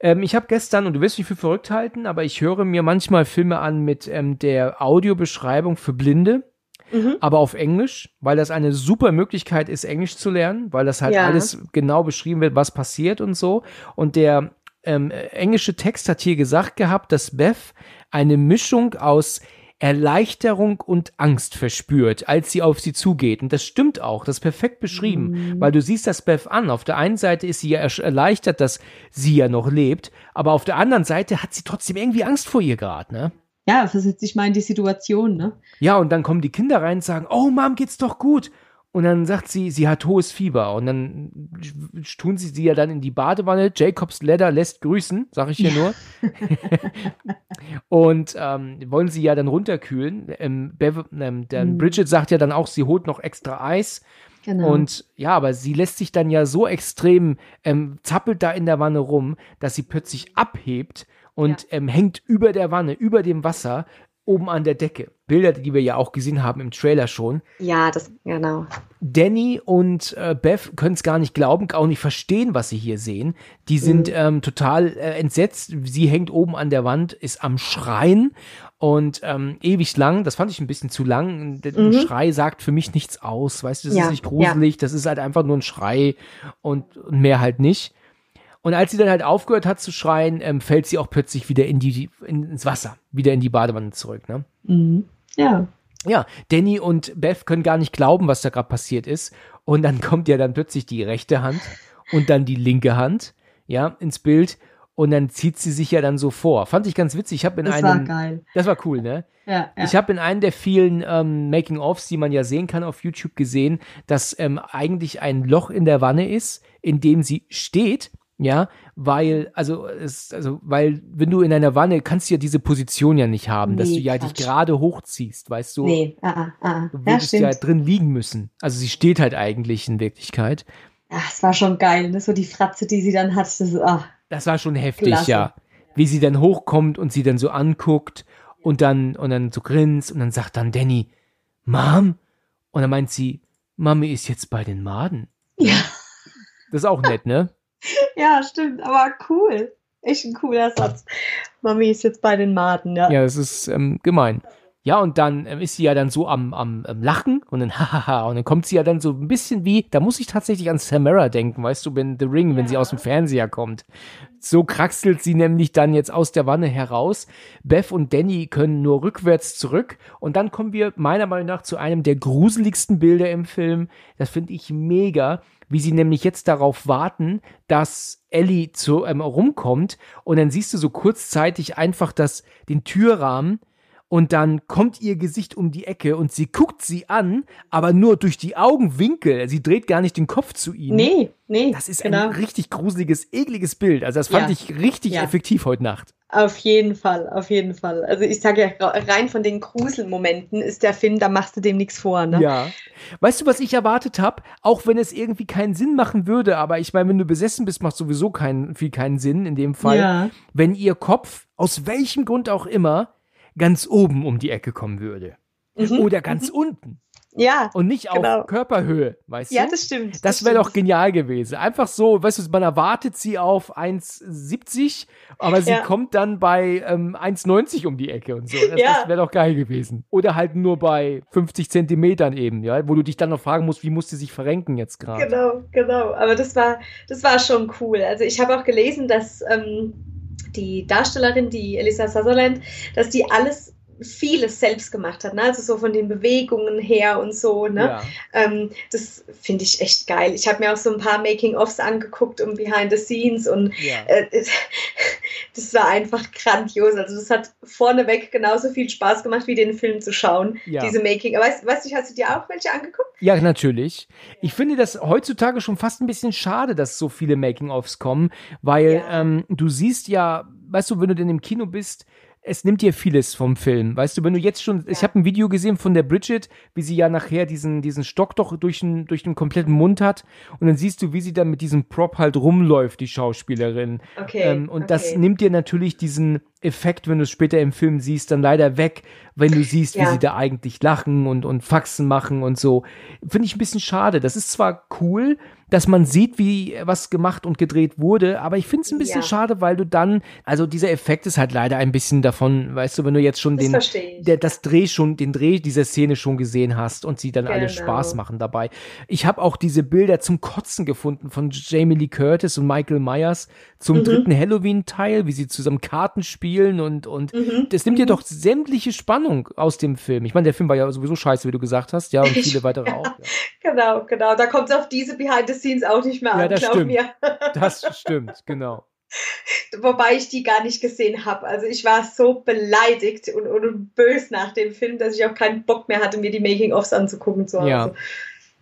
Ähm, ich habe gestern, und du wirst mich für verrückt halten, aber ich höre mir manchmal Filme an mit ähm, der Audiobeschreibung für Blinde mhm. aber auf Englisch, weil das eine super Möglichkeit ist, Englisch zu lernen, weil das halt ja. alles genau beschrieben wird, was passiert und so. Und der ähm, englische Text hat hier gesagt gehabt, dass Beth eine Mischung aus Erleichterung und Angst verspürt, als sie auf sie zugeht. Und das stimmt auch, das ist perfekt beschrieben, mhm. weil du siehst das Beth an. Auf der einen Seite ist sie ja erleichtert, dass sie ja noch lebt, aber auf der anderen Seite hat sie trotzdem irgendwie Angst vor ihr gerade, ne? Ja, versetze ich mal in die Situation, ne? Ja, und dann kommen die Kinder rein und sagen, oh Mom, geht's doch gut. Und dann sagt sie, sie hat hohes Fieber. Und dann tun sie sie ja dann in die Badewanne. Jacobs Ladder lässt grüßen, sag ich hier nur. [laughs] und ähm, wollen sie ja dann runterkühlen. Ähm, Bev, ähm, dann mhm. Bridget sagt ja dann auch, sie holt noch extra Eis. Genau. Und ja, aber sie lässt sich dann ja so extrem, ähm, zappelt da in der Wanne rum, dass sie plötzlich abhebt und ja. ähm, hängt über der Wanne, über dem Wasser, oben an der Decke. Bilder, die wir ja auch gesehen haben im Trailer schon. Ja, das, genau. Danny und äh, Beth können es gar nicht glauben, auch nicht verstehen, was sie hier sehen. Die sind mhm. ähm, total äh, entsetzt. Sie hängt oben an der Wand, ist am Schreien und ähm, ewig lang. Das fand ich ein bisschen zu lang. Der mhm. Schrei sagt für mich nichts aus. Weißt du, das ja. ist nicht gruselig. Ja. Das ist halt einfach nur ein Schrei und, und mehr halt nicht. Und als sie dann halt aufgehört hat zu schreien, ähm, fällt sie auch plötzlich wieder in die, in, ins Wasser, wieder in die Badewanne zurück. Ne? Mhm. Ja. Ja, Danny und Beth können gar nicht glauben, was da gerade passiert ist. Und dann [laughs] kommt ja dann plötzlich die rechte Hand und dann die linke Hand, ja, ins Bild. Und dann zieht sie sich ja dann so vor. Fand ich ganz witzig. Ich habe in das einem. Das war geil. Das war cool, ne? Ja, ja. Ich habe in einem der vielen ähm, Making-ofs, die man ja sehen kann auf YouTube, gesehen, dass ähm, eigentlich ein Loch in der Wanne ist, in dem sie steht ja, weil, also, es, also, weil, wenn du in einer Wanne kannst du ja diese Position ja nicht haben, nee, dass du ja Quatsch. dich gerade hochziehst, weißt du? Nee, ah, ah, ah. Du würdest ja, ja drin liegen müssen. Also, sie steht halt eigentlich in Wirklichkeit. Ach, es war schon geil, ne? So die Fratze, die sie dann hat, das, ach, das war schon heftig, klasse. ja. Wie sie dann hochkommt und sie dann so anguckt und dann, und dann so grinst und dann sagt dann Danny, Mom? Und dann meint sie, Mami ist jetzt bei den Maden. Ja. Das ist auch nett, ne? [laughs] ja, stimmt, aber cool. Echt ein cooler Satz. Mami ist jetzt bei den Maden, ja. Ja, das ist ähm, gemein. Ja, und dann ähm, ist sie ja dann so am, am, am Lachen und dann [laughs] hahaha und dann kommt sie ja dann so ein bisschen wie, da muss ich tatsächlich an Samara denken, weißt du, wenn The Ring, wenn ja. sie aus dem Fernseher kommt. So kraxelt sie nämlich dann jetzt aus der Wanne heraus. Beth und Danny können nur rückwärts zurück und dann kommen wir meiner Meinung nach zu einem der gruseligsten Bilder im Film. Das finde ich mega wie sie nämlich jetzt darauf warten, dass Ellie zu ähm, rumkommt. Und dann siehst du so kurzzeitig einfach das den Türrahmen und dann kommt ihr Gesicht um die Ecke und sie guckt sie an, aber nur durch die Augenwinkel. Sie dreht gar nicht den Kopf zu ihnen. Nee, nee. Das ist genau. ein richtig gruseliges, ekliges Bild. Also das fand ja. ich richtig ja. effektiv heute Nacht. Auf jeden Fall, auf jeden Fall. Also ich sage ja, rein von den Gruselmomenten ist der Film, da machst du dem nichts vor, ne? Ja. Weißt du, was ich erwartet habe? Auch wenn es irgendwie keinen Sinn machen würde, aber ich meine, wenn du besessen bist, macht sowieso keinen, viel keinen Sinn in dem Fall. Ja. Wenn ihr Kopf, aus welchem Grund auch immer, ganz oben um die Ecke kommen würde. Mhm. Oder ganz mhm. unten. Ja. Und nicht genau. auf Körperhöhe, weißt ja, du? Ja, das stimmt. Das, das wäre doch genial gewesen. Einfach so, weißt du, man erwartet sie auf 1,70, aber sie ja. kommt dann bei ähm, 1,90 um die Ecke und so. Das, ja. das wäre doch geil gewesen. Oder halt nur bei 50 Zentimetern eben, ja, wo du dich dann noch fragen musst, wie muss sie sich verrenken jetzt gerade. Genau, genau. Aber das war, das war schon cool. Also ich habe auch gelesen, dass ähm, die Darstellerin, die Elisa Sutherland, dass die alles vieles selbst gemacht hat, ne? also so von den Bewegungen her und so. Ne? Ja. Ähm, das finde ich echt geil. Ich habe mir auch so ein paar Making-ofs angeguckt und Behind the Scenes und ja. äh, [laughs] das war einfach grandios. Also das hat vorneweg genauso viel Spaß gemacht, wie den Film zu schauen, ja. diese Making. Weißt, weißt du, hast du dir auch welche angeguckt? Ja, natürlich. Ich finde das heutzutage schon fast ein bisschen schade, dass so viele Making-ofs kommen, weil ähm, du siehst ja, weißt du, wenn du denn im Kino bist, es nimmt dir vieles vom Film. Weißt du, wenn du jetzt schon, ja. ich habe ein Video gesehen von der Bridget, wie sie ja nachher diesen, diesen Stock doch durch den, durch den kompletten Mund hat und dann siehst du, wie sie dann mit diesem Prop halt rumläuft, die Schauspielerin. Okay. Ähm, und okay. das nimmt dir natürlich diesen Effekt, wenn du es später im Film siehst, dann leider weg, wenn du siehst, ja. wie sie da eigentlich lachen und, und Faxen machen und so. Finde ich ein bisschen schade. Das ist zwar cool, dass man sieht, wie was gemacht und gedreht wurde. Aber ich finde es ein bisschen ja. schade, weil du dann, also dieser Effekt ist halt leider ein bisschen davon, weißt du, wenn du jetzt schon das den, der, das Dreh schon, den Dreh dieser Szene schon gesehen hast und sie dann genau. alle Spaß machen dabei. Ich habe auch diese Bilder zum Kotzen gefunden von Jamie Lee Curtis und Michael Myers zum mhm. dritten Halloween-Teil, wie sie zusammen Karten spielen und, und mhm. das nimmt dir mhm. doch sämtliche Spannung aus dem Film. Ich meine, der Film war ja sowieso scheiße, wie du gesagt hast, ja, und viele weitere [laughs] auch. Ja. Genau, genau. Da kommt es auf diese Behind the Scenes auch nicht mehr ja, an, das glaub stimmt. mir. Das stimmt, genau. [laughs] Wobei ich die gar nicht gesehen habe. Also ich war so beleidigt und, und bös nach dem Film, dass ich auch keinen Bock mehr hatte, mir die Making-ofs anzugucken zu Hause. Ja.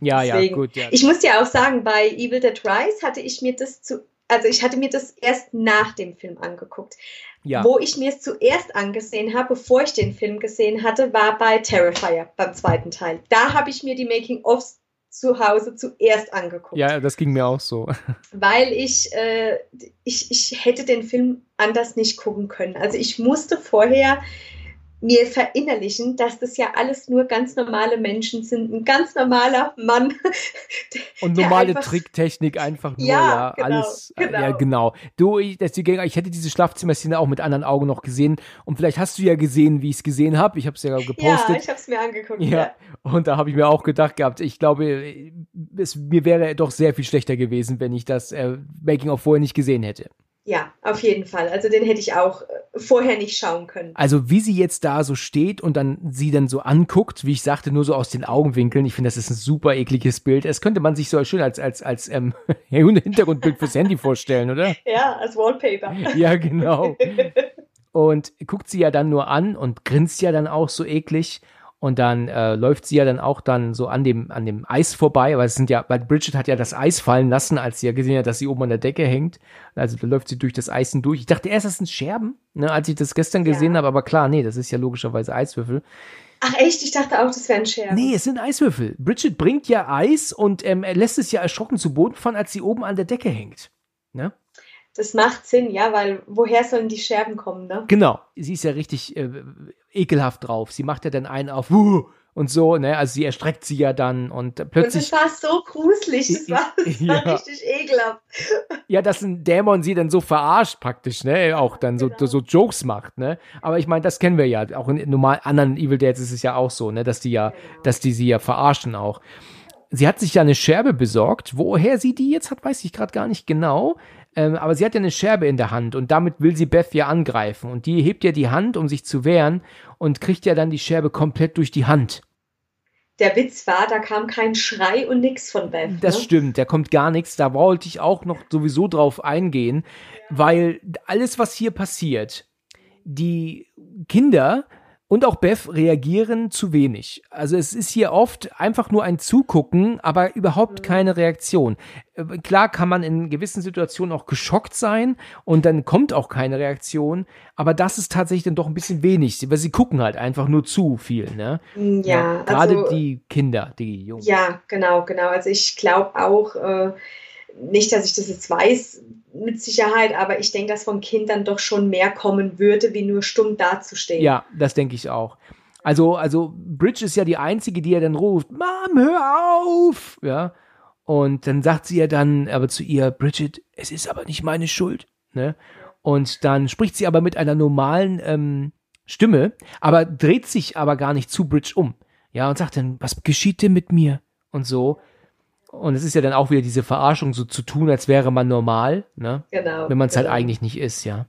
Ja, Deswegen. ja, gut. Ja. Ich muss ja auch sagen, bei Evil Dead Rise hatte ich mir das zu, also ich hatte mir das erst nach dem Film angeguckt. Ja. Wo ich mir es zuerst angesehen habe, bevor ich den Film gesehen hatte, war bei Terrifier beim zweiten Teil. Da habe ich mir die Making-ofs zu Hause zuerst angeguckt. Ja, das ging mir auch so. Weil ich, äh, ich, ich hätte den Film anders nicht gucken können. Also ich musste vorher mir verinnerlichen, dass das ja alles nur ganz normale Menschen sind. Ein ganz normaler Mann. [laughs] Und normale Tricktechnik einfach nur, ja, ja genau, alles. Äh, genau. Ja, genau. Du, ich, ich hätte diese Schlafzimmerszene auch mit anderen Augen noch gesehen. Und vielleicht hast du ja gesehen, wie ich es gesehen habe. Ich habe es ja gepostet. Ja, ich habe es mir angeguckt. Ja. ja. Und da habe ich mir auch gedacht gehabt, ich glaube, es, mir wäre doch sehr viel schlechter gewesen, wenn ich das äh, Making of vorher nicht gesehen hätte. Ja, auf jeden Fall. Also den hätte ich auch äh, vorher nicht schauen können. Also wie sie jetzt da so steht und dann sie dann so anguckt, wie ich sagte, nur so aus den Augenwinkeln. Ich finde, das ist ein super ekliges Bild. Es könnte man sich so schön als als als ähm, [laughs] Hintergrundbild fürs Handy vorstellen, oder? [laughs] Ja, als Wallpaper. [laughs] Ja, genau. Und guckt sie ja dann nur an und grinst ja dann auch so eklig. Und dann äh, läuft sie ja dann auch dann so an dem, an dem Eis vorbei, weil es sind ja, weil Bridget hat ja das Eis fallen lassen, als sie ja gesehen hat, dass sie oben an der Decke hängt. Also da läuft sie durch das Eis durch. Ich dachte erst, das sind Scherben, ne, als ich das gestern gesehen ja. habe, aber klar, nee, das ist ja logischerweise Eiswürfel. Ach echt? Ich dachte auch, das wären Scherben. Nee, es sind Eiswürfel. Bridget bringt ja Eis und ähm, er lässt es ja erschrocken zu Boden fallen, als sie oben an der Decke hängt. Ne? Das macht Sinn, ja, weil woher sollen die Scherben kommen, ne? Genau, sie ist ja richtig äh, ekelhaft drauf. Sie macht ja dann einen auf Wuh! und so, ne? Also sie erstreckt sie ja dann und plötzlich. Und das war so gruselig, das war, das ja. war richtig ekelhaft. Ja, dass ein Dämon sie dann so verarscht praktisch, ne? Auch dann so, genau. so Jokes macht, ne? Aber ich meine, das kennen wir ja. Auch in normal anderen Evil Deads ist es ja auch so, ne? Dass die ja, genau. dass die sie ja verarschen auch. Sie hat sich ja eine Scherbe besorgt. Woher sie die jetzt hat, weiß ich gerade gar nicht genau. Ähm, aber sie hat ja eine Scherbe in der Hand und damit will sie Beth ja angreifen. Und die hebt ja die Hand, um sich zu wehren und kriegt ja dann die Scherbe komplett durch die Hand. Der Witz war, da kam kein Schrei und nichts von Beth. Ne? Das stimmt, da kommt gar nichts. Da wollte ich auch noch sowieso drauf eingehen, weil alles, was hier passiert, die Kinder und auch Beth reagieren zu wenig. Also es ist hier oft einfach nur ein Zugucken, aber überhaupt mhm. keine Reaktion. Äh, klar kann man in gewissen Situationen auch geschockt sein und dann kommt auch keine Reaktion, aber das ist tatsächlich dann doch ein bisschen wenig, weil sie gucken halt einfach nur zu viel, ne? Mm, ja, ja gerade also, die Kinder, die Jungen. Ja, genau, genau. Also ich glaube auch, äh, nicht, dass ich das jetzt weiß, mit Sicherheit, aber ich denke, dass von Kindern doch schon mehr kommen würde, wie nur stumm dazustehen. Ja, das denke ich auch. Also, also Bridge ist ja die einzige, die ja dann ruft, Mom, hör auf! Ja. Und dann sagt sie ja dann aber zu ihr, Bridget, es ist aber nicht meine Schuld. Ne? Und dann spricht sie aber mit einer normalen ähm, Stimme, aber dreht sich aber gar nicht zu Bridge um. Ja, und sagt dann, was geschieht denn mit mir? Und so. Und es ist ja dann auch wieder diese Verarschung, so zu tun, als wäre man normal, ne? Genau. Wenn man es halt genau. halt eigentlich nicht ist, ja.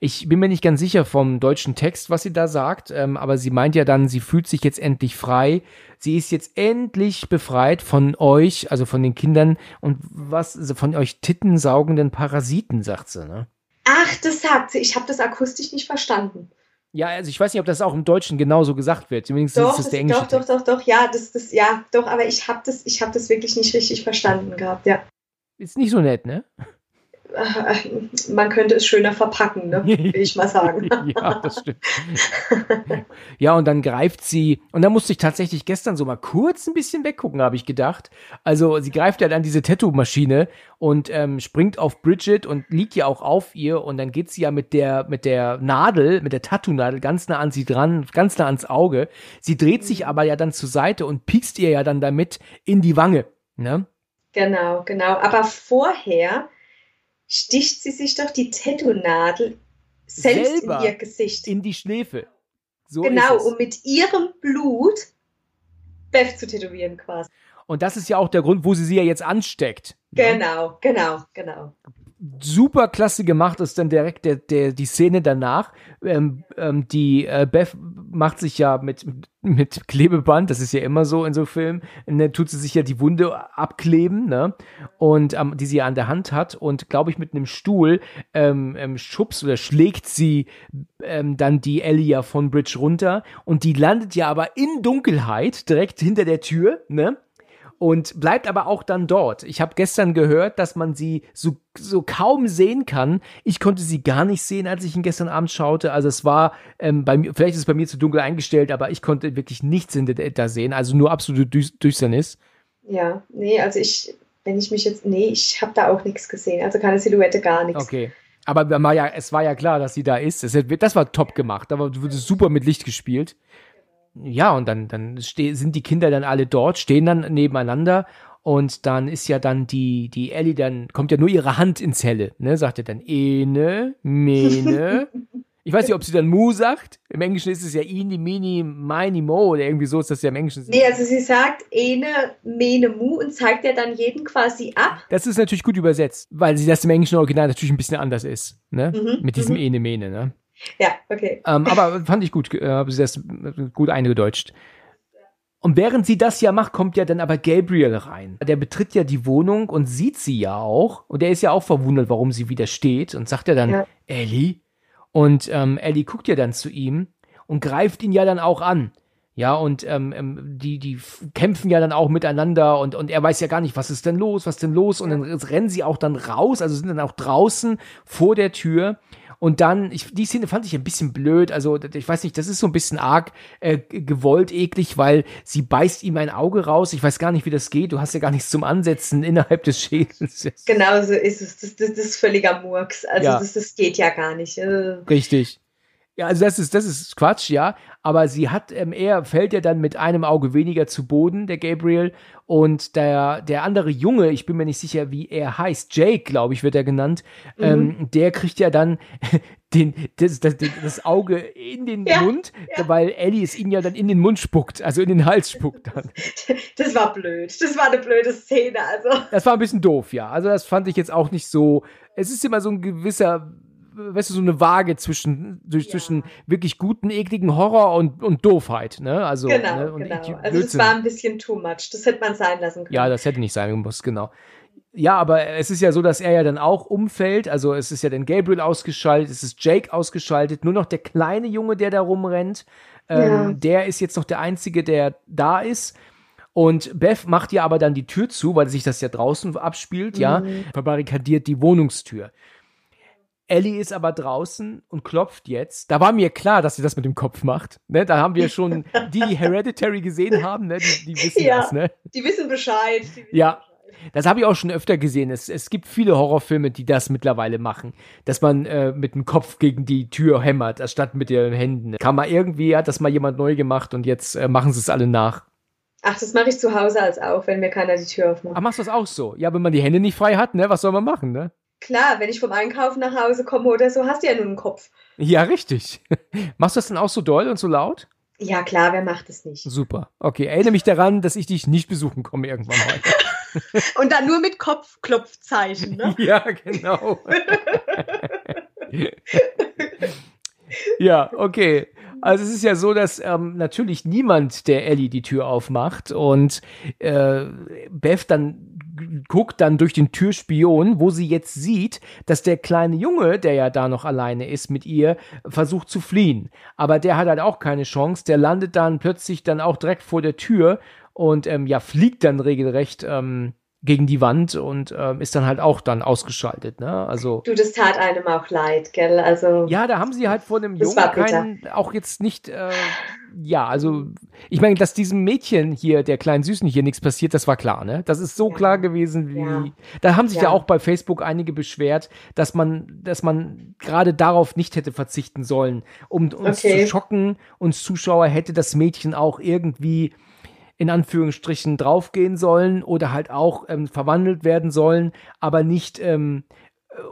Ich bin mir nicht ganz sicher vom deutschen Text, was sie da sagt, ähm, aber sie meint ja dann, sie fühlt sich jetzt endlich frei. Sie ist jetzt endlich befreit von euch, also von den Kindern und was also von euch tittensaugenden Parasiten, sagt sie, ne? Ach, das sagt sie. Ich habe das akustisch nicht verstanden. Ja, also ich weiß nicht, ob das auch im Deutschen genauso gesagt wird. Zumindest doch, ist das der englische. Doch, doch, doch, doch, ja, das, das, ja, doch, aber ich habe das, ich das wirklich nicht richtig verstanden gehabt, ja. Ist nicht so nett, ne? Man könnte es schöner verpacken, ne? will ich mal sagen. [laughs] ja, das stimmt. ja, und dann greift sie, und da musste ich tatsächlich gestern so mal kurz ein bisschen weggucken, habe ich gedacht. Also sie greift ja dann diese Tattoo-Maschine und ähm, springt auf Bridget und liegt ja auch auf ihr und dann geht sie ja mit der, mit der Nadel, mit der Tattoo-Nadel ganz nah an sie dran, ganz nah ans Auge. Sie dreht sich mhm. aber ja dann zur Seite und piekst ihr ja dann damit in die Wange, ne? Genau, genau. Aber vorher sticht sie sich doch die Tattoo-Nadel selbst Selber in ihr Gesicht. In die Schläfe. So genau, um mit ihrem Blut Beth zu tätowieren quasi. Und das ist ja auch der Grund, wo sie sie ja jetzt ansteckt. Ne? Genau, genau, genau super klasse gemacht ist dann direkt der, der, die Szene danach. Ähm, ähm, die äh, Beth macht sich ja mit, mit Klebeband, das ist ja immer so in so Filmen, ne, tut sie sich ja die Wunde abkleben, ne? Und ähm, die sie ja an der Hand hat und glaube ich mit einem Stuhl ähm, ähm, schubst oder schlägt sie ähm, dann die Ellie ja von Bridge runter und die landet ja aber in Dunkelheit direkt hinter der Tür, ne? Und bleibt aber auch dann dort. Ich habe gestern gehört, dass man sie so, so kaum sehen kann. Ich konnte sie gar nicht sehen, als ich ihn gestern Abend schaute. Also es war ähm, bei mir, vielleicht ist es bei mir zu dunkel eingestellt, aber ich konnte wirklich nichts in da sehen. Also nur absolute Düsternis. Ja, nee, also ich, wenn ich mich jetzt, nee, ich habe da auch nichts gesehen. Also keine Silhouette, gar nichts. Okay. Aber ja, es war ja klar, dass sie da ist. Das, das war top gemacht. Da wurde super mit Licht gespielt. Ja, und dann, dann sind die Kinder dann alle dort, stehen dann nebeneinander und dann ist ja dann die, die Ellie, dann kommt ja nur ihre Hand ins Helle, ne? Sagt er dann Ene, Mene. Ich weiß nicht, ob sie dann Mu sagt. Im Englischen ist es ja Ini, Mini, Mini, Mo oder irgendwie so ist das ja im Englischen. Nee, also sie sagt Ene, Mene, Mu und zeigt ja dann jeden quasi ab. Das ist natürlich gut übersetzt, weil sie das im englischen Original natürlich ein bisschen anders ist, ne? Mhm, Mit diesem mhm. Ene, Mene, ne? Ja, okay. Ähm, aber fand ich gut, äh, habe sie das gut eingedeutscht. Und während sie das ja macht, kommt ja dann aber Gabriel rein. Der betritt ja die Wohnung und sieht sie ja auch. Und er ist ja auch verwundert, warum sie wieder steht. Und sagt ja dann, ja. Ellie? Und ähm, Ellie guckt ja dann zu ihm und greift ihn ja dann auch an. Ja, und ähm, ähm die, die kämpfen ja dann auch miteinander und, und er weiß ja gar nicht, was ist denn los, was ist denn los? Und dann rennen sie auch dann raus, also sind dann auch draußen vor der Tür. Und dann, ich, die Szene fand ich ein bisschen blöd. Also, ich weiß nicht, das ist so ein bisschen arg äh, gewollt eklig, weil sie beißt ihm ein Auge raus. Ich weiß gar nicht, wie das geht. Du hast ja gar nichts zum Ansetzen [laughs] innerhalb des Schädels. Genau so ist es. Das, das, das ist völliger Murks. Also, ja. das, das geht ja gar nicht. Äh. Richtig. Ja, also das ist, das ist Quatsch, ja. Aber sie hat, ähm, er fällt ja dann mit einem Auge weniger zu Boden, der Gabriel. Und der, der andere Junge, ich bin mir nicht sicher, wie er heißt, Jake, glaube ich, wird er genannt, mhm. ähm, der kriegt ja dann [laughs] den, das, das, das Auge in den ja, Mund, ja. weil Ellie es ihn ja dann in den Mund spuckt, also in den Hals spuckt dann. [laughs] Das war blöd. Das war eine blöde Szene, also. Das war ein bisschen doof, ja. Also das fand ich jetzt auch nicht so. Es ist immer so ein gewisser weißt du, so eine Waage zwischen, durch, ja. zwischen wirklich guten, ekligen Horror und, und Doofheit, ne? Also, genau, ne? Genau. Also es war ein bisschen too much. Das hätte man sein lassen können. Ja, das hätte nicht sein müssen, genau. Ja, aber es ist ja so, dass er ja dann auch umfällt. Also es ist ja dann Gabriel ausgeschaltet, es ist Jake ausgeschaltet, nur noch der kleine Junge, der da rumrennt. Ähm, ja. Der ist jetzt noch der Einzige, der da ist. Und Beth macht ja aber dann die Tür zu, weil sich das ja draußen abspielt, mhm. ja, verbarrikadiert die Wohnungstür. Ellie ist aber draußen und klopft jetzt. Da war mir klar, dass sie das mit dem Kopf macht. Ne? Da haben wir schon, [laughs] die, die Hereditary gesehen haben, ne? die, die wissen ja, das. Ne? Die wissen Bescheid. Die wissen ja. Bescheid. Das habe ich auch schon öfter gesehen. Es, es gibt viele Horrorfilme, die das mittlerweile machen. Dass man äh, mit dem Kopf gegen die Tür hämmert, anstatt mit den Händen. Kann man irgendwie, hat das mal jemand neu gemacht und jetzt äh, machen sie es alle nach. Ach, das mache ich zu Hause als auch, wenn mir keiner die Tür aufmacht. Ach, machst du das auch so? Ja, wenn man die Hände nicht frei hat, ne? Was soll man machen, ne? Klar, wenn ich vom Einkaufen nach Hause komme oder so, hast du ja nur einen Kopf. Ja, richtig. [laughs] Machst du das dann auch so doll und so laut? Ja, klar, wer macht es nicht? Super. Okay, erinnere mich daran, dass ich dich nicht besuchen komme irgendwann mal. [laughs] und dann nur mit Kopfklopfzeichen, ne? [laughs] ja, genau. ja, okay. Also es ist ja so, dass ähm, natürlich niemand der Ellie die Tür aufmacht und äh, Beth dann guckt dann durch den Türspion, wo sie jetzt sieht, dass der kleine Junge, der ja da noch alleine ist mit ihr, versucht zu fliehen. Aber der hat halt auch keine Chance. Der landet dann plötzlich dann auch direkt vor der Tür und ähm, ja, fliegt dann regelrecht ähm, gegen die Wand und ähm, ist dann halt auch dann ausgeschaltet, ne? Also du, das tat einem auch leid, gell? Also ja, da haben sie halt vor dem Jungen keinen, auch jetzt nicht, äh, ja, also ich meine, dass diesem Mädchen hier, der kleinen Süßen hier nichts passiert, das war klar, ne? Das ist so ja. klar gewesen wie. Ja. Da haben sich ja. ja. auch bei Facebook einige beschwert, dass man, dass man gerade darauf nicht hätte verzichten sollen, um uns okay. zu schocken. Uns Zuschauer hätte das Mädchen auch irgendwie in Anführungsstrichen draufgehen sollen oder halt auch ähm, verwandelt werden sollen, aber nicht ähm,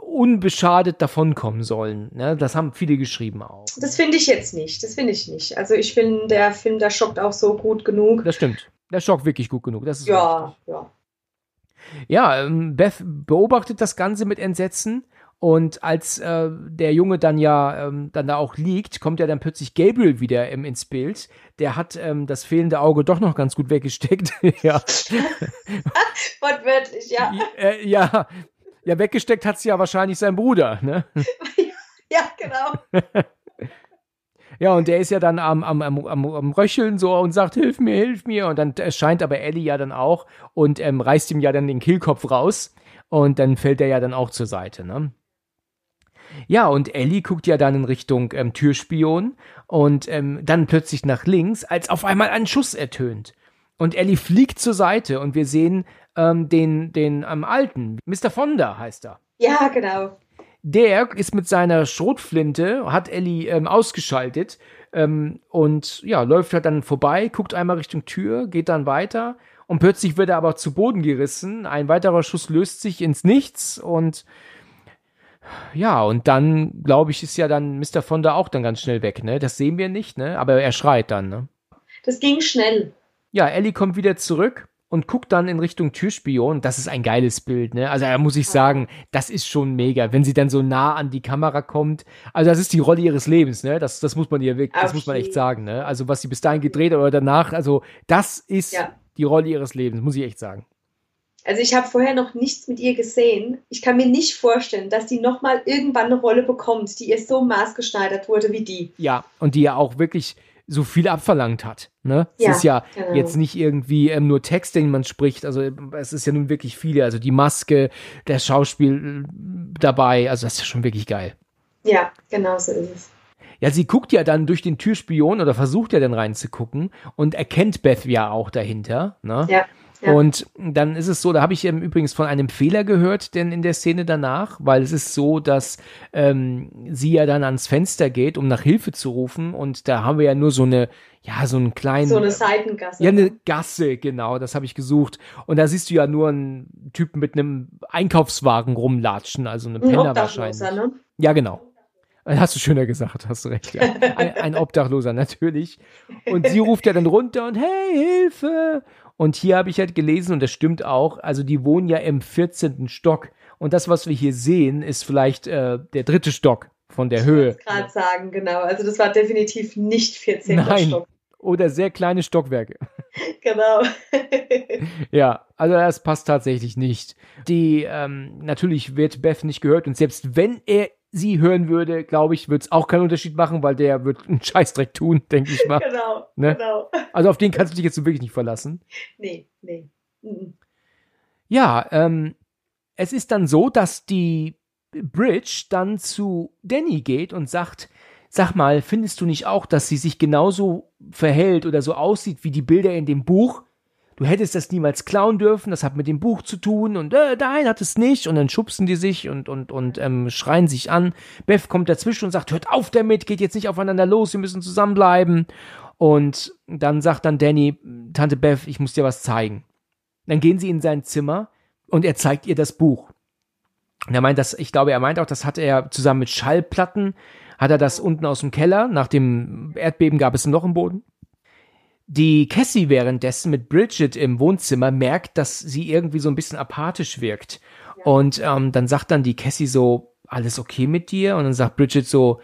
unbeschadet davonkommen sollen. Ne? Das haben viele geschrieben auch. Das finde ich jetzt nicht. Das finde ich nicht. Also ich finde, der Film, der schockt auch so gut genug. Das stimmt. Der schockt wirklich gut genug. Das ist ja, richtig. ja. Ja, ähm, Beth beobachtet das Ganze mit Entsetzen und als äh, der Junge dann ja ähm, dann da auch liegt, kommt ja dann plötzlich Gabriel wieder ähm, ins Bild. Der hat ähm, das fehlende Auge doch noch ganz gut weggesteckt. [laughs] ja. [laughs] Wortwörtlich, ja. Äh, ja. Ja, weggesteckt hat es ja wahrscheinlich sein Bruder, ne? [laughs] ja, genau. Ja, und der ist ja dann am, am, am, am, Röcheln so und sagt, hilf mir, hilf mir. Und dann erscheint aber Ellie ja dann auch und ähm, reißt ihm ja dann den Kehlkopf raus. Und dann fällt er ja dann auch zur Seite, ne? Ja, und Ellie guckt ja dann in Richtung ähm, Türspion und ähm, dann plötzlich nach links, als auf einmal ein Schuss ertönt. Und Ellie fliegt zur Seite und wir sehen ähm, den, den ähm, alten, Mr. Fonda heißt er. Ja, genau. der ist mit seiner Schrotflinte, hat Ellie ähm, ausgeschaltet ähm, und ja, läuft halt dann vorbei, guckt einmal Richtung Tür, geht dann weiter und plötzlich wird er aber zu Boden gerissen. Ein weiterer Schuss löst sich ins Nichts und ja, und dann, glaube ich, ist ja dann Mr. Fonda auch dann ganz schnell weg, ne? Das sehen wir nicht, ne? Aber er schreit dann, ne? Das ging schnell. Ja, Ellie kommt wieder zurück und guckt dann in Richtung Türspion. Das ist ein geiles Bild, ne? Also da muss ich sagen, das ist schon mega, wenn sie dann so nah an die Kamera kommt. Also das ist die Rolle ihres Lebens, ne? Das, das muss man ihr wirklich, das muss man echt sagen, ne? Also was sie bis dahin gedreht hat oder danach, also das ist Ja. die Rolle ihres Lebens, muss ich echt sagen. Also ich habe vorher noch nichts mit ihr gesehen. Ich kann mir nicht vorstellen, dass die nochmal irgendwann eine Rolle bekommt, die ihr so maßgeschneidert wurde wie die. Ja, und die ja auch wirklich so viel abverlangt hat. Ne? Ja, es ist ja genau. jetzt nicht irgendwie ähm, nur Text, den man spricht. Also es ist ja nun wirklich viele. Also die Maske, das Schauspiel äh, dabei. Also das ist schon wirklich geil. Ja, genau so ist es. Ja, sie guckt ja dann durch den Türspion oder versucht ja dann reinzugucken und erkennt Beth ja auch dahinter. Ne? Ja. Ja. Und dann ist es so, da habe ich ähm, übrigens von einem Fehler gehört, denn in der Szene danach, weil es ist so, dass ähm, sie ja dann ans Fenster geht, um nach Hilfe zu rufen und da haben wir ja nur so eine, ja, so einen kleinen, So eine Seitengasse. ja, eine Gasse, genau, das habe ich gesucht. Und da siehst du ja nur einen Typen mit einem Einkaufswagen rumlatschen, also eine ein Penner wahrscheinlich. Obdachloser, ne? Ja, genau. Hast du schöner gesagt, hast du recht. Ja. Ein, ein Obdachloser, natürlich. Und sie ruft ja dann runter und hey, Hilfe! Und hier habe ich halt gelesen, und das stimmt auch, also die wohnen ja im 14. Stock. Und das, was wir hier sehen, ist vielleicht äh, der dritte Stock von der Höhe. Gerade sagen, genau. Also das war definitiv nicht 14. Nein. Stock. Oder sehr kleine Stockwerke. [laughs] Genau. [laughs] Ja, also das passt tatsächlich nicht. Die, ähm, natürlich wird Beth nicht gehört und selbst wenn er sie hören würde, glaube ich, wird es auch keinen Unterschied machen, weil der wird einen [laughs] Scheißdreck tun, denke ich mal. genau. Ne? Genau. Also auf den kannst du dich jetzt so wirklich nicht verlassen. Nee, nee. Mhm. Ja, ähm, es ist dann so, dass die Bridge dann zu Danny geht und sagt, sag mal, findest du nicht auch, dass sie sich genauso verhält oder so aussieht wie die Bilder in dem Buch? Du hättest das niemals klauen dürfen, das hat mit dem Buch zu tun und äh, nein, hat es nicht. Und dann schubsen die sich und, und, und ähm, schreien sich an. Beth kommt dazwischen und sagt, hört auf damit, geht jetzt nicht aufeinander los, wir müssen zusammenbleiben. Und dann sagt dann Danny, Tante Beth, ich muss dir was zeigen. Dann gehen sie in sein Zimmer und er zeigt ihr das Buch. Und er meint, das, ich glaube, er meint auch, das hat er zusammen mit Schallplatten, hat er das unten aus dem Keller. Nach dem Erdbeben gab es ein Loch im Boden. Die Cassie währenddessen mit Bridget im Wohnzimmer merkt, dass sie irgendwie so ein bisschen apathisch wirkt. Und ähm, dann sagt dann die Cassie so, alles okay mit dir? Und dann sagt Bridget so,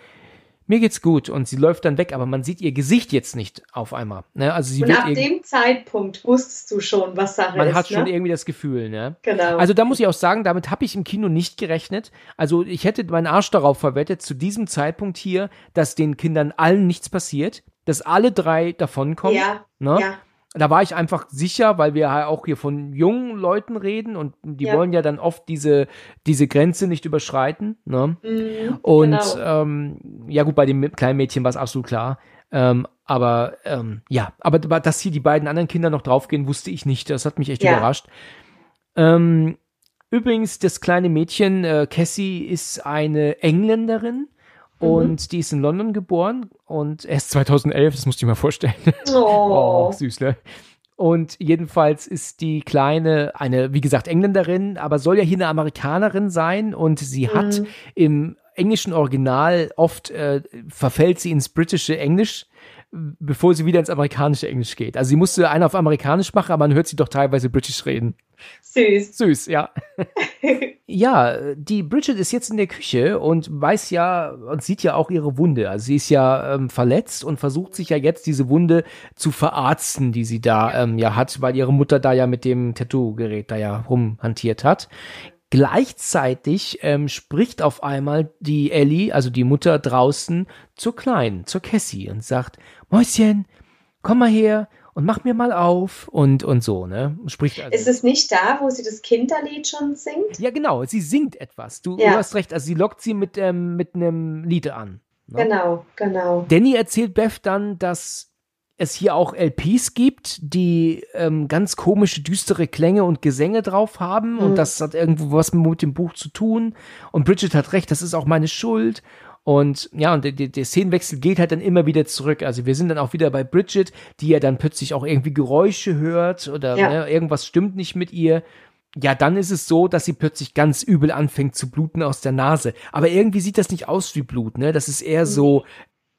mir geht's gut. Und sie läuft dann weg, aber man sieht ihr Gesicht jetzt nicht auf einmal. Ne? Also sie Und wird ab dem Zeitpunkt wusstest du schon, was Sache man ist. hat schon ne? irgendwie das Gefühl, ne? Genau. Also da muss ich auch sagen, damit habe ich im Kino nicht gerechnet. Also ich hätte meinen Arsch darauf verwettet, zu diesem Zeitpunkt hier, dass den Kindern allen nichts passiert, dass alle drei davonkommen. ja, ne? ja, Da war ich einfach sicher, weil wir ja auch hier von jungen Leuten reden und die Ja. wollen ja dann oft diese, diese Grenze nicht überschreiten. Ne? Mhm, Und genau. ähm, ja gut, bei dem kleinen Mädchen war es absolut klar. Ähm, aber ähm, ja, aber dass hier die beiden anderen Kinder noch draufgehen, wusste ich nicht. Das hat mich echt Ja. überrascht. Ähm, übrigens, das kleine Mädchen, äh, Cassie, ist eine Engländerin. Mhm. Und die ist in London geboren und erst 2011, das musst du dir mal vorstellen. [laughs] Oh, Oh, süß, ne? Und jedenfalls ist die Kleine eine, wie gesagt, Engländerin, aber soll ja hier eine Amerikanerin sein und sie hat Mhm. im englischen Original oft äh, verfällt sie ins britische Englisch, bevor sie wieder ins amerikanische Englisch geht. Also sie musste einen auf amerikanisch machen, aber man hört sie doch teilweise britisch reden. Süß. Süß, ja. [laughs] Ja, die Bridget ist jetzt in der Küche und weiß ja und sieht ja auch ihre Wunde. Also sie ist ja ähm, verletzt und versucht sich ja jetzt diese Wunde zu verarzten, die sie da ähm, ja hat, weil ihre Mutter da ja mit dem Tattoo-Gerät da ja rumhantiert hat. Gleichzeitig ähm, spricht auf einmal die Ellie, also die Mutter draußen, zur Kleinen, zur Cassie und sagt, Mäuschen, komm mal her und mach mir mal auf und, und so, ne? Spricht also. Ist es nicht da, wo sie das Kinderlied schon singt? Ja, genau, sie singt etwas. Du, Ja. du hast recht, also sie lockt sie mit, ähm, mit einem Lied an. Ne? Genau, genau. Danny erzählt Beth dann, dass es hier auch LPs gibt, die ähm, ganz komische, düstere Klänge und Gesänge drauf haben. Mhm. Und das hat irgendwo was mit dem Buch zu tun. Und Bridget hat recht, das ist auch meine Schuld. Und ja, und der, der Szenenwechsel geht halt dann immer wieder zurück. Also wir sind dann auch wieder bei Bridget, die ja dann plötzlich auch irgendwie Geräusche hört oder ja. ne, irgendwas stimmt nicht mit ihr. Ja, dann ist es so, dass sie plötzlich ganz übel anfängt zu bluten aus der Nase. Aber irgendwie sieht das nicht aus wie Blut, ne? Das ist eher so.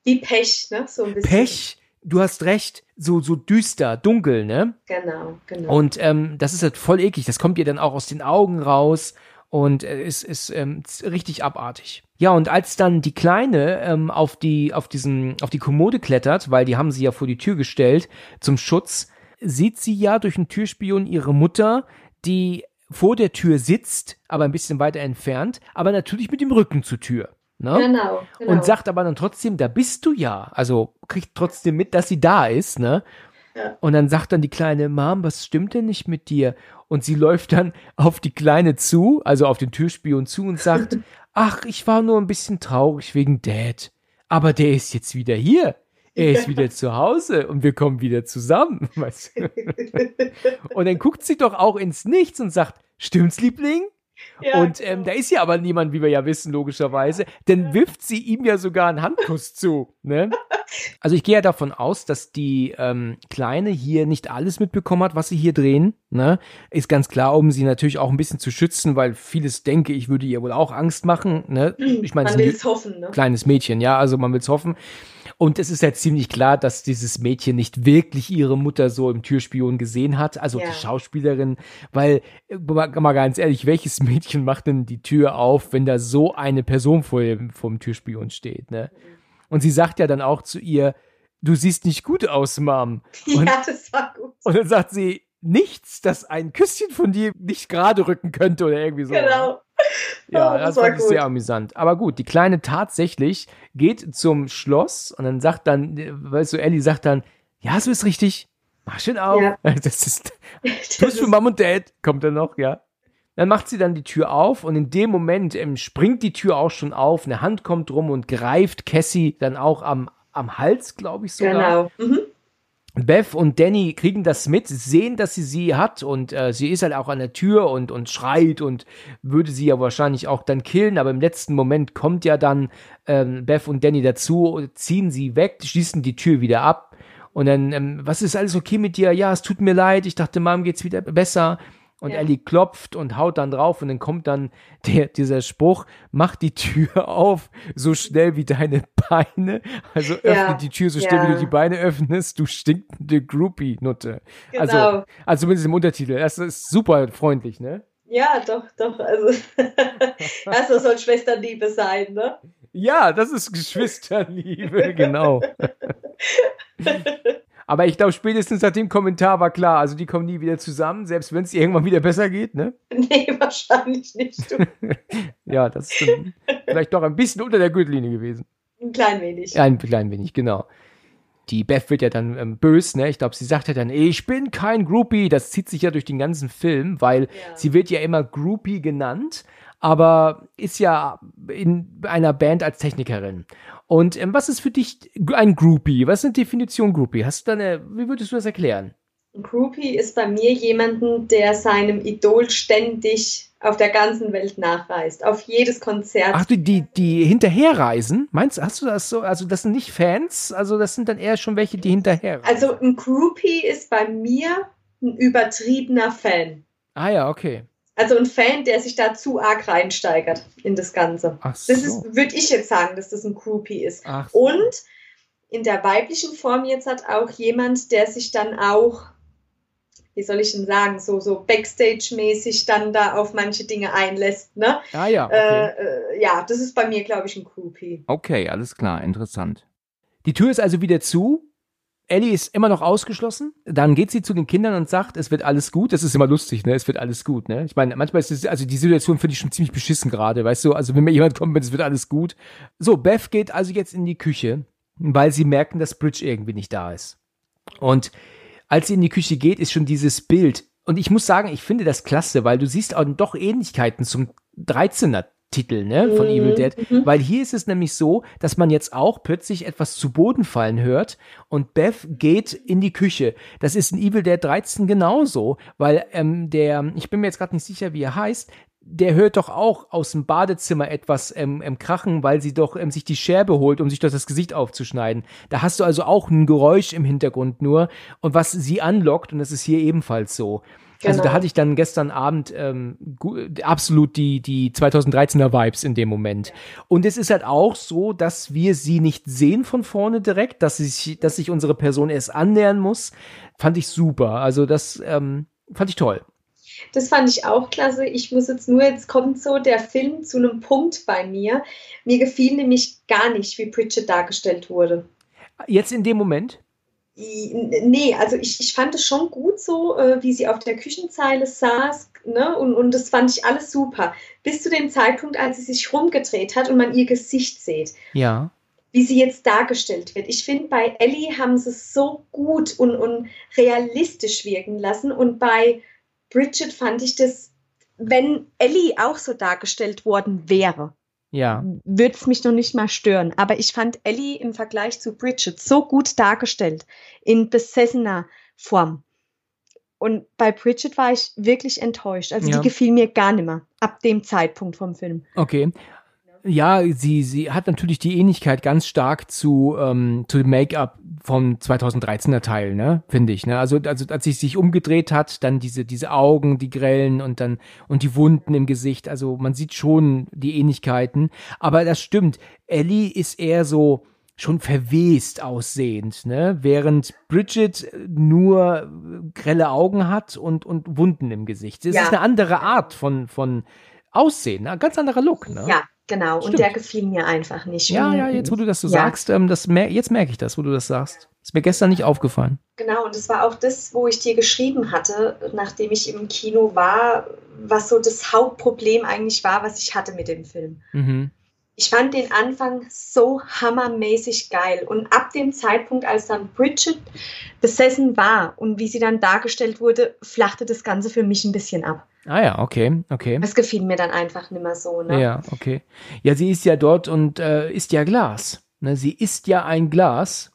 Wie Pech, ne? So ein bisschen. Pech, du hast recht, so, so düster, dunkel, ne? Genau, genau. Und ähm, das ist halt voll eklig. Das kommt ihr dann auch aus den Augen raus und äh, ist, ist ähm, richtig abartig. Ja, und als dann die Kleine ähm, auf die, auf diesen, auf die Kommode klettert, weil die haben sie ja vor die Tür gestellt zum Schutz, sieht sie ja durch den Türspion ihre Mutter, die vor der Tür sitzt, aber ein bisschen weiter entfernt, aber natürlich mit dem Rücken zur Tür. Ne? Genau, genau. Und sagt aber dann trotzdem, da bist du ja. Also kriegt trotzdem mit, dass sie da ist, ne? Ja. Und dann sagt dann die kleine Mom, was stimmt denn nicht mit dir? Und sie läuft dann auf die Kleine zu, also auf den Türspion zu und sagt, [laughs] ach, ich war nur ein bisschen traurig wegen Dad. Aber der ist jetzt wieder hier. Er ist wieder [laughs] zu Hause und wir kommen wieder zusammen. [laughs] Weißt du? und dann guckt sie doch auch ins Nichts und sagt, stimmt's, Liebling? Und ähm, genau. da ist ja aber niemand, wie wir ja wissen, logischerweise. Denn wirft sie ihm ja sogar einen Handkuss zu. Ne? [laughs] Also ich gehe ja davon aus, dass die ähm, Kleine hier nicht alles mitbekommen hat, was sie hier drehen. Ne? Ist ganz klar, um sie natürlich auch ein bisschen zu schützen, weil vieles denke ich, würde ihr wohl auch Angst machen. Ne? Ich meine, man will es hoffen. Ne? Kleines Mädchen, ja, also man will es hoffen. Und es ist ja ziemlich klar, dass dieses Mädchen nicht wirklich ihre Mutter so im Türspion gesehen hat, also ja. die Schauspielerin, weil, äh, mal ganz ehrlich, welches [laughs] Mädchen macht denn die Tür auf, wenn da so eine Person vor dem, vor dem Türspion steht, ne? Und sie sagt ja dann auch zu ihr, du siehst nicht gut aus, Mom. [laughs] Und, ja, das war gut. Und dann sagt sie, nichts, das ein Küsschen von dir nicht gerade rücken könnte oder irgendwie so. Genau. Ja, oh, das, das fand ich sehr amüsant. Aber gut, die Kleine tatsächlich geht zum Schloss und dann sagt dann, weißt du, Ellie sagt dann, ja, so ist richtig. Mach schön auf. Ja. [laughs] Das ist Plus für Mom und Dad, kommt dann noch, ja. Dann macht sie dann die Tür auf und in dem Moment ähm, springt die Tür auch schon auf, eine Hand kommt rum und greift Cassie dann auch am, am Hals, glaube ich sogar. Genau. Mhm. Beth und Danny kriegen das mit, sehen, dass sie sie hat und äh, sie ist halt auch an der Tür und, und schreit und würde sie ja wahrscheinlich auch dann killen, aber im letzten Moment kommt ja dann ähm, Beth und Danny dazu, ziehen sie weg, schließen die Tür wieder ab und dann, ähm, was ist alles okay mit dir? Ja, es tut mir leid, ich dachte, Mom geht's wieder besser. Und ja. Ellie klopft und haut dann drauf und dann kommt dann [laughs] der, dieser Spruch, mach die Tür [laughs] auf, so schnell wie deine Beine. Also öffne ja. die Tür so schnell, ja. wie du die Beine öffnest, du stinkende Groupie-Nutte. Genau. Also, also zumindest im Untertitel. Das ist super freundlich, ne? Ja, doch, doch. Also, [laughs] also soll Schwesternliebe sein, ne? Ja, das ist Geschwisterliebe, genau. Aber ich glaube, spätestens nach dem Kommentar war klar, also die kommen nie wieder zusammen, selbst wenn es irgendwann wieder besser geht, ne? [laughs] Nee, wahrscheinlich nicht. [laughs] ja, das ist vielleicht doch ein bisschen unter der Gürtellinie gewesen. Ein klein wenig. Ein klein wenig, genau. Die Beth wird ja dann ähm, bös, ne? Ich glaube, sie sagt ja dann, ich bin kein Groupie. Das zieht sich ja durch den ganzen Film, weil ja. sie wird ja immer Groupie genannt, aber ist ja in einer Band als Technikerin. Und ähm, was ist für dich ein Groupie? Was ist eine Definition Groupie? Hast du da eine, wie würdest du das erklären? Ein Groupie ist bei mir jemanden, der seinem Idol ständig auf der ganzen Welt nachreist, auf jedes Konzert. Ach, die, die, die hinterherreisen? Meinst du, hast du das so? Also, das sind nicht Fans, also, das sind dann eher schon welche, die hinterherreisen. Also, ein Groupie ist bei mir ein übertriebener Fan. Ah, ja, okay. Also ein Fan, der sich da zu arg reinsteigert in das Ganze. Ach so. Das ist, würde ich jetzt sagen, dass das ein Groupie ist. Ach. Und in der weiblichen Form jetzt hat auch jemand, der sich dann auch, wie soll ich denn sagen, so, so Backstage-mäßig dann da auf manche Dinge einlässt. Ne? Ah ja. Okay. Äh, äh, ja, das ist bei mir, glaube ich, ein Groupie. Okay, alles klar, interessant. Die Tür ist also wieder zu Ellie ist immer noch ausgeschlossen. Dann geht sie zu den Kindern und sagt, es wird alles gut. Das ist immer lustig, ne? Es wird alles gut, ne? Ich meine, manchmal ist es, also die Situation finde ich schon ziemlich beschissen gerade, weißt du? Also wenn mir jemand kommt, es wird alles gut. So, Beth geht also jetzt in die Küche, weil sie merken, dass Bridge irgendwie nicht da ist. Und als sie in die Küche geht, ist schon dieses Bild. Und ich muss sagen, ich finde das klasse, weil du siehst auch doch Ähnlichkeiten zum 13er Titel, ne, von Mhm, Evil Dead, mhm. weil hier ist es nämlich so, dass man jetzt auch plötzlich etwas zu Boden fallen hört und Beth geht in die Küche. Das ist in Evil Dead 13 genauso, weil ähm, der, ich bin mir jetzt gerade nicht sicher, wie er heißt, der hört doch auch aus dem Badezimmer etwas ähm, ähm, krachen, weil sie doch ähm, sich die Scherbe holt, um sich dort das Gesicht aufzuschneiden. Da hast du also auch ein Geräusch im Hintergrund nur und was sie anlockt und das ist hier ebenfalls so. Also Genau. da hatte ich dann gestern Abend ähm, absolut die, die 2013er Vibes in dem Moment. Und es ist halt auch so, dass wir sie nicht sehen von vorne direkt, dass sich, dass sich unsere Person erst annähern muss. Fand ich super. Also das ähm, fand ich toll. Das fand ich auch klasse. Ich muss jetzt nur, jetzt kommt so der Film zu einem Punkt bei mir. Mir gefiel nämlich gar nicht, wie Bridget dargestellt wurde. Jetzt in dem Moment? Nee, also ich, ich fand es schon gut so, äh, wie sie auf der Küchenzeile saß, ne? Und, und das fand ich alles super. Bis zu dem Zeitpunkt, als sie sich rumgedreht hat und man ihr Gesicht sieht, Ja. wie sie jetzt dargestellt wird. Ich finde, bei Ellie haben sie es so gut und, und realistisch wirken lassen. Und bei Bridget fand ich das, wenn Ellie auch so dargestellt worden wäre, Ja. würde es mich noch nicht mal stören. Aber ich fand Ellie im Vergleich zu Bridget so gut dargestellt, in besessener Form. Und bei Bridget war ich wirklich enttäuscht. Also Ja. die gefiel mir gar nicht mehr ab dem Zeitpunkt vom Film. Okay. Ja, sie, sie hat natürlich die Ähnlichkeit ganz stark zu, ähm, zu dem Make-up vom 2013er Teil, ne, finde ich, ne. Also, also, als sie sich umgedreht hat, dann diese, diese Augen, die grellen und dann, und die Wunden im Gesicht. Also, man sieht schon die Ähnlichkeiten. Aber das stimmt. Ellie ist eher so, schon verwest aussehend, ne? Während Bridget nur grelle Augen hat und, und Wunden im Gesicht. Das Ja. ist eine andere Art von, von Aussehen, ne? ein ganz anderer Look, ne? Ja, genau. Stimmt. Und der gefiel mir einfach nicht. Ja, ja, jetzt wo du das so Ja. sagst, ähm, das mer jetzt merke ich das, wo du das sagst. Ist mir gestern nicht aufgefallen. Genau, und das war auch das, wo ich dir geschrieben hatte, nachdem ich im Kino war, was so das Hauptproblem eigentlich war, was ich hatte mit dem Film. Mhm. Ich fand den Anfang so hammermäßig geil. Und ab dem Zeitpunkt, als dann Bridget besessen war und wie sie dann dargestellt wurde, flachte das Ganze für mich ein bisschen ab. Ah ja, okay, okay. Es gefiel mir dann einfach nicht mehr so. Ne? Ja, okay. Ja, sie ist ja dort und äh, isst ja Glas. Ne, sie isst ja ein Glas.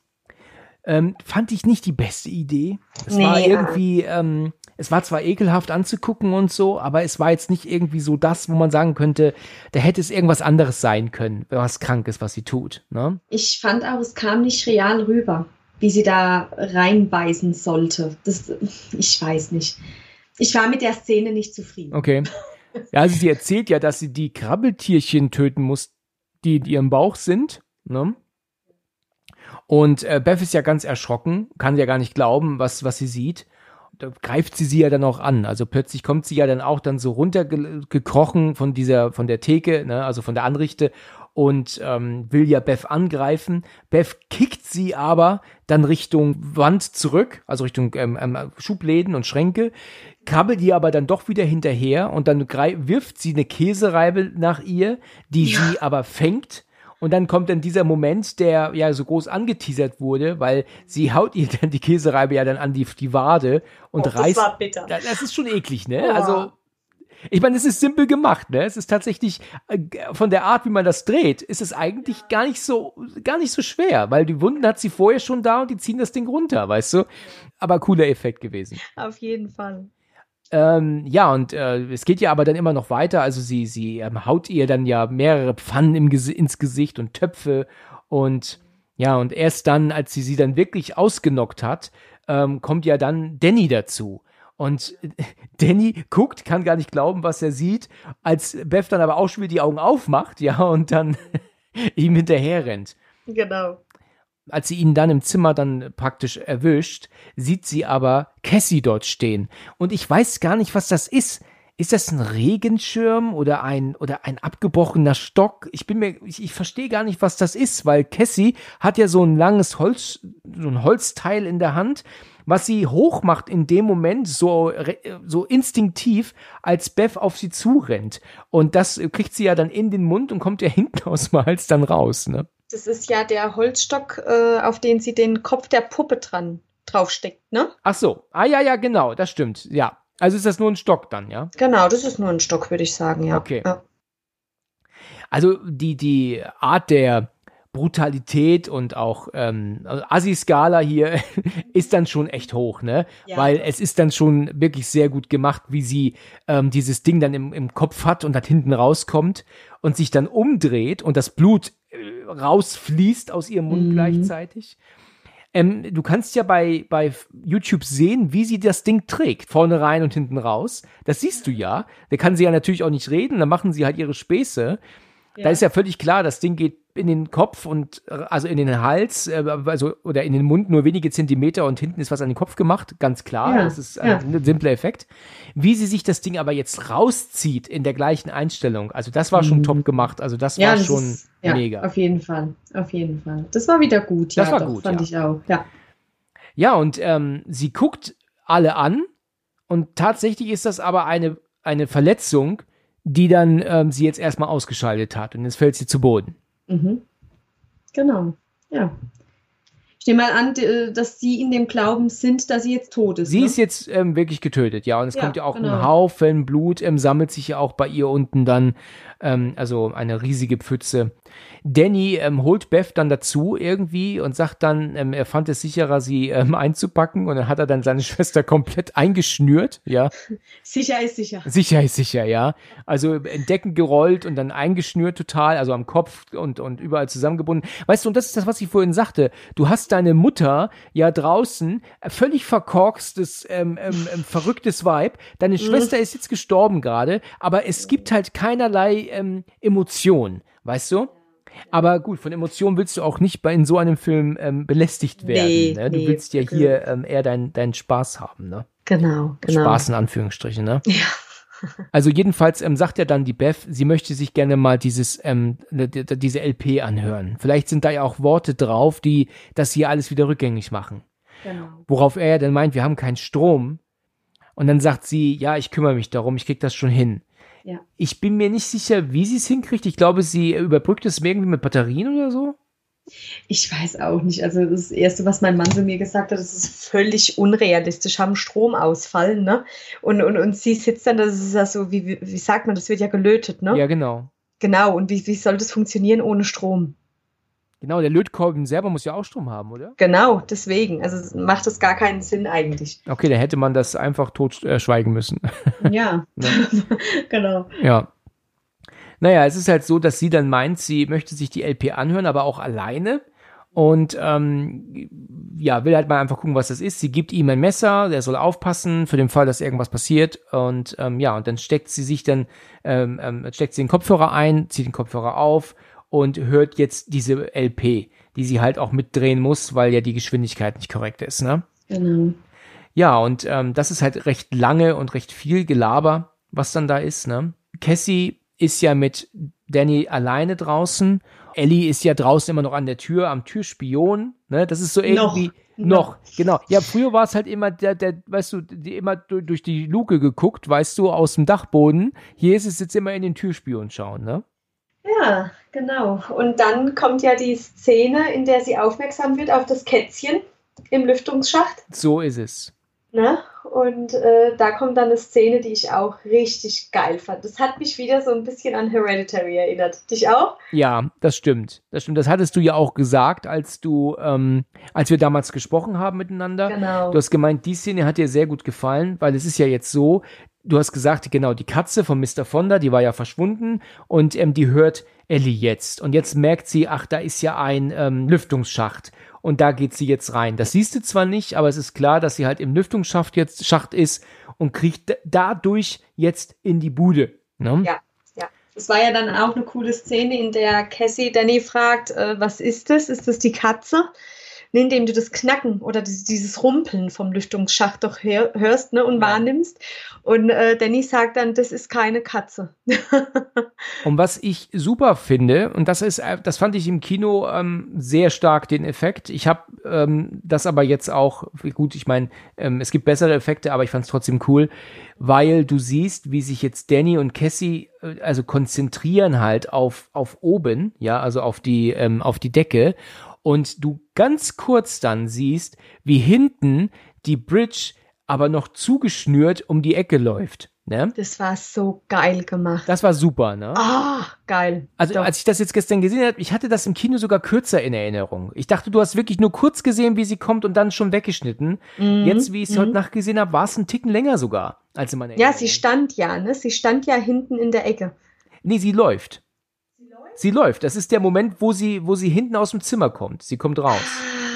Ähm, fand ich nicht die beste Idee. Es war Nee, irgendwie, ähm, es war zwar ekelhaft anzugucken und so, aber es war jetzt nicht irgendwie so das, wo man sagen könnte, da hätte es irgendwas anderes sein können, was krank ist, was sie tut. Ne? Ich fand auch, es kam nicht real rüber, wie sie da reinbeißen sollte. Das, ich weiß nicht. Ich war mit der Szene nicht zufrieden. Okay. Ja, also sie erzählt ja, dass sie die Krabbeltierchen töten muss, die in ihrem Bauch sind. Ne? Und äh, Beth ist ja ganz erschrocken, kann ja gar nicht glauben, was, was sie sieht. Da greift sie sie ja dann auch an. Also plötzlich kommt sie ja dann auch dann so runtergekrochen von dieser, von der Theke, ne, also von der Anrichte und ähm, will ja Beth angreifen. Beth kickt sie aber dann Richtung Wand zurück, also Richtung ähm, ähm, Schubläden und Schränke, krabbelt ihr aber dann doch wieder hinterher und dann wirft sie eine Käsereibe nach ihr, die sie aber fängt. Und dann kommt dann dieser Moment, der ja so groß angeteasert wurde, weil sie haut ihr dann die Käsereibe ja dann an die, die Wade und Oh, das reißt. war bitter. Das, das ist schon eklig, ne? Oh. Also, ich meine, es ist simpel gemacht, ne? Es ist tatsächlich äh, von der Art, wie man das dreht, ist es eigentlich gar nicht so, gar nicht so schwer, weil die Wunden hat sie vorher schon da und die ziehen das Ding runter, weißt du? Aber cooler Effekt gewesen. Auf jeden Fall. Ähm, ja, und äh, es geht ja aber dann immer noch weiter. Also sie, sie ähm, haut ihr dann ja mehrere Pfannen im Gesi ins Gesicht und Töpfe und ja, und erst dann, als sie sie dann wirklich ausgenockt hat, ähm, kommt ja dann Danny dazu. Und [laughs] Danny guckt, kann gar nicht glauben, was er sieht, als Beth dann aber auch schon wieder die Augen aufmacht, ja, und dann [laughs] ihm hinterher rennt Genau. Als sie ihn dann im Zimmer dann praktisch erwischt, sieht sie aber Cassie dort stehen. Und ich weiß gar nicht, was das ist. Ist das ein Regenschirm oder ein, oder ein abgebrochener Stock? Ich bin mir, ich, ich verstehe gar nicht, was das ist, weil Cassie hat ja so ein langes Holz, so ein Holzteil in der Hand, was sie hochmacht in dem Moment so, so instinktiv, als Beth auf sie zurennt. Und das kriegt sie ja dann in den Mund und kommt ja [laughs] hinten aus dem Hals dann raus, ne? Das ist ja der Holzstock, äh, auf den sie den Kopf der Puppe dran draufsteckt, ne? Ach so. Ah, ja, ja, genau, das stimmt. Ja. Also ist das nur ein Stock dann, ja? Genau, das ist nur ein Stock, würde ich sagen, ja. Okay. Ja. Also die, die Art der Brutalität und auch ähm, also Assi-Skala hier [laughs] ist dann schon echt hoch, ne? Ja. Weil es ist dann schon wirklich sehr gut gemacht, wie sie ähm, dieses Ding dann im, im Kopf hat und dann hinten rauskommt und sich dann umdreht und das Blut äh, rausfließt aus ihrem Mund Mhm. gleichzeitig. Ähm, du kannst ja bei, bei YouTube sehen, wie sie das Ding trägt. Vorne rein und hinten raus. Das siehst du ja. Da kann sie ja natürlich auch nicht reden. Da machen sie halt ihre Späße. Da Ja. ist ja völlig klar, das Ding geht in den Kopf und also in den Hals, äh, also oder in den Mund nur wenige Zentimeter und hinten ist was an den Kopf gemacht, ganz klar. Ja, Das ist ja. ein simpler Effekt. Wie sie sich das Ding aber jetzt rauszieht in der gleichen Einstellung, also das war schon Mhm. top gemacht. Also das Ja, war das schon ist, mega. Auf jeden Fall, auf jeden Fall. Das war wieder gut, Das ja, war doch, gut, fand ich auch. Ja. Ja, und ähm, sie guckt alle an und tatsächlich ist das aber eine, eine Verletzung, die dann ähm, sie jetzt erstmal ausgeschaltet hat und jetzt fällt sie zu Boden. Mhm. Genau, ja. Ich nehme mal an, d- dass Sie in dem Glauben sind, dass sie jetzt tot ist. Sie ne? ist jetzt ähm, wirklich getötet, ja, und es Ja, kommt ja auch genau. ein Haufen Blut, ähm, sammelt sich ja auch bei ihr unten dann, ähm, also eine riesige Pfütze. Danny ähm, holt Beth dann dazu irgendwie und sagt dann, ähm, er fand es sicherer, sie ähm, [laughs] einzupacken und dann hat er dann seine [laughs] Schwester komplett eingeschnürt, ja. Sicher ist sicher. Sicher ist sicher, ja. Also in Decken gerollt und dann eingeschnürt total, also am Kopf und, und überall zusammengebunden. Weißt du, und das ist das, was ich vorhin sagte. Du hast deine Mutter ja draußen, äh, völlig verkorkstes, ähm, ähm, ähm, verrücktes Vibe. Deine Schwester ist jetzt gestorben gerade, aber es gibt halt keinerlei ähm, Emotion, weißt du? Aber gut, von Emotionen willst du auch nicht bei in so einem Film ähm, belästigt werden. Nee, ne? Du nee, willst ja genau. hier ähm, eher deinen deinen Spaß haben, ne? Genau, genau. Spaß in Anführungsstrichen, ne? Ja. [laughs] Also jedenfalls ähm, sagt ja dann die Beth, sie möchte sich gerne mal dieses ähm, d- diese LP anhören. Vielleicht sind da ja auch Worte drauf, die das hier alles wieder rückgängig machen. genau. Worauf er ja dann meint, wir haben keinen Strom. Und dann sagt sie, ja, ich kümmere mich darum, ich krieg das schon hin. Ja. Ich bin mir nicht sicher, wie sie es hinkriegt. Ich glaube, sie überbrückt es irgendwie mit Batterien oder so. Ich weiß auch nicht. Also das Erste, was mein Mann zu mir gesagt hat, das ist völlig unrealistisch, haben Stromausfall, ne? Und, und, und sie sitzt dann, das ist ja so, wie, wie, wie sagt man, das wird ja gelötet, ne? Ja, genau. Genau, und wie, wie soll das funktionieren ohne Strom? Genau, der Lötkolben selber muss ja auch Strom haben, oder? Genau, deswegen. Also macht das gar keinen Sinn eigentlich. Okay, da hätte man das einfach tot äh, schweigen müssen. [laughs] Ja, Ne? [laughs] genau. Ja. Naja, es ist halt so, dass sie dann meint, sie möchte sich die LP anhören, aber auch alleine. Und ähm, ja, will halt mal einfach gucken, was das ist. Sie gibt ihm ein Messer, der soll aufpassen für den Fall, dass irgendwas passiert. Und ähm, ja, und dann steckt sie sich dann, ähm, ähm, steckt sie den Kopfhörer ein, zieht den Kopfhörer auf und hört jetzt diese LP, die sie halt auch mitdrehen muss, weil ja die Geschwindigkeit nicht korrekt ist, ne? Genau. Ja, und ähm, das ist halt recht lange und recht viel Gelaber, was dann da ist, ne? Cassie ist ja mit Danny alleine draußen. Ellie ist ja draußen immer noch an der Tür, am Türspion, ne? Das ist so irgendwie noch, genau. Ja, früher war es halt immer der, der, weißt du, die immer du- durch die Luke geguckt, weißt du, aus dem Dachboden. Hier ist es jetzt immer in den Türspion schauen, ne? Ja, genau. Und dann kommt ja die Szene, in der sie aufmerksam wird auf das Kätzchen im Lüftungsschacht. So ist es. Ne? Und äh, da kommt dann eine Szene, die ich auch richtig geil fand. Das hat mich wieder so ein bisschen an Hereditary erinnert. Dich auch? Ja, das stimmt. Das stimmt. Das hattest du ja auch gesagt, als du, ähm, als wir damals gesprochen haben miteinander. Genau. Du hast gemeint, die Szene hat dir sehr gut gefallen, weil es ist ja jetzt so, du hast gesagt, genau, die Katze von Mr. Fonda, die war ja verschwunden und ähm, die hört Ellie jetzt. Und jetzt merkt sie, ach, da ist ja ein ähm, Lüftungsschacht. Und da geht sie jetzt rein. Das siehst du zwar nicht, aber es ist klar, dass sie halt im Lüftungsschacht jetzt Schacht ist und kriegt dadurch jetzt in die Bude. Ne? Ja. Ja, es war ja dann auch eine coole Szene, in der Cassie Danny fragt, äh, was ist das? Ist das die Katze? Indem du das Knacken oder dieses, Rumpeln vom Lüftungsschacht doch hör, hörst ne, und Ja. wahrnimmst. Und äh, Danny sagt dann, das ist keine Katze. [laughs] Und was ich super finde, und das ist, äh, das fand ich im Kino ähm, sehr stark den Effekt. Ich habe ähm, das aber jetzt auch, gut, ich meine, ähm, es gibt bessere Effekte, aber ich fand es trotzdem cool, weil du siehst, wie sich jetzt Danny und Cassie äh, also konzentrieren halt auf auf oben, ja, also auf die ähm, auf die Decke und du ganz kurz dann siehst, wie hinten die Bridge aber noch zugeschnürt um die Ecke läuft. Ne? Das war so geil gemacht. Das war super, ne? Ah, geil. Also Doch. als ich das jetzt gestern gesehen habe, ich hatte das im Kino sogar kürzer in Erinnerung. Ich dachte, du hast wirklich nur kurz gesehen, wie sie kommt und dann schon weggeschnitten. Mhm. Jetzt, wie ich es Mhm. heute Nacht gesehen habe, war es ein Ticken länger sogar als in meiner Ja, Erinnerung. sie stand ja, ne? Sie stand ja hinten in der Ecke. Nee, sie läuft. Sie läuft. Das ist der Moment, wo sie, wo sie hinten aus dem Zimmer kommt. Sie kommt raus.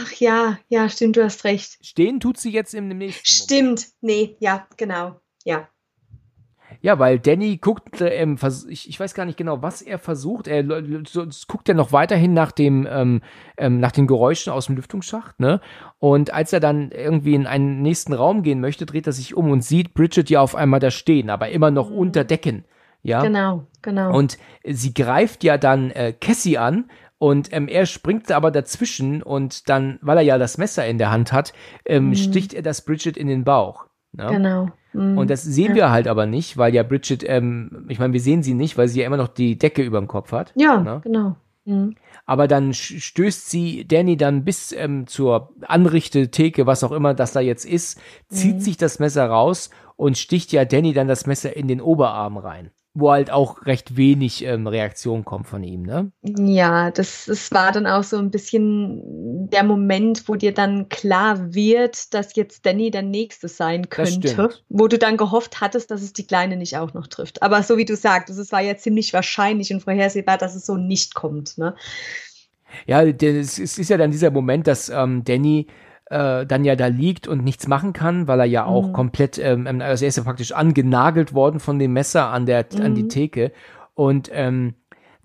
Ach ja, ja, stimmt, du hast recht. Stehen tut sie jetzt im nächsten Moment. Stimmt. Nee, ja, genau. Ja. Ja, weil Danny guckt, äh, ähm, ich, ich weiß gar nicht genau, was er versucht. Er so, guckt ja noch weiterhin nach dem, ähm, ähm, nach den Geräuschen aus dem Lüftungsschacht, ne? Und als er dann irgendwie in einen nächsten Raum gehen möchte, dreht er sich um und sieht Bridget ja auf einmal da stehen, aber immer noch unter Decken, ja? Genau, genau. Und sie greift ja dann äh, Cassie an und ähm, er springt aber dazwischen und dann, weil er ja das Messer in der Hand hat, ähm, sticht er das Bridget in den Bauch. Ne? genau. Mhm. Und das sehen wir halt aber nicht, weil ja Bridget, ähm, ich meine, wir sehen sie nicht, weil sie ja immer noch die Decke über dem Kopf hat. ja, ne? genau. Mhm. Aber dann stößt sie Danny dann bis ähm, zur Anrichtetheke, was auch immer das da jetzt ist, zieht Mhm. sich das Messer raus und sticht ja Danny dann das Messer in den Oberarm rein. Wo halt auch recht wenig ähm, Reaktion kommt von ihm, ne? Ja, das, das war dann auch so ein bisschen der Moment, wo dir dann klar wird, dass jetzt Danny der Nächste sein könnte, wo du dann gehofft hattest, dass es die Kleine nicht auch noch trifft. Aber so wie du sagst, es war ja ziemlich wahrscheinlich und vorhersehbar, dass es so nicht kommt. Ne? Ja, es ist ist ja dann dieser Moment, dass ähm, Danny äh, dann ja da liegt und nichts machen kann, weil er ja auch Mhm. komplett, ähm, ähm, also er ist ja praktisch angenagelt worden von dem Messer an der an die Mhm. Theke und ähm,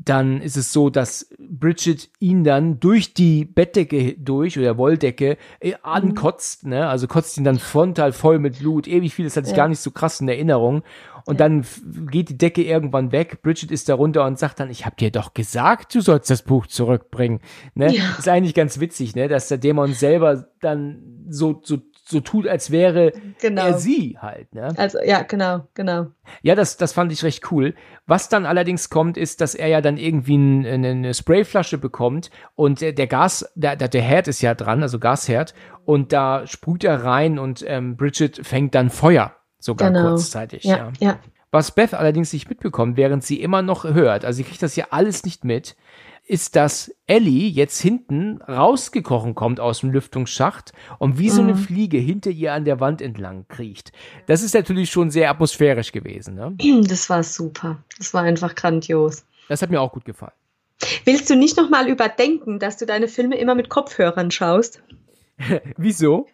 dann ist es so, dass Bridget ihn dann durch die Bettdecke durch oder Wolldecke äh, ankotzt, ne? Also kotzt ihn dann frontal voll mit Blut, ewig viel, das hatte ich Ja. gar nicht so krass in Erinnerung. Und Ja. dann geht die Decke irgendwann weg. Bridget ist da runter und sagt dann, ich hab dir doch gesagt, du sollst das Buch zurückbringen. Ne? Ja. Ist eigentlich ganz witzig, ne? Dass der Dämon selber dann so, so, so tut, als wäre Genau. er sie halt, ne? Also ja, genau, genau. Ja, das, das fand ich recht cool. Was dann allerdings kommt, ist, dass er ja dann irgendwie ein, eine, Sprayflasche bekommt und der, der Gas, der, der der Herd ist ja dran, also Gasherd, und da sprüht er rein und ähm, Bridget fängt dann Feuer, sogar Genau. kurzzeitig. Ja, Ja. ja. Was Beth allerdings nicht mitbekommt, während sie immer noch hört, also sie kriegt das ja alles nicht mit, ist, dass Ellie jetzt hinten rausgekrochen kommt aus dem Lüftungsschacht und wie so eine Mhm. Fliege hinter ihr an der Wand entlang kriecht. Das ist natürlich schon sehr atmosphärisch gewesen. Ne? [clears throat] Das war super. Das war einfach grandios. Das hat mir auch gut gefallen. Willst du nicht nochmal überdenken, dass du deine Filme immer mit Kopfhörern schaust? [laughs] Wieso?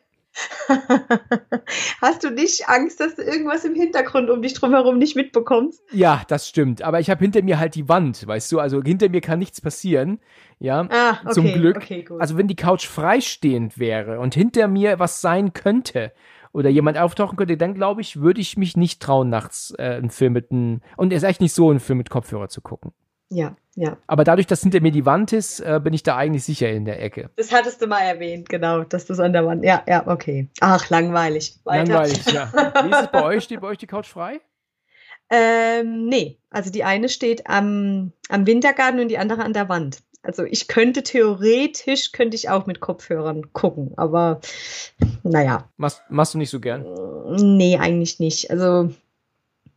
[laughs] Hast du nicht Angst, dass du irgendwas im Hintergrund um dich drumherum nicht mitbekommst? Ja, das stimmt. Aber ich habe hinter mir halt die Wand, weißt du? Also hinter mir kann nichts passieren. Ja, Ah, okay, zum Glück. okay, gut. Also wenn die Couch freistehend wäre und hinter mir was sein könnte oder jemand auftauchen könnte, dann glaube ich, würde ich mich nicht trauen, nachts äh, einen Film mit einem, und es ist echt nicht so, einen Film mit Kopfhörer zu gucken. Ja, ja. Aber dadurch, dass hinter mir die Wand ist, äh, bin ich da eigentlich sicher in der Ecke. Das hattest du mal erwähnt, genau, dass das an der Wand. Ja, ja, okay. Ach, langweilig. Weiter. Langweilig, ja. [laughs] Wie ist es bei euch? Steht bei euch die Couch frei? Ähm, nee, also die eine steht am, am Wintergarten und die andere an der Wand. Also ich könnte theoretisch, könnte ich auch mit Kopfhörern gucken, aber naja, Machst, machst du nicht so gern? nee, eigentlich nicht. Also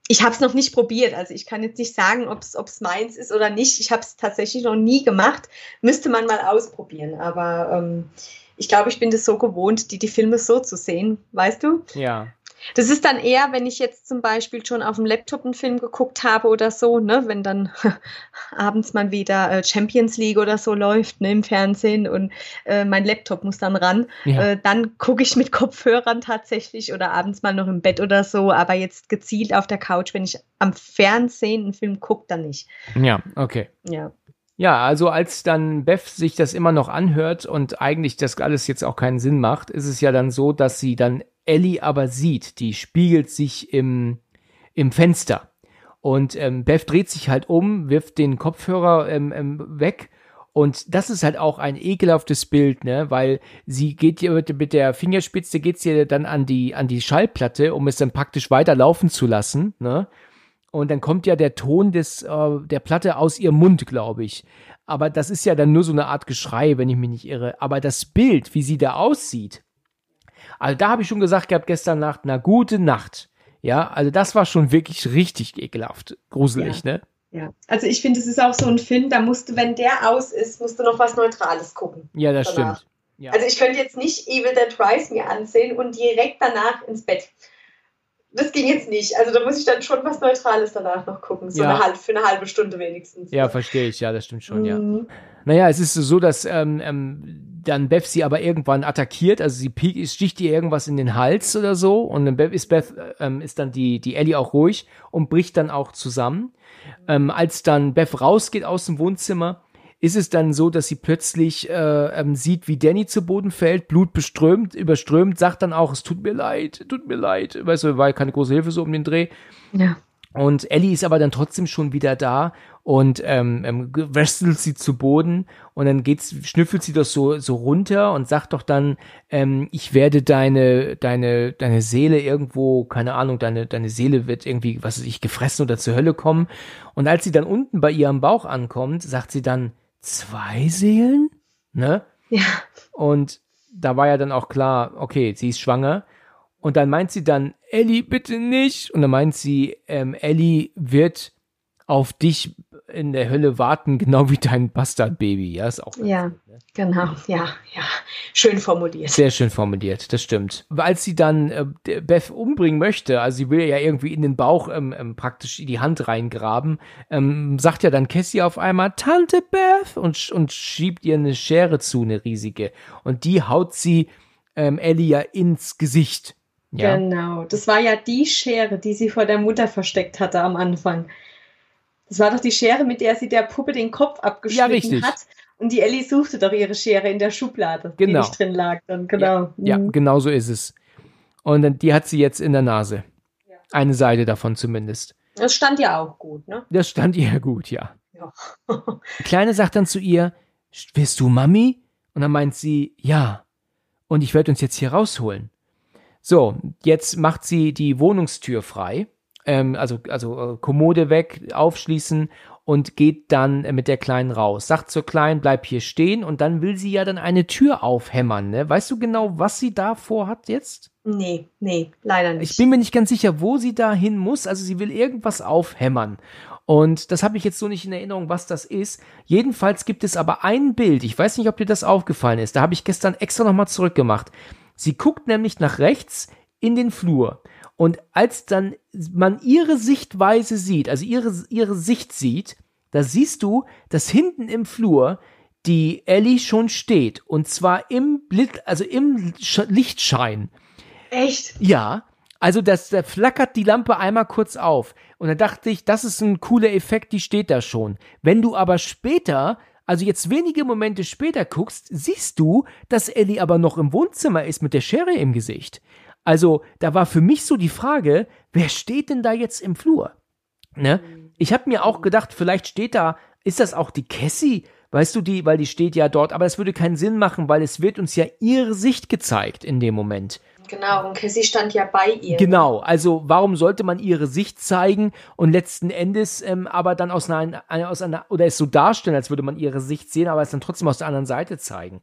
ich habe es noch nicht probiert, also ich kann jetzt nicht sagen, ob es meins ist oder nicht. Ich habe es tatsächlich noch nie gemacht. Müsste man mal ausprobieren, aber ähm, ich glaube, ich bin das so gewohnt, die, die Filme so zu sehen, weißt du? Ja. Das ist dann eher, wenn ich jetzt zum Beispiel schon auf dem Laptop einen Film geguckt habe oder so, ne, wenn dann [laughs] abends mal wieder äh, Champions League oder so läuft, ne, im Fernsehen und äh, mein Laptop muss dann ran, Ja. äh, dann gucke ich mit [laughs] Kopfhörern tatsächlich oder abends mal noch im Bett oder so, aber jetzt gezielt auf der Couch, wenn ich am Fernsehen einen Film gucke, dann nicht. Ja, okay. Ja. Ja, also als dann Beth sich das immer noch anhört und eigentlich das alles jetzt auch keinen Sinn macht, ist es ja dann so, dass sie dann Ellie aber sieht. Die spiegelt sich im, im Fenster. Und ähm, Beth dreht sich halt um, wirft den Kopfhörer ähm, ähm, weg. Und das ist halt auch ein ekelhaftes Bild, ne? Weil sie geht hier mit, der Fingerspitze geht sie dann an die, an die Schallplatte, um es dann praktisch weiter laufen zu lassen, ne? Und dann kommt ja der Ton des, äh, der Platte aus ihrem Mund, glaube ich. Aber das ist ja dann nur so eine Art Geschrei, wenn ich mich nicht irre. Aber das Bild, wie sie da aussieht, also da habe ich schon gesagt gehabt gestern Nacht, na gute Nacht. Ja, also das war schon wirklich richtig ekelhaft, gruselig, ne? Ja, also ich finde, es ist auch so ein Film, da musst du, wenn der aus ist, musst du noch was Neutrales gucken. Ja, das danach. stimmt. Ja. Also ich könnte jetzt nicht Evil Dead Rise mir ansehen und direkt danach ins Bett. Das ging jetzt nicht. Also da muss ich dann schon was Neutrales danach noch gucken. So Ja. eine halbe, für eine halbe Stunde wenigstens. ja, verstehe ich, ja, das stimmt schon, ja. Mhm. Naja, es ist so, dass ähm, ähm, dann Beth sie aber irgendwann attackiert, also sie sticht ihr irgendwas in den Hals oder so und dann ist Beth ähm, ist dann die die Ellie auch ruhig und bricht dann auch zusammen. Ähm, als dann Beth rausgeht aus dem Wohnzimmer, ist es dann so, dass sie plötzlich äh, ähm, sieht, wie Danny zu Boden fällt, Blut beströmt, überströmt, sagt dann auch, es tut mir leid, tut mir leid. Weißt du, war keine große Hilfe so um den Dreh. Ja. Und Ellie ist aber dann trotzdem schon wieder da und ähm, ähm, wrestelt sie zu Boden und dann geht's, schnüffelt sie das so, so runter und sagt doch dann, ähm, ich werde deine, deine, deine Seele irgendwo, keine Ahnung, deine, deine Seele wird irgendwie, was weiß ich, gefressen oder zur Hölle kommen. Und als sie dann unten bei ihrem Bauch ankommt, sagt sie dann, zwei Seelen? Ne? Ja. Und da war ja dann auch klar, okay, sie ist schwanger. Und dann meint sie dann, Ellie, bitte nicht. Und dann meint sie, ähm, Ellie wird auf dich in der Hölle warten, [laughs] genau wie dein Bastardbaby. Ja, ist auch Ja. gut, ne? Genau, ja, ja. Schön formuliert. sehr schön formuliert, das stimmt. Als sie dann äh, Beth umbringen möchte, also sie will ja irgendwie in den Bauch ähm, ähm, praktisch in die Hand reingraben, ähm, sagt ja dann Cassie auf einmal, Tante Beth, und, sch- und schiebt ihr eine Schere zu, eine riesige. Und die haut sie ähm, Ellie ja ins Gesicht. Ja, Genau. Das war ja die Schere, die sie vor der Mutter versteckt hatte am Anfang. Das war doch die Schere, mit der sie der Puppe den Kopf abgeschnitten richtig. hat. Und die Ellie suchte doch ihre Schere in der Schublade, die Genau. nicht drin lag. Dann, genau. ja, Mhm. genau so ist es. Und die hat sie jetzt in der Nase. Ja. Eine Seite davon zumindest. Das stand ja auch gut, ne? Das stand ihr gut, ja. Ja. Die Kleine sagt dann zu ihr, wirst du Mami? Und dann meint sie, ja. Und ich werde uns jetzt hier rausholen. So, jetzt macht sie die Wohnungstür frei. Ähm, also, also äh, Kommode weg, aufschließen und geht dann mit der Kleinen raus. Sagt zur Kleinen, bleib hier stehen und dann will sie ja dann eine Tür aufhämmern. Ne? Weißt du genau, was sie da vorhat jetzt? Nee, nee, leider nicht. Ich bin mir nicht ganz sicher, wo sie da hin muss. Also sie will irgendwas aufhämmern. Und das habe ich jetzt so nicht in Erinnerung, was das ist. Jedenfalls gibt es aber ein Bild. Ich weiß nicht, ob dir das aufgefallen ist. Da habe ich gestern extra nochmal zurückgemacht. Sie guckt nämlich nach rechts in den Flur. Und als dann man ihre Sichtweise sieht, also ihre, ihre Sicht sieht, da siehst du, dass hinten im Flur die Ellie schon steht. Und zwar im Blit, also im Sch Lichtschein. Echt? Ja, also das, da flackert die Lampe einmal kurz auf. Und da dachte ich, das ist ein cooler Effekt, die steht da schon. Wenn du aber später, also jetzt wenige Momente später guckst, siehst du, dass Ellie aber noch im Wohnzimmer ist mit der Schere im Gesicht. Also da war für mich so die Frage, wer steht denn da jetzt im Flur? Ne? Ich habe mir auch gedacht, vielleicht steht da, ist das auch die Cassie? Weißt du, die, weil die steht ja dort, aber es würde keinen Sinn machen, weil es wird uns ja ihre Sicht gezeigt in dem Moment. Genau, und Cassie stand ja bei ihr. Genau, also warum sollte man ihre Sicht zeigen und letzten Endes ähm, aber dann aus einer, aus einer, oder es so darstellen, als würde man ihre Sicht sehen, aber es dann trotzdem aus der anderen Seite zeigen.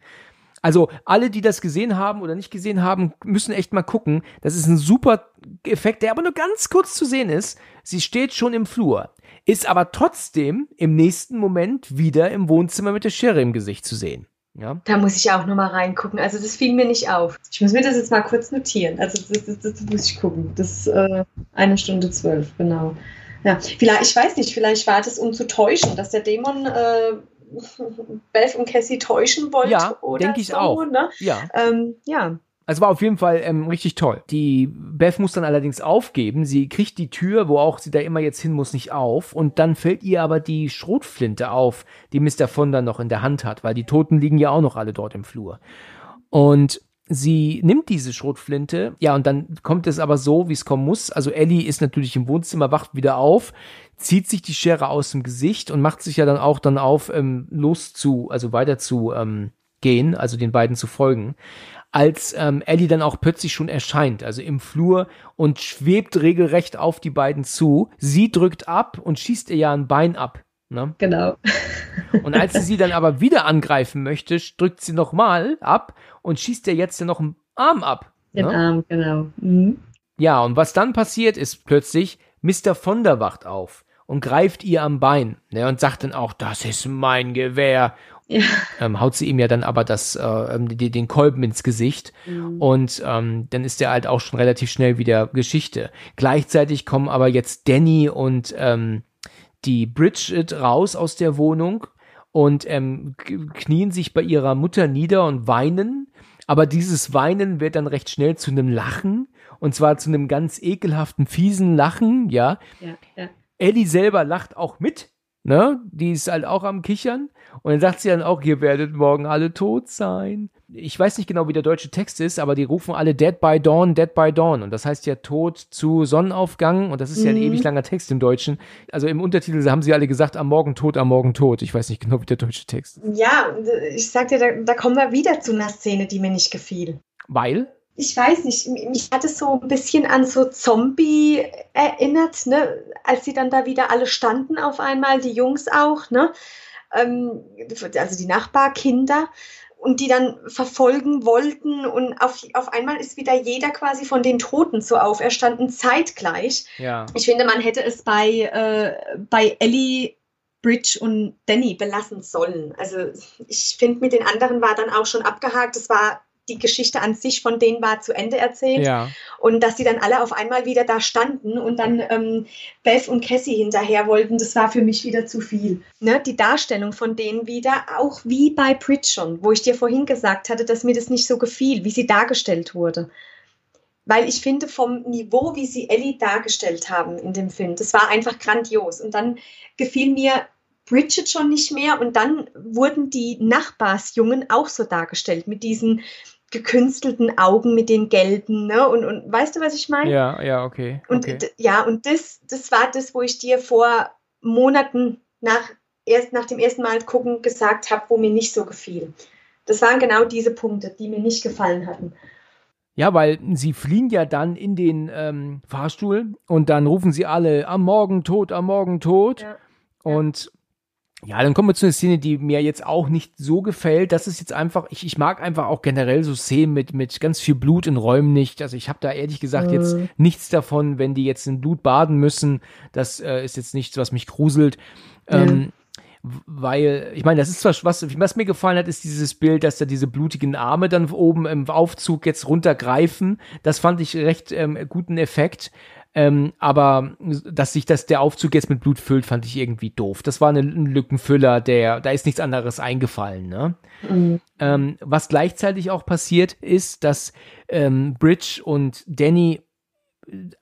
Also alle, die das gesehen haben oder nicht gesehen haben, müssen echt mal gucken. Das ist ein super Effekt, der aber nur ganz kurz zu sehen ist. Sie steht schon im Flur, ist aber trotzdem im nächsten Moment wieder im Wohnzimmer mit der Schere im Gesicht zu sehen. Ja. Da muss ich auch nochmal reingucken. Also das fiel mir nicht auf. Ich muss mir das jetzt mal kurz notieren. Also das, das, das muss ich gucken. Das ist äh, eine Stunde zwölf, genau. Ja, vielleicht, ich weiß nicht, vielleicht war das, um zu täuschen, dass der Dämon äh, [laughs] Beth und Cassie täuschen wollte. Ja, oder denke ich so, auch. Ne? Ja. Ähm, ja. Also war auf jeden Fall ähm, richtig toll. Die Beth muss dann allerdings aufgeben. Sie kriegt die Tür, wo auch sie da immer jetzt hin muss, nicht auf. Und dann fällt ihr aber die Schrotflinte auf, die Mr. Fonda noch in der Hand hat, weil die Toten liegen ja auch noch alle dort im Flur. Und sie nimmt diese Schrotflinte, ja, und dann kommt es aber so, wie es kommen muss. Also Ellie ist natürlich im Wohnzimmer, wacht wieder auf, zieht sich die Schere aus dem Gesicht und macht sich ja dann auch dann auf, ähm, los zu, also weiter zu ähm, gehen, also den beiden zu folgen als ähm, Ellie dann auch plötzlich schon erscheint, also im Flur und schwebt regelrecht auf die beiden zu. Sie drückt ab und schießt ihr ja ein Bein ab. Ne? Genau. Und als sie sie dann aber wieder angreifen möchte, drückt sie nochmal ab und schießt ihr jetzt ja noch einen Arm ab. Den Ne? Arm, genau. Mhm. Ja, und was dann passiert ist plötzlich, Mr. Fonda wacht auf und greift ihr am Bein ne, und sagt dann auch, das ist mein Gewehr. Ja. Ähm, haut sie ihm ja dann aber das, äh, ähm, die, den Kolben ins Gesicht mhm. und ähm, dann ist er halt auch schon relativ schnell wieder Geschichte. Gleichzeitig kommen aber jetzt Danny und ähm, die Bridget raus aus der Wohnung und ähm, knien sich bei ihrer Mutter nieder und weinen. Aber dieses Weinen wird dann recht schnell zu einem Lachen und zwar zu einem ganz ekelhaften, fiesen Lachen, ja. ja, ja. Ellie selber lacht auch mit, ne? Die ist halt auch am Kichern. Und dann sagt sie dann auch, ihr werdet morgen alle tot sein. Ich weiß nicht genau, wie der deutsche Text ist, aber die rufen alle Dead by Dawn, Dead by Dawn. Und das heißt ja Tod zu Sonnenaufgang. Und das ist ja ein mhm. ewig langer Text im Deutschen. Also im Untertitel haben sie alle gesagt, am Morgen tot, am Morgen tot. Ich weiß nicht genau, wie der deutsche Text ist. Ja, ich sag dir, da, da kommen wir wieder zu einer Szene, die mir nicht gefiel. Weil? ich weiß nicht, mich hat es so ein bisschen an so Zombie erinnert, ne? als sie dann da wieder alle standen auf einmal, die Jungs auch, ne? Ähm, also die Nachbarkinder und die dann verfolgen wollten und auf, auf einmal ist wieder jeder quasi von den Toten so auferstanden, zeitgleich. Ja. Ich finde, man hätte es bei, äh, bei Ellie Bridge und Danny belassen sollen. Also ich finde, mit den anderen war dann auch schon abgehakt. Es war die Geschichte an sich von denen war zu Ende erzählt. Ja. Und dass sie dann alle auf einmal wieder da standen und dann ähm, Beth und Cassie hinterher wollten, das war für mich wieder zu viel. Ne? Die Darstellung von denen wieder, auch wie bei Pritchon, wo ich dir vorhin gesagt hatte, dass mir das nicht so gefiel, wie sie dargestellt wurde. Weil ich finde, vom Niveau, wie sie Ellie dargestellt haben in dem Film, das war einfach grandios. Und dann gefiel mir Bridget schon nicht mehr und dann wurden die Nachbarsjungen auch so dargestellt mit diesen gekünstelten Augen mit den gelben, ne? Und, und weißt du, was ich meine? Ja, ja, okay. Und okay. ja, und das, das war das, wo ich dir vor Monaten nach erst nach dem ersten Mal gucken gesagt habe, wo mir nicht so gefiel. Das waren genau diese Punkte, die mir nicht gefallen hatten. Ja, weil sie fliehen ja dann in den ähm, Fahrstuhl und dann rufen sie alle am Morgen tot, am Morgen tot. Ja. Und ja, dann kommen wir zu einer Szene, die mir jetzt auch nicht so gefällt. Das ist jetzt einfach, ich, ich mag einfach auch generell so Szenen mit, mit ganz viel Blut in Räumen nicht. Also ich habe da ehrlich gesagt äh. jetzt nichts davon, wenn die jetzt in Blut baden müssen. Das äh, ist jetzt nichts, was mich gruselt. Ja. Ähm, weil, ich meine, das ist zwar, was, was mir gefallen hat, ist dieses Bild, dass da diese blutigen Arme dann oben im Aufzug jetzt runtergreifen. Das fand ich recht ähm, guten Effekt. Ähm, aber dass sich das der Aufzug jetzt mit Blut füllt, fand ich irgendwie doof. Das war eine, ein Lückenfüller, der, da ist nichts anderes eingefallen. Ne? Mhm. Ähm, was gleichzeitig auch passiert, ist, dass ähm, Bridge und Danny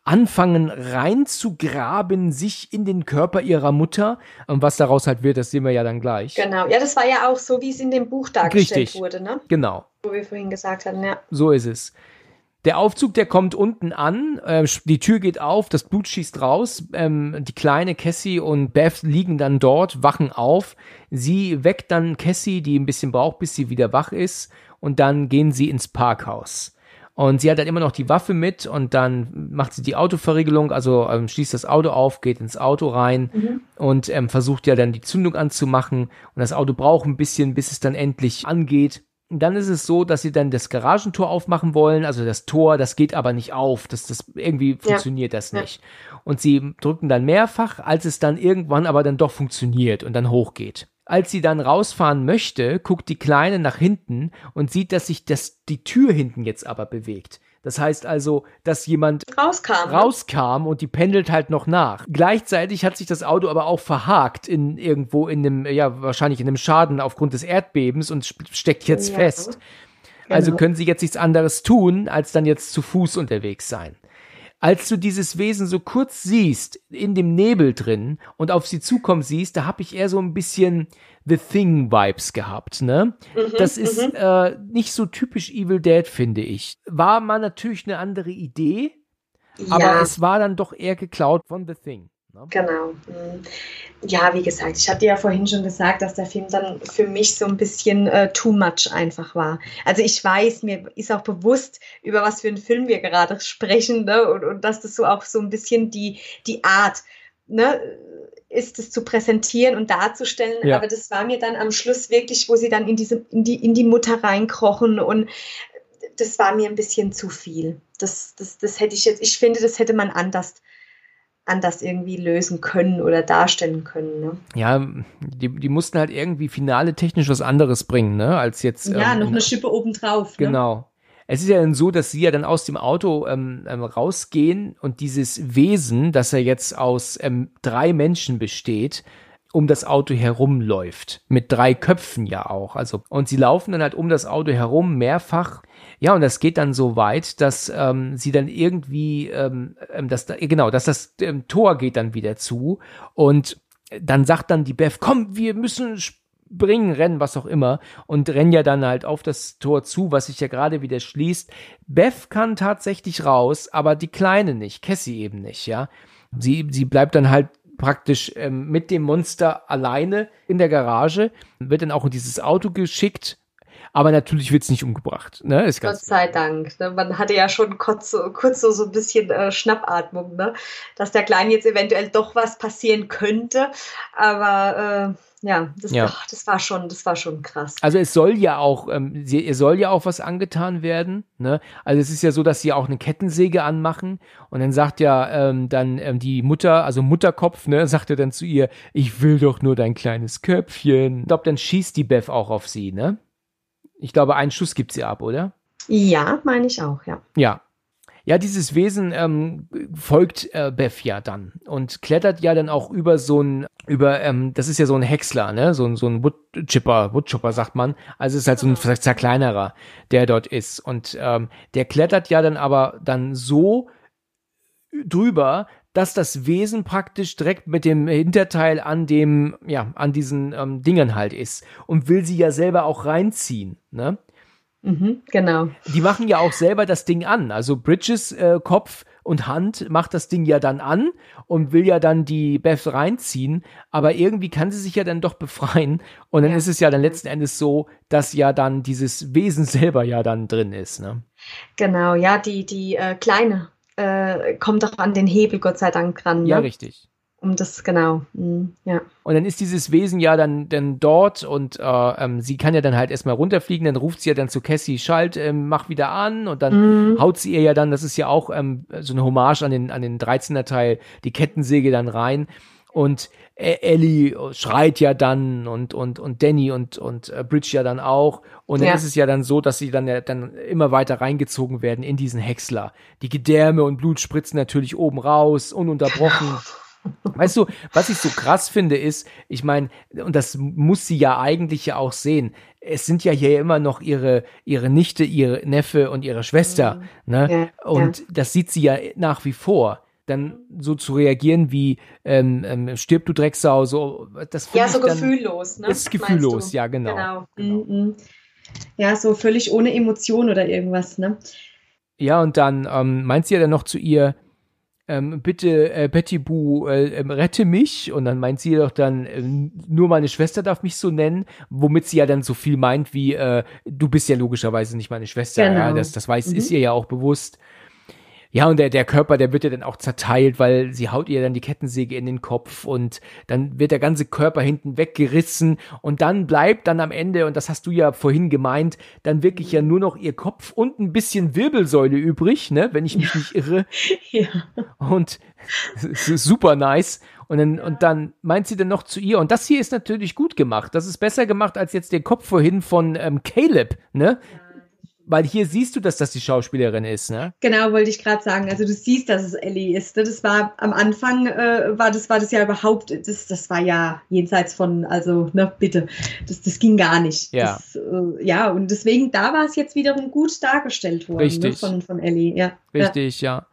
anfangen reinzugraben, sich in den Körper ihrer Mutter. Und was daraus halt wird, das sehen wir ja dann gleich. Genau, ja, das war ja auch so, wie es in dem Buch dargestellt Richtig. wurde, ne? Genau. Wo wir vorhin gesagt hatten, ja. So ist es. Der Aufzug, der kommt unten an, äh, die Tür geht auf, das Blut schießt raus, ähm, die kleine Cassie und Beth liegen dann dort, wachen auf. Sie weckt dann Cassie, die ein bisschen braucht, bis sie wieder wach ist, und dann gehen sie ins Parkhaus. Und sie hat dann immer noch die Waffe mit und dann macht sie die Autoverriegelung, also ähm, schließt das Auto auf, geht ins Auto rein mhm. und ähm, versucht ja dann die Zündung anzumachen. Und das Auto braucht ein bisschen, bis es dann endlich angeht dann ist es so, dass sie dann das Garagentor aufmachen wollen, also das Tor, das geht aber nicht auf, das, das irgendwie funktioniert ja. das nicht. Ja. Und sie drücken dann mehrfach, als es dann irgendwann aber dann doch funktioniert und dann hochgeht. Als sie dann rausfahren möchte, guckt die Kleine nach hinten und sieht, dass sich das, die Tür hinten jetzt aber bewegt. Das heißt also, dass jemand rauskam, ne? rauskam und die pendelt halt noch nach. Gleichzeitig hat sich das Auto aber auch verhakt in irgendwo in einem, ja, wahrscheinlich in einem Schaden aufgrund des Erdbebens und steckt jetzt ja. fest. Also genau. können sie jetzt nichts anderes tun, als dann jetzt zu Fuß unterwegs sein als du dieses Wesen so kurz siehst, in dem Nebel drin und auf sie zukommen siehst, da habe ich eher so ein bisschen The Thing-Vibes gehabt, ne? Mhm, das ist mhm. äh, nicht so typisch Evil Dead, finde ich. War mal natürlich eine andere Idee, ja. aber es war dann doch eher geklaut von The Thing. Ne? Genau. Mhm. Ja, wie gesagt, ich hatte ja vorhin schon gesagt, dass der Film dann für mich so ein bisschen äh, too much einfach war. Also ich weiß, mir ist auch bewusst, über was für einen Film wir gerade sprechen, ne? und, und dass das so auch so ein bisschen die, die Art, ne? Ist es zu präsentieren und darzustellen, ja. aber das war mir dann am Schluss wirklich, wo sie dann in diese in die in die Mutter reinkrochen und das war mir ein bisschen zu viel. Das, das, das hätte ich jetzt, ich finde, das hätte man anders anders irgendwie lösen können oder darstellen können. Ne? Ja, die, die mussten halt irgendwie finale technisch was anderes bringen, ne, als jetzt. Ja, ähm, noch eine Schippe obendrauf. Ne? Es ist ja dann so, dass sie ja dann aus dem Auto ähm, ähm, rausgehen und dieses Wesen, das ja jetzt aus ähm, drei Menschen besteht, um das Auto herumläuft. Mit drei Köpfen ja auch. Also, und sie laufen dann halt um das Auto herum mehrfach. Ja, und das geht dann so weit, dass ähm, sie dann irgendwie, ähm, ähm dass da, genau, dass das ähm, Tor geht dann wieder zu. Und dann sagt dann die Beth, komm, wir müssen springen, rennen, was auch immer. Und rennen ja dann halt auf das Tor zu, was sich ja gerade wieder schließt. Beth kann tatsächlich raus, aber die Kleine nicht, Cassie eben nicht, ja. Sie, sie bleibt dann halt praktisch ähm, mit dem Monster alleine in der Garage, wird dann auch in dieses Auto geschickt. Aber natürlich wird es nicht umgebracht. Ne? Ist Gott sei Dank. Ne? Man hatte ja schon kurz so, kurz so, so ein bisschen äh, Schnappatmung, ne? dass der Kleinen jetzt eventuell doch was passieren könnte. Aber äh, ja, das, ja. Ach, das war schon, das war schon krass. Also es soll ja auch, ähm, sie, ihr soll ja auch was angetan werden. Ne? Also es ist ja so, dass sie auch eine Kettensäge anmachen und dann sagt ja ähm, dann ähm, die Mutter, also Mutterkopf, ne, sagt er dann zu ihr, ich will doch nur dein kleines Köpfchen. Ich glaube, dann schießt die Beth auch auf sie, ne? Ich glaube, einen Schuss gibt sie ab, oder? Ja, meine ich auch, ja. Ja, ja, dieses Wesen ähm, folgt äh, Beth ja dann und klettert ja dann auch über so ein, über, ähm, das ist ja so ein Häcksler, ne, so ein, so ein Woodchipper, Woodchopper sagt man. Also es ist halt so ein vielleicht zerkleinerer, der dort ist. Und ähm, der klettert ja dann aber dann so drüber, dass das Wesen praktisch direkt mit dem Hinterteil an dem, ja, an diesen ähm, Dingern halt ist und will sie ja selber auch reinziehen, ne? Mhm, genau. Die machen ja auch selber das Ding an. Also Bridges äh, Kopf und Hand macht das Ding ja dann an und will ja dann die Beth reinziehen, aber irgendwie kann sie sich ja dann doch befreien und dann ja. ist es ja dann letzten Endes so, dass ja dann dieses Wesen [laughs] selber ja dann drin ist. Ne? Genau, ja, die, die äh, Kleine äh, kommt doch an den Hebel, Gott sei Dank, ran. Ne? Ja, richtig um das genau, mhm, ja. Und dann ist dieses Wesen ja dann, dann dort und äh, ähm, sie kann ja dann halt erstmal runterfliegen, dann ruft sie ja dann zu Cassie, schalt, ähm, mach wieder an und dann mhm. haut sie ihr ja dann, das ist ja auch ähm, so eine Hommage an den, an den 13er Teil, die Kettensäge dann rein und Ellie schreit ja dann und, und, und Danny und, und äh, Bridge ja dann auch. Und dann ja. ist es ja dann so, dass sie dann, ja, dann immer weiter reingezogen werden in diesen Häcksler. Die Gedärme und Blut spritzen natürlich oben raus, ununterbrochen. Weißt du, was ich so krass finde, ist, ich meine, und das muss sie ja eigentlich ja auch sehen, es sind ja hier immer noch ihre, ihre Nichte, ihre Neffe und ihre Schwester, mhm. ne? Ja, und ja. das sieht sie ja nach wie vor. Dann so zu reagieren wie ähm, ähm, stirb du Drecksau, so das Ja, so gefühllos, ne? Ist gefühllos, ja, genau. Genau. genau. Mhm. Ja, so völlig ohne Emotion oder irgendwas, ne? Ja, und dann ähm, meint sie ja dann noch zu ihr, ähm, bitte äh, Betty Boo, äh, äh, rette mich. Und dann meint sie doch dann, äh, nur meine Schwester darf mich so nennen, womit sie ja dann so viel meint wie, äh, du bist ja logischerweise nicht meine Schwester. Genau. Ja, das, das weiß, mhm. ist ihr ja auch bewusst. Ja, und der, der Körper, der wird ja dann auch zerteilt, weil sie haut ihr dann die Kettensäge in den Kopf und dann wird der ganze Körper hinten weggerissen und dann bleibt dann am Ende, und das hast du ja vorhin gemeint, dann wirklich ja nur noch ihr Kopf und ein bisschen Wirbelsäule übrig, ne, wenn ich mich nicht irre. [laughs] ja. Und super nice. Und dann, und dann meint sie dann noch zu ihr, und das hier ist natürlich gut gemacht. Das ist besser gemacht als jetzt der Kopf vorhin von ähm, Caleb, ne? Ja weil hier siehst du, dass das die Schauspielerin ist, ne? Genau, wollte ich gerade sagen. Also du siehst, dass es Ellie ist. Ne? Das war am Anfang äh, war das war das ja überhaupt, das, das war ja jenseits von, also ne, bitte, das, das ging gar nicht. Ja. Das, äh, ja, und deswegen da war es jetzt wiederum gut dargestellt worden ne, Richtig. Ne, von, von Ellie. Ja. Richtig, ja. ja.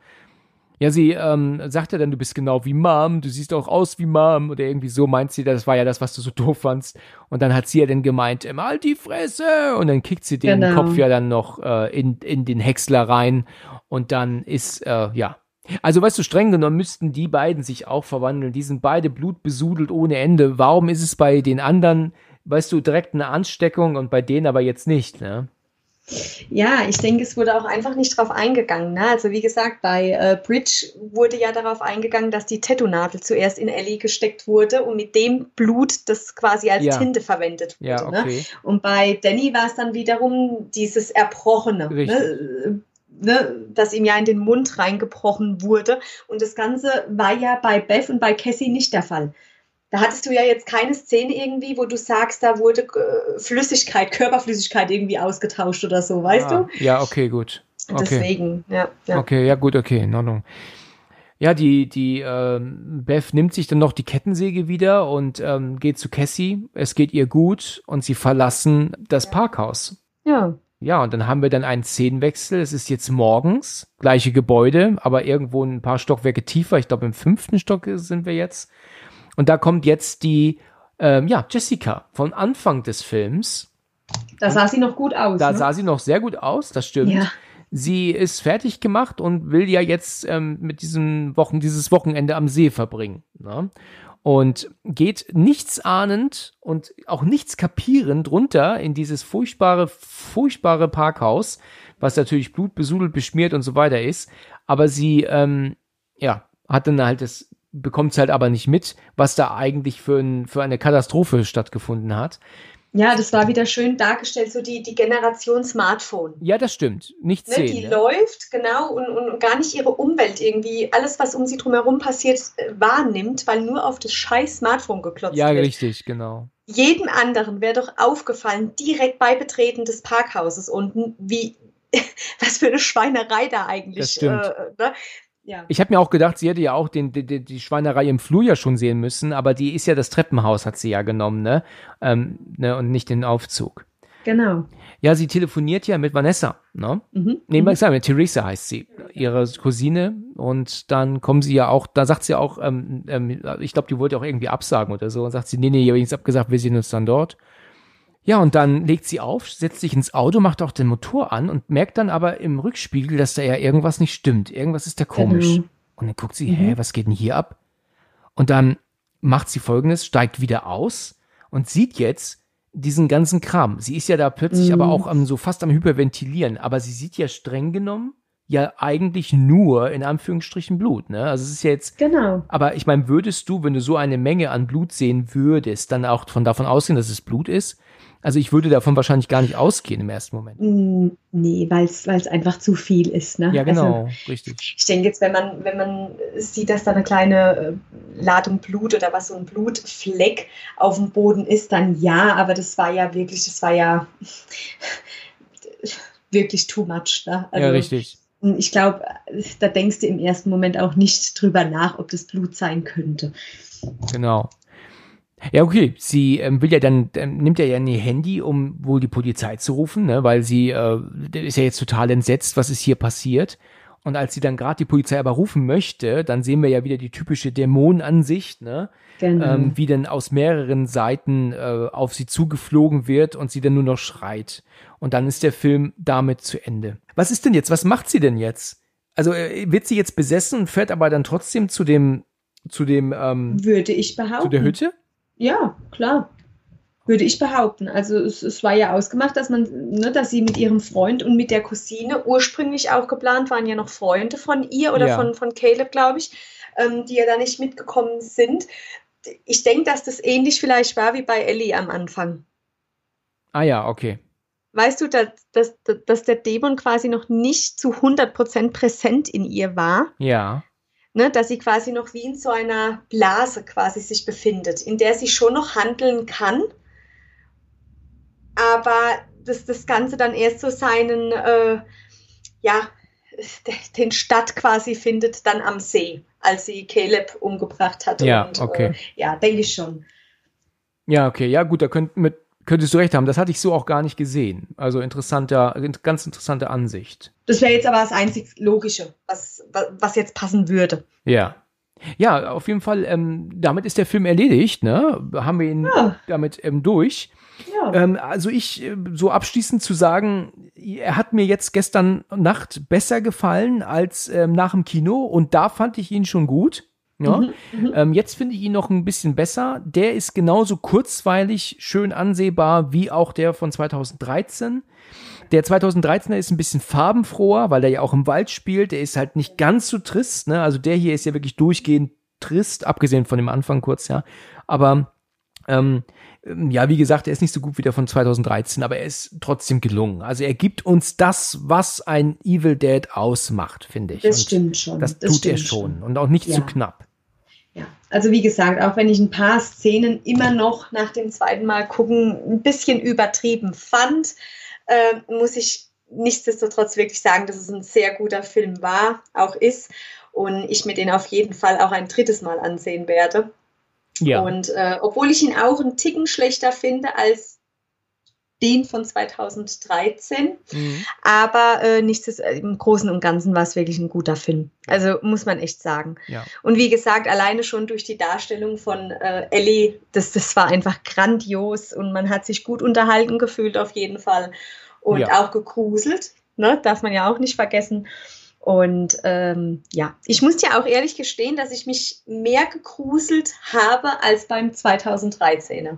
Ja, sie ähm, sagt ja dann, du bist genau wie Mom, du siehst auch aus wie Mom oder irgendwie so meint sie, das war ja das, was du so [laughs] doof fandst. Und dann hat sie ja dann gemeint, ähm, halt die Fresse! Und dann kickt sie den genau. Kopf ja dann noch äh, in, in den Häcksler rein und dann ist, äh, ja. Also weißt du, streng genommen müssten die beiden sich auch verwandeln. Die sind beide blutbesudelt ohne Ende. Warum ist es bei den anderen, weißt du, direkt eine Ansteckung und bei denen aber jetzt nicht, ne? Ja, ich denke, es wurde auch einfach nicht drauf eingegangen. Ne? Also wie gesagt, bei äh, Bridge wurde ja darauf eingegangen, dass die Tattoo-Nadel zuerst in Ellie gesteckt wurde und mit dem Blut das quasi als Ja. Tinte verwendet wurde. Ja, ne? okay. Und bei Danny war es dann wiederum dieses Erbrochene, ne? Ne, das ihm ja in den Mund reingebrochen wurde. Und das Ganze war ja bei Beth und bei Cassie nicht der Fall. Da hattest du ja jetzt keine Szene irgendwie, wo du sagst, da wurde äh, Flüssigkeit, Körperflüssigkeit irgendwie ausgetauscht oder so, weißt ah, Ja, okay, gut. du? Okay. Deswegen, ja. ja. Okay, ja gut, okay, in Ordnung. Ja, die, die ähm, Beth nimmt sich dann noch die Kettensäge wieder und ähm, geht zu Cassie. Es geht ihr gut und sie verlassen das Parkhaus. ja. Ja, und dann haben wir dann einen Szenenwechsel. Es ist jetzt morgens, gleiche Gebäude, aber irgendwo ein paar Stockwerke tiefer. Ich glaube, im fünften Stock sind wir jetzt. Und da kommt jetzt die, ähm, ja, Jessica von Anfang des Films. Da sah sie noch gut aus. Da ne? sah sie noch sehr gut aus, das stimmt. Ja. Sie ist fertig gemacht und will ja jetzt ähm, mit diesem Wochen, dieses Wochenende am See verbringen. Ne? Und geht nichts ahnend und auch nichts kapierend runter in dieses furchtbare, furchtbare Parkhaus, was natürlich blutbesudelt, beschmiert und so weiter ist. Aber sie, ähm, ja, hat dann halt das, bekommt es halt aber nicht mit, was da eigentlich für, ein, für eine Katastrophe stattgefunden hat. ja, das war wieder schön dargestellt, so die, die Generation Smartphone. Ja, das stimmt. Nichts Ne, sehen. die ne? läuft, genau, und, und gar nicht ihre Umwelt irgendwie, alles, was um sie drumherum passiert, äh, wahrnimmt, weil nur auf das scheiß Smartphone geklotzt Ja, wird. richtig, genau. Jedem anderen wäre doch aufgefallen, direkt bei Betreten des Parkhauses unten, wie, [laughs] was für eine Schweinerei da eigentlich. Das stimmt. Äh, ne? Ja. Ich habe mir auch gedacht, sie hätte ja auch den, die, die Schweinerei im Flur ja schon sehen müssen, aber die ist ja das Treppenhaus, hat sie ja genommen, ne? Ähm, ne und nicht den Aufzug. Genau. Ja, sie telefoniert ja mit Vanessa, ne? Mhm. Nee, Mhm. mal sagen, Theresa heißt sie, ihre Cousine. Und dann kommen sie ja auch, da sagt sie auch, ähm, ähm, ich glaube, die wollte auch irgendwie absagen oder so. Und sagt sie, nee, nee, ich habe nichts abgesagt, wir sehen uns dann dort. Ja, und dann legt sie auf, setzt sich ins Auto, macht auch den Motor an und merkt dann aber im Rückspiegel, dass da ja irgendwas nicht stimmt. Irgendwas ist da komisch. Genau. Und dann guckt sie, Mhm. hä, was geht denn hier ab? Und dann macht sie folgendes, steigt wieder aus und sieht jetzt diesen ganzen Kram. Sie ist ja da plötzlich Mhm. aber auch am, so fast am Hyperventilieren, aber sie sieht ja streng genommen ja eigentlich nur in Anführungsstrichen Blut, ne? Also es ist ja jetzt, Genau. aber ich meine, würdest du, wenn du so eine Menge an Blut sehen würdest, dann auch von davon ausgehen, dass es Blut ist? Also ich würde davon wahrscheinlich gar nicht ausgehen im ersten Moment. Mm, Nee, weil es einfach zu viel ist. Ne? Ja, Also, genau, richtig. ich denke jetzt, wenn man, wenn man sieht, dass da eine kleine äh, Ladung Blut oder was so ein Blutfleck auf dem Boden ist, dann ja, aber das war ja wirklich, das war ja [laughs] wirklich too much. Ne? ja, richtig. Ich glaube, da denkst du im ersten Moment auch nicht drüber nach, ob das Blut sein könnte. Genau. Ja, okay. Sie ähm, will ja dann, ähm, nimmt ja ihr Handy, um wohl die Polizei zu rufen, ne? weil sie äh, ist ja jetzt total entsetzt, was ist hier passiert. Und als sie dann gerade die Polizei aber rufen möchte, dann sehen wir ja wieder die typische Dämonenansicht, ne? Genau. ähm, wie dann aus mehreren Seiten äh, auf sie zugeflogen wird und sie dann nur noch schreit. Und dann ist der Film damit zu Ende. Was ist denn jetzt? Was macht sie denn jetzt? Also äh, wird sie jetzt besessen und fährt aber dann trotzdem zu dem, zu dem, ähm, Würde ich behaupten. zu der Hütte? Ja, klar. Würde ich behaupten. Also es, es war ja ausgemacht, dass man, ne, dass sie mit ihrem Freund und mit der Cousine ursprünglich auch geplant waren ja noch Freunde von ihr oder Ja. von, von Caleb, glaube ich, ähm, die ja da nicht mitgekommen sind. Ich denke, dass das ähnlich vielleicht war wie bei Ellie am Anfang. Ah ja, okay. Weißt du, dass, dass, dass der Dämon quasi noch nicht zu 100% präsent in ihr war? Ja. Ne, dass sie quasi noch wie in so einer Blase quasi sich befindet, in der sie schon noch handeln kann, aber dass das Ganze dann erst so seinen, äh, ja, den Stadt quasi findet dann am See, als sie Caleb umgebracht hat. Ja, und, okay. Äh, ja, denke ich schon. Ja, okay. Ja, gut, da könnt, mit, könntest du recht haben. Das hatte ich so auch gar nicht gesehen. Also interessanter, ganz interessante Ansicht. Das wäre jetzt aber das einzig Logische, was, was, jetzt passen würde. Ja. Ja, auf jeden Fall, ähm, damit ist der Film erledigt, ne? Haben wir ihn Ja. damit ähm, durch. Ja. Ähm, also ich, äh, so abschließend zu sagen, er hat mir jetzt gestern Nacht besser gefallen als ähm, nach dem Kino und da fand ich ihn schon gut. Ja. Mhm, mhm. Ähm, jetzt finde ich ihn noch ein bisschen besser. Der ist genauso kurzweilig, schön ansehbar wie auch der von 2013. Der 2013er ist ein bisschen farbenfroher, weil der ja auch im Wald spielt. Der ist halt nicht ganz so trist. Ne? Also der hier ist ja wirklich durchgehend trist, abgesehen von dem Anfang kurz, ja. Aber ähm, ja, wie gesagt, er ist nicht so gut wie der von 2013, aber er ist trotzdem gelungen. Also er gibt uns das, was ein Evil Dead ausmacht, finde ich. Das Und stimmt schon. Das, das tut er stimmt schon. Und auch nicht Ja. zu knapp. Ja, also wie gesagt, auch wenn ich ein paar Szenen immer noch nach dem zweiten Mal gucken ein bisschen übertrieben fand, äh, muss ich nichtsdestotrotz wirklich sagen, dass es ein sehr guter Film war, auch ist. Und ich mir den auf jeden Fall auch ein drittes Mal ansehen werde. Ja. Und äh, obwohl ich ihn auch einen Ticken schlechter finde als den von 2013, Mhm. aber äh, nichtsdest im Großen und Ganzen war es wirklich ein guter Film. Also muss man echt sagen. ja. Und wie gesagt, alleine schon durch die Darstellung von äh, Ellie, das, das war einfach grandios und man hat sich gut unterhalten gefühlt auf jeden Fall und Ja. auch gegruselt, ne? darf man ja auch nicht vergessen. Und ähm, ja, ich muss dir auch ehrlich gestehen, dass ich mich mehr gegruselt habe als beim 2013er.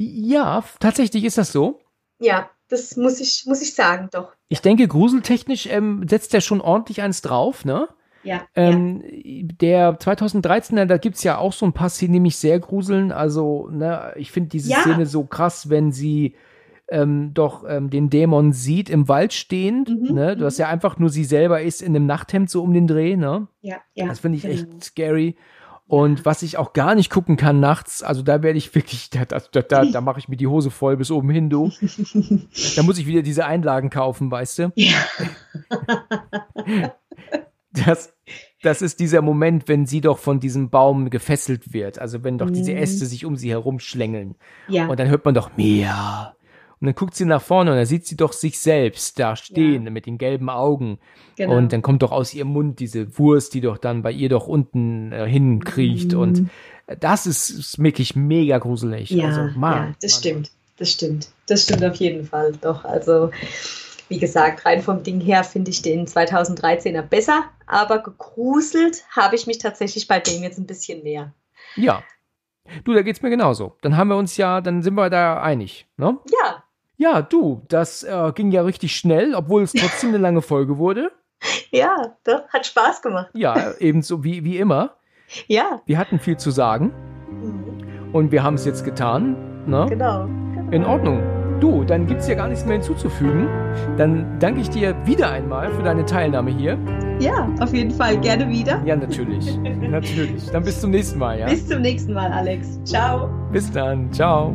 Ja, tatsächlich ist das so. Ja, das muss ich, muss ich sagen, doch. Ich denke, gruseltechnisch ähm, setzt er schon ordentlich eins drauf, ne? Ja, Ähm, Der 2013er, da gibt's ja auch so ein paar Szenen, die mich sehr gruseln. Also, ne, ich finde diese Ja. Szene so krass, wenn sie ähm, doch ähm, den Dämon sieht im Wald stehend. Mhm, Ne? Du hast ja einfach nur sie selber ist in einem Nachthemd so um den Dreh, ne? ja, ja. Das finde ich genau. echt scary. Und was ich auch gar nicht gucken kann nachts, also da werde ich [laughs] wirklich, da, da, da, da, da mache ich mir die Hose voll bis oben hin, du. [laughs] da muss ich wieder diese Einlagen kaufen, weißt du? Ja. Das, das ist dieser Moment, wenn sie doch von diesem Baum gefesselt wird. Also wenn doch diese Mhm. Äste sich um sie herum schlängeln. ja. Und dann hört man doch Mia. Und dann guckt sie nach vorne und da sieht sie doch sich selbst da stehen mit den gelben Augen. genau. Und dann kommt doch aus ihrem Mund diese Wurst, die doch dann bei ihr doch unten äh, hinkriecht. Mhm. Und das ist, ist wirklich mega gruselig. Ja, also, Mann, ja, das Mann. stimmt. Das stimmt. Das stimmt auf jeden Fall. Doch, also wie gesagt, rein vom Ding her finde ich den 2013er besser, aber gegruselt habe ich mich tatsächlich bei dem jetzt ein bisschen mehr. Ja. Du, da geht's mir genauso. Dann haben wir uns ja, dann sind wir da einig, ne? Ja, Ja, du, das äh, ging ja richtig schnell, obwohl es [laughs] trotzdem eine lange Folge wurde. ja, doch, hat Spaß gemacht. Ja, ebenso wie, wie immer. Ja, Wir hatten viel zu sagen mhm, und wir haben es jetzt getan. Ne? genau. In Ordnung. Du, dann gibt's ja gar nichts mehr hinzuzufügen. Dann danke ich dir wieder einmal für deine Teilnahme hier. Ja, auf jeden Fall. Gerne wieder. Ja, natürlich. [laughs] natürlich. Dann bis zum nächsten Mal, ja? Bis zum nächsten Mal, Alex. Ciao. Bis dann. Ciao.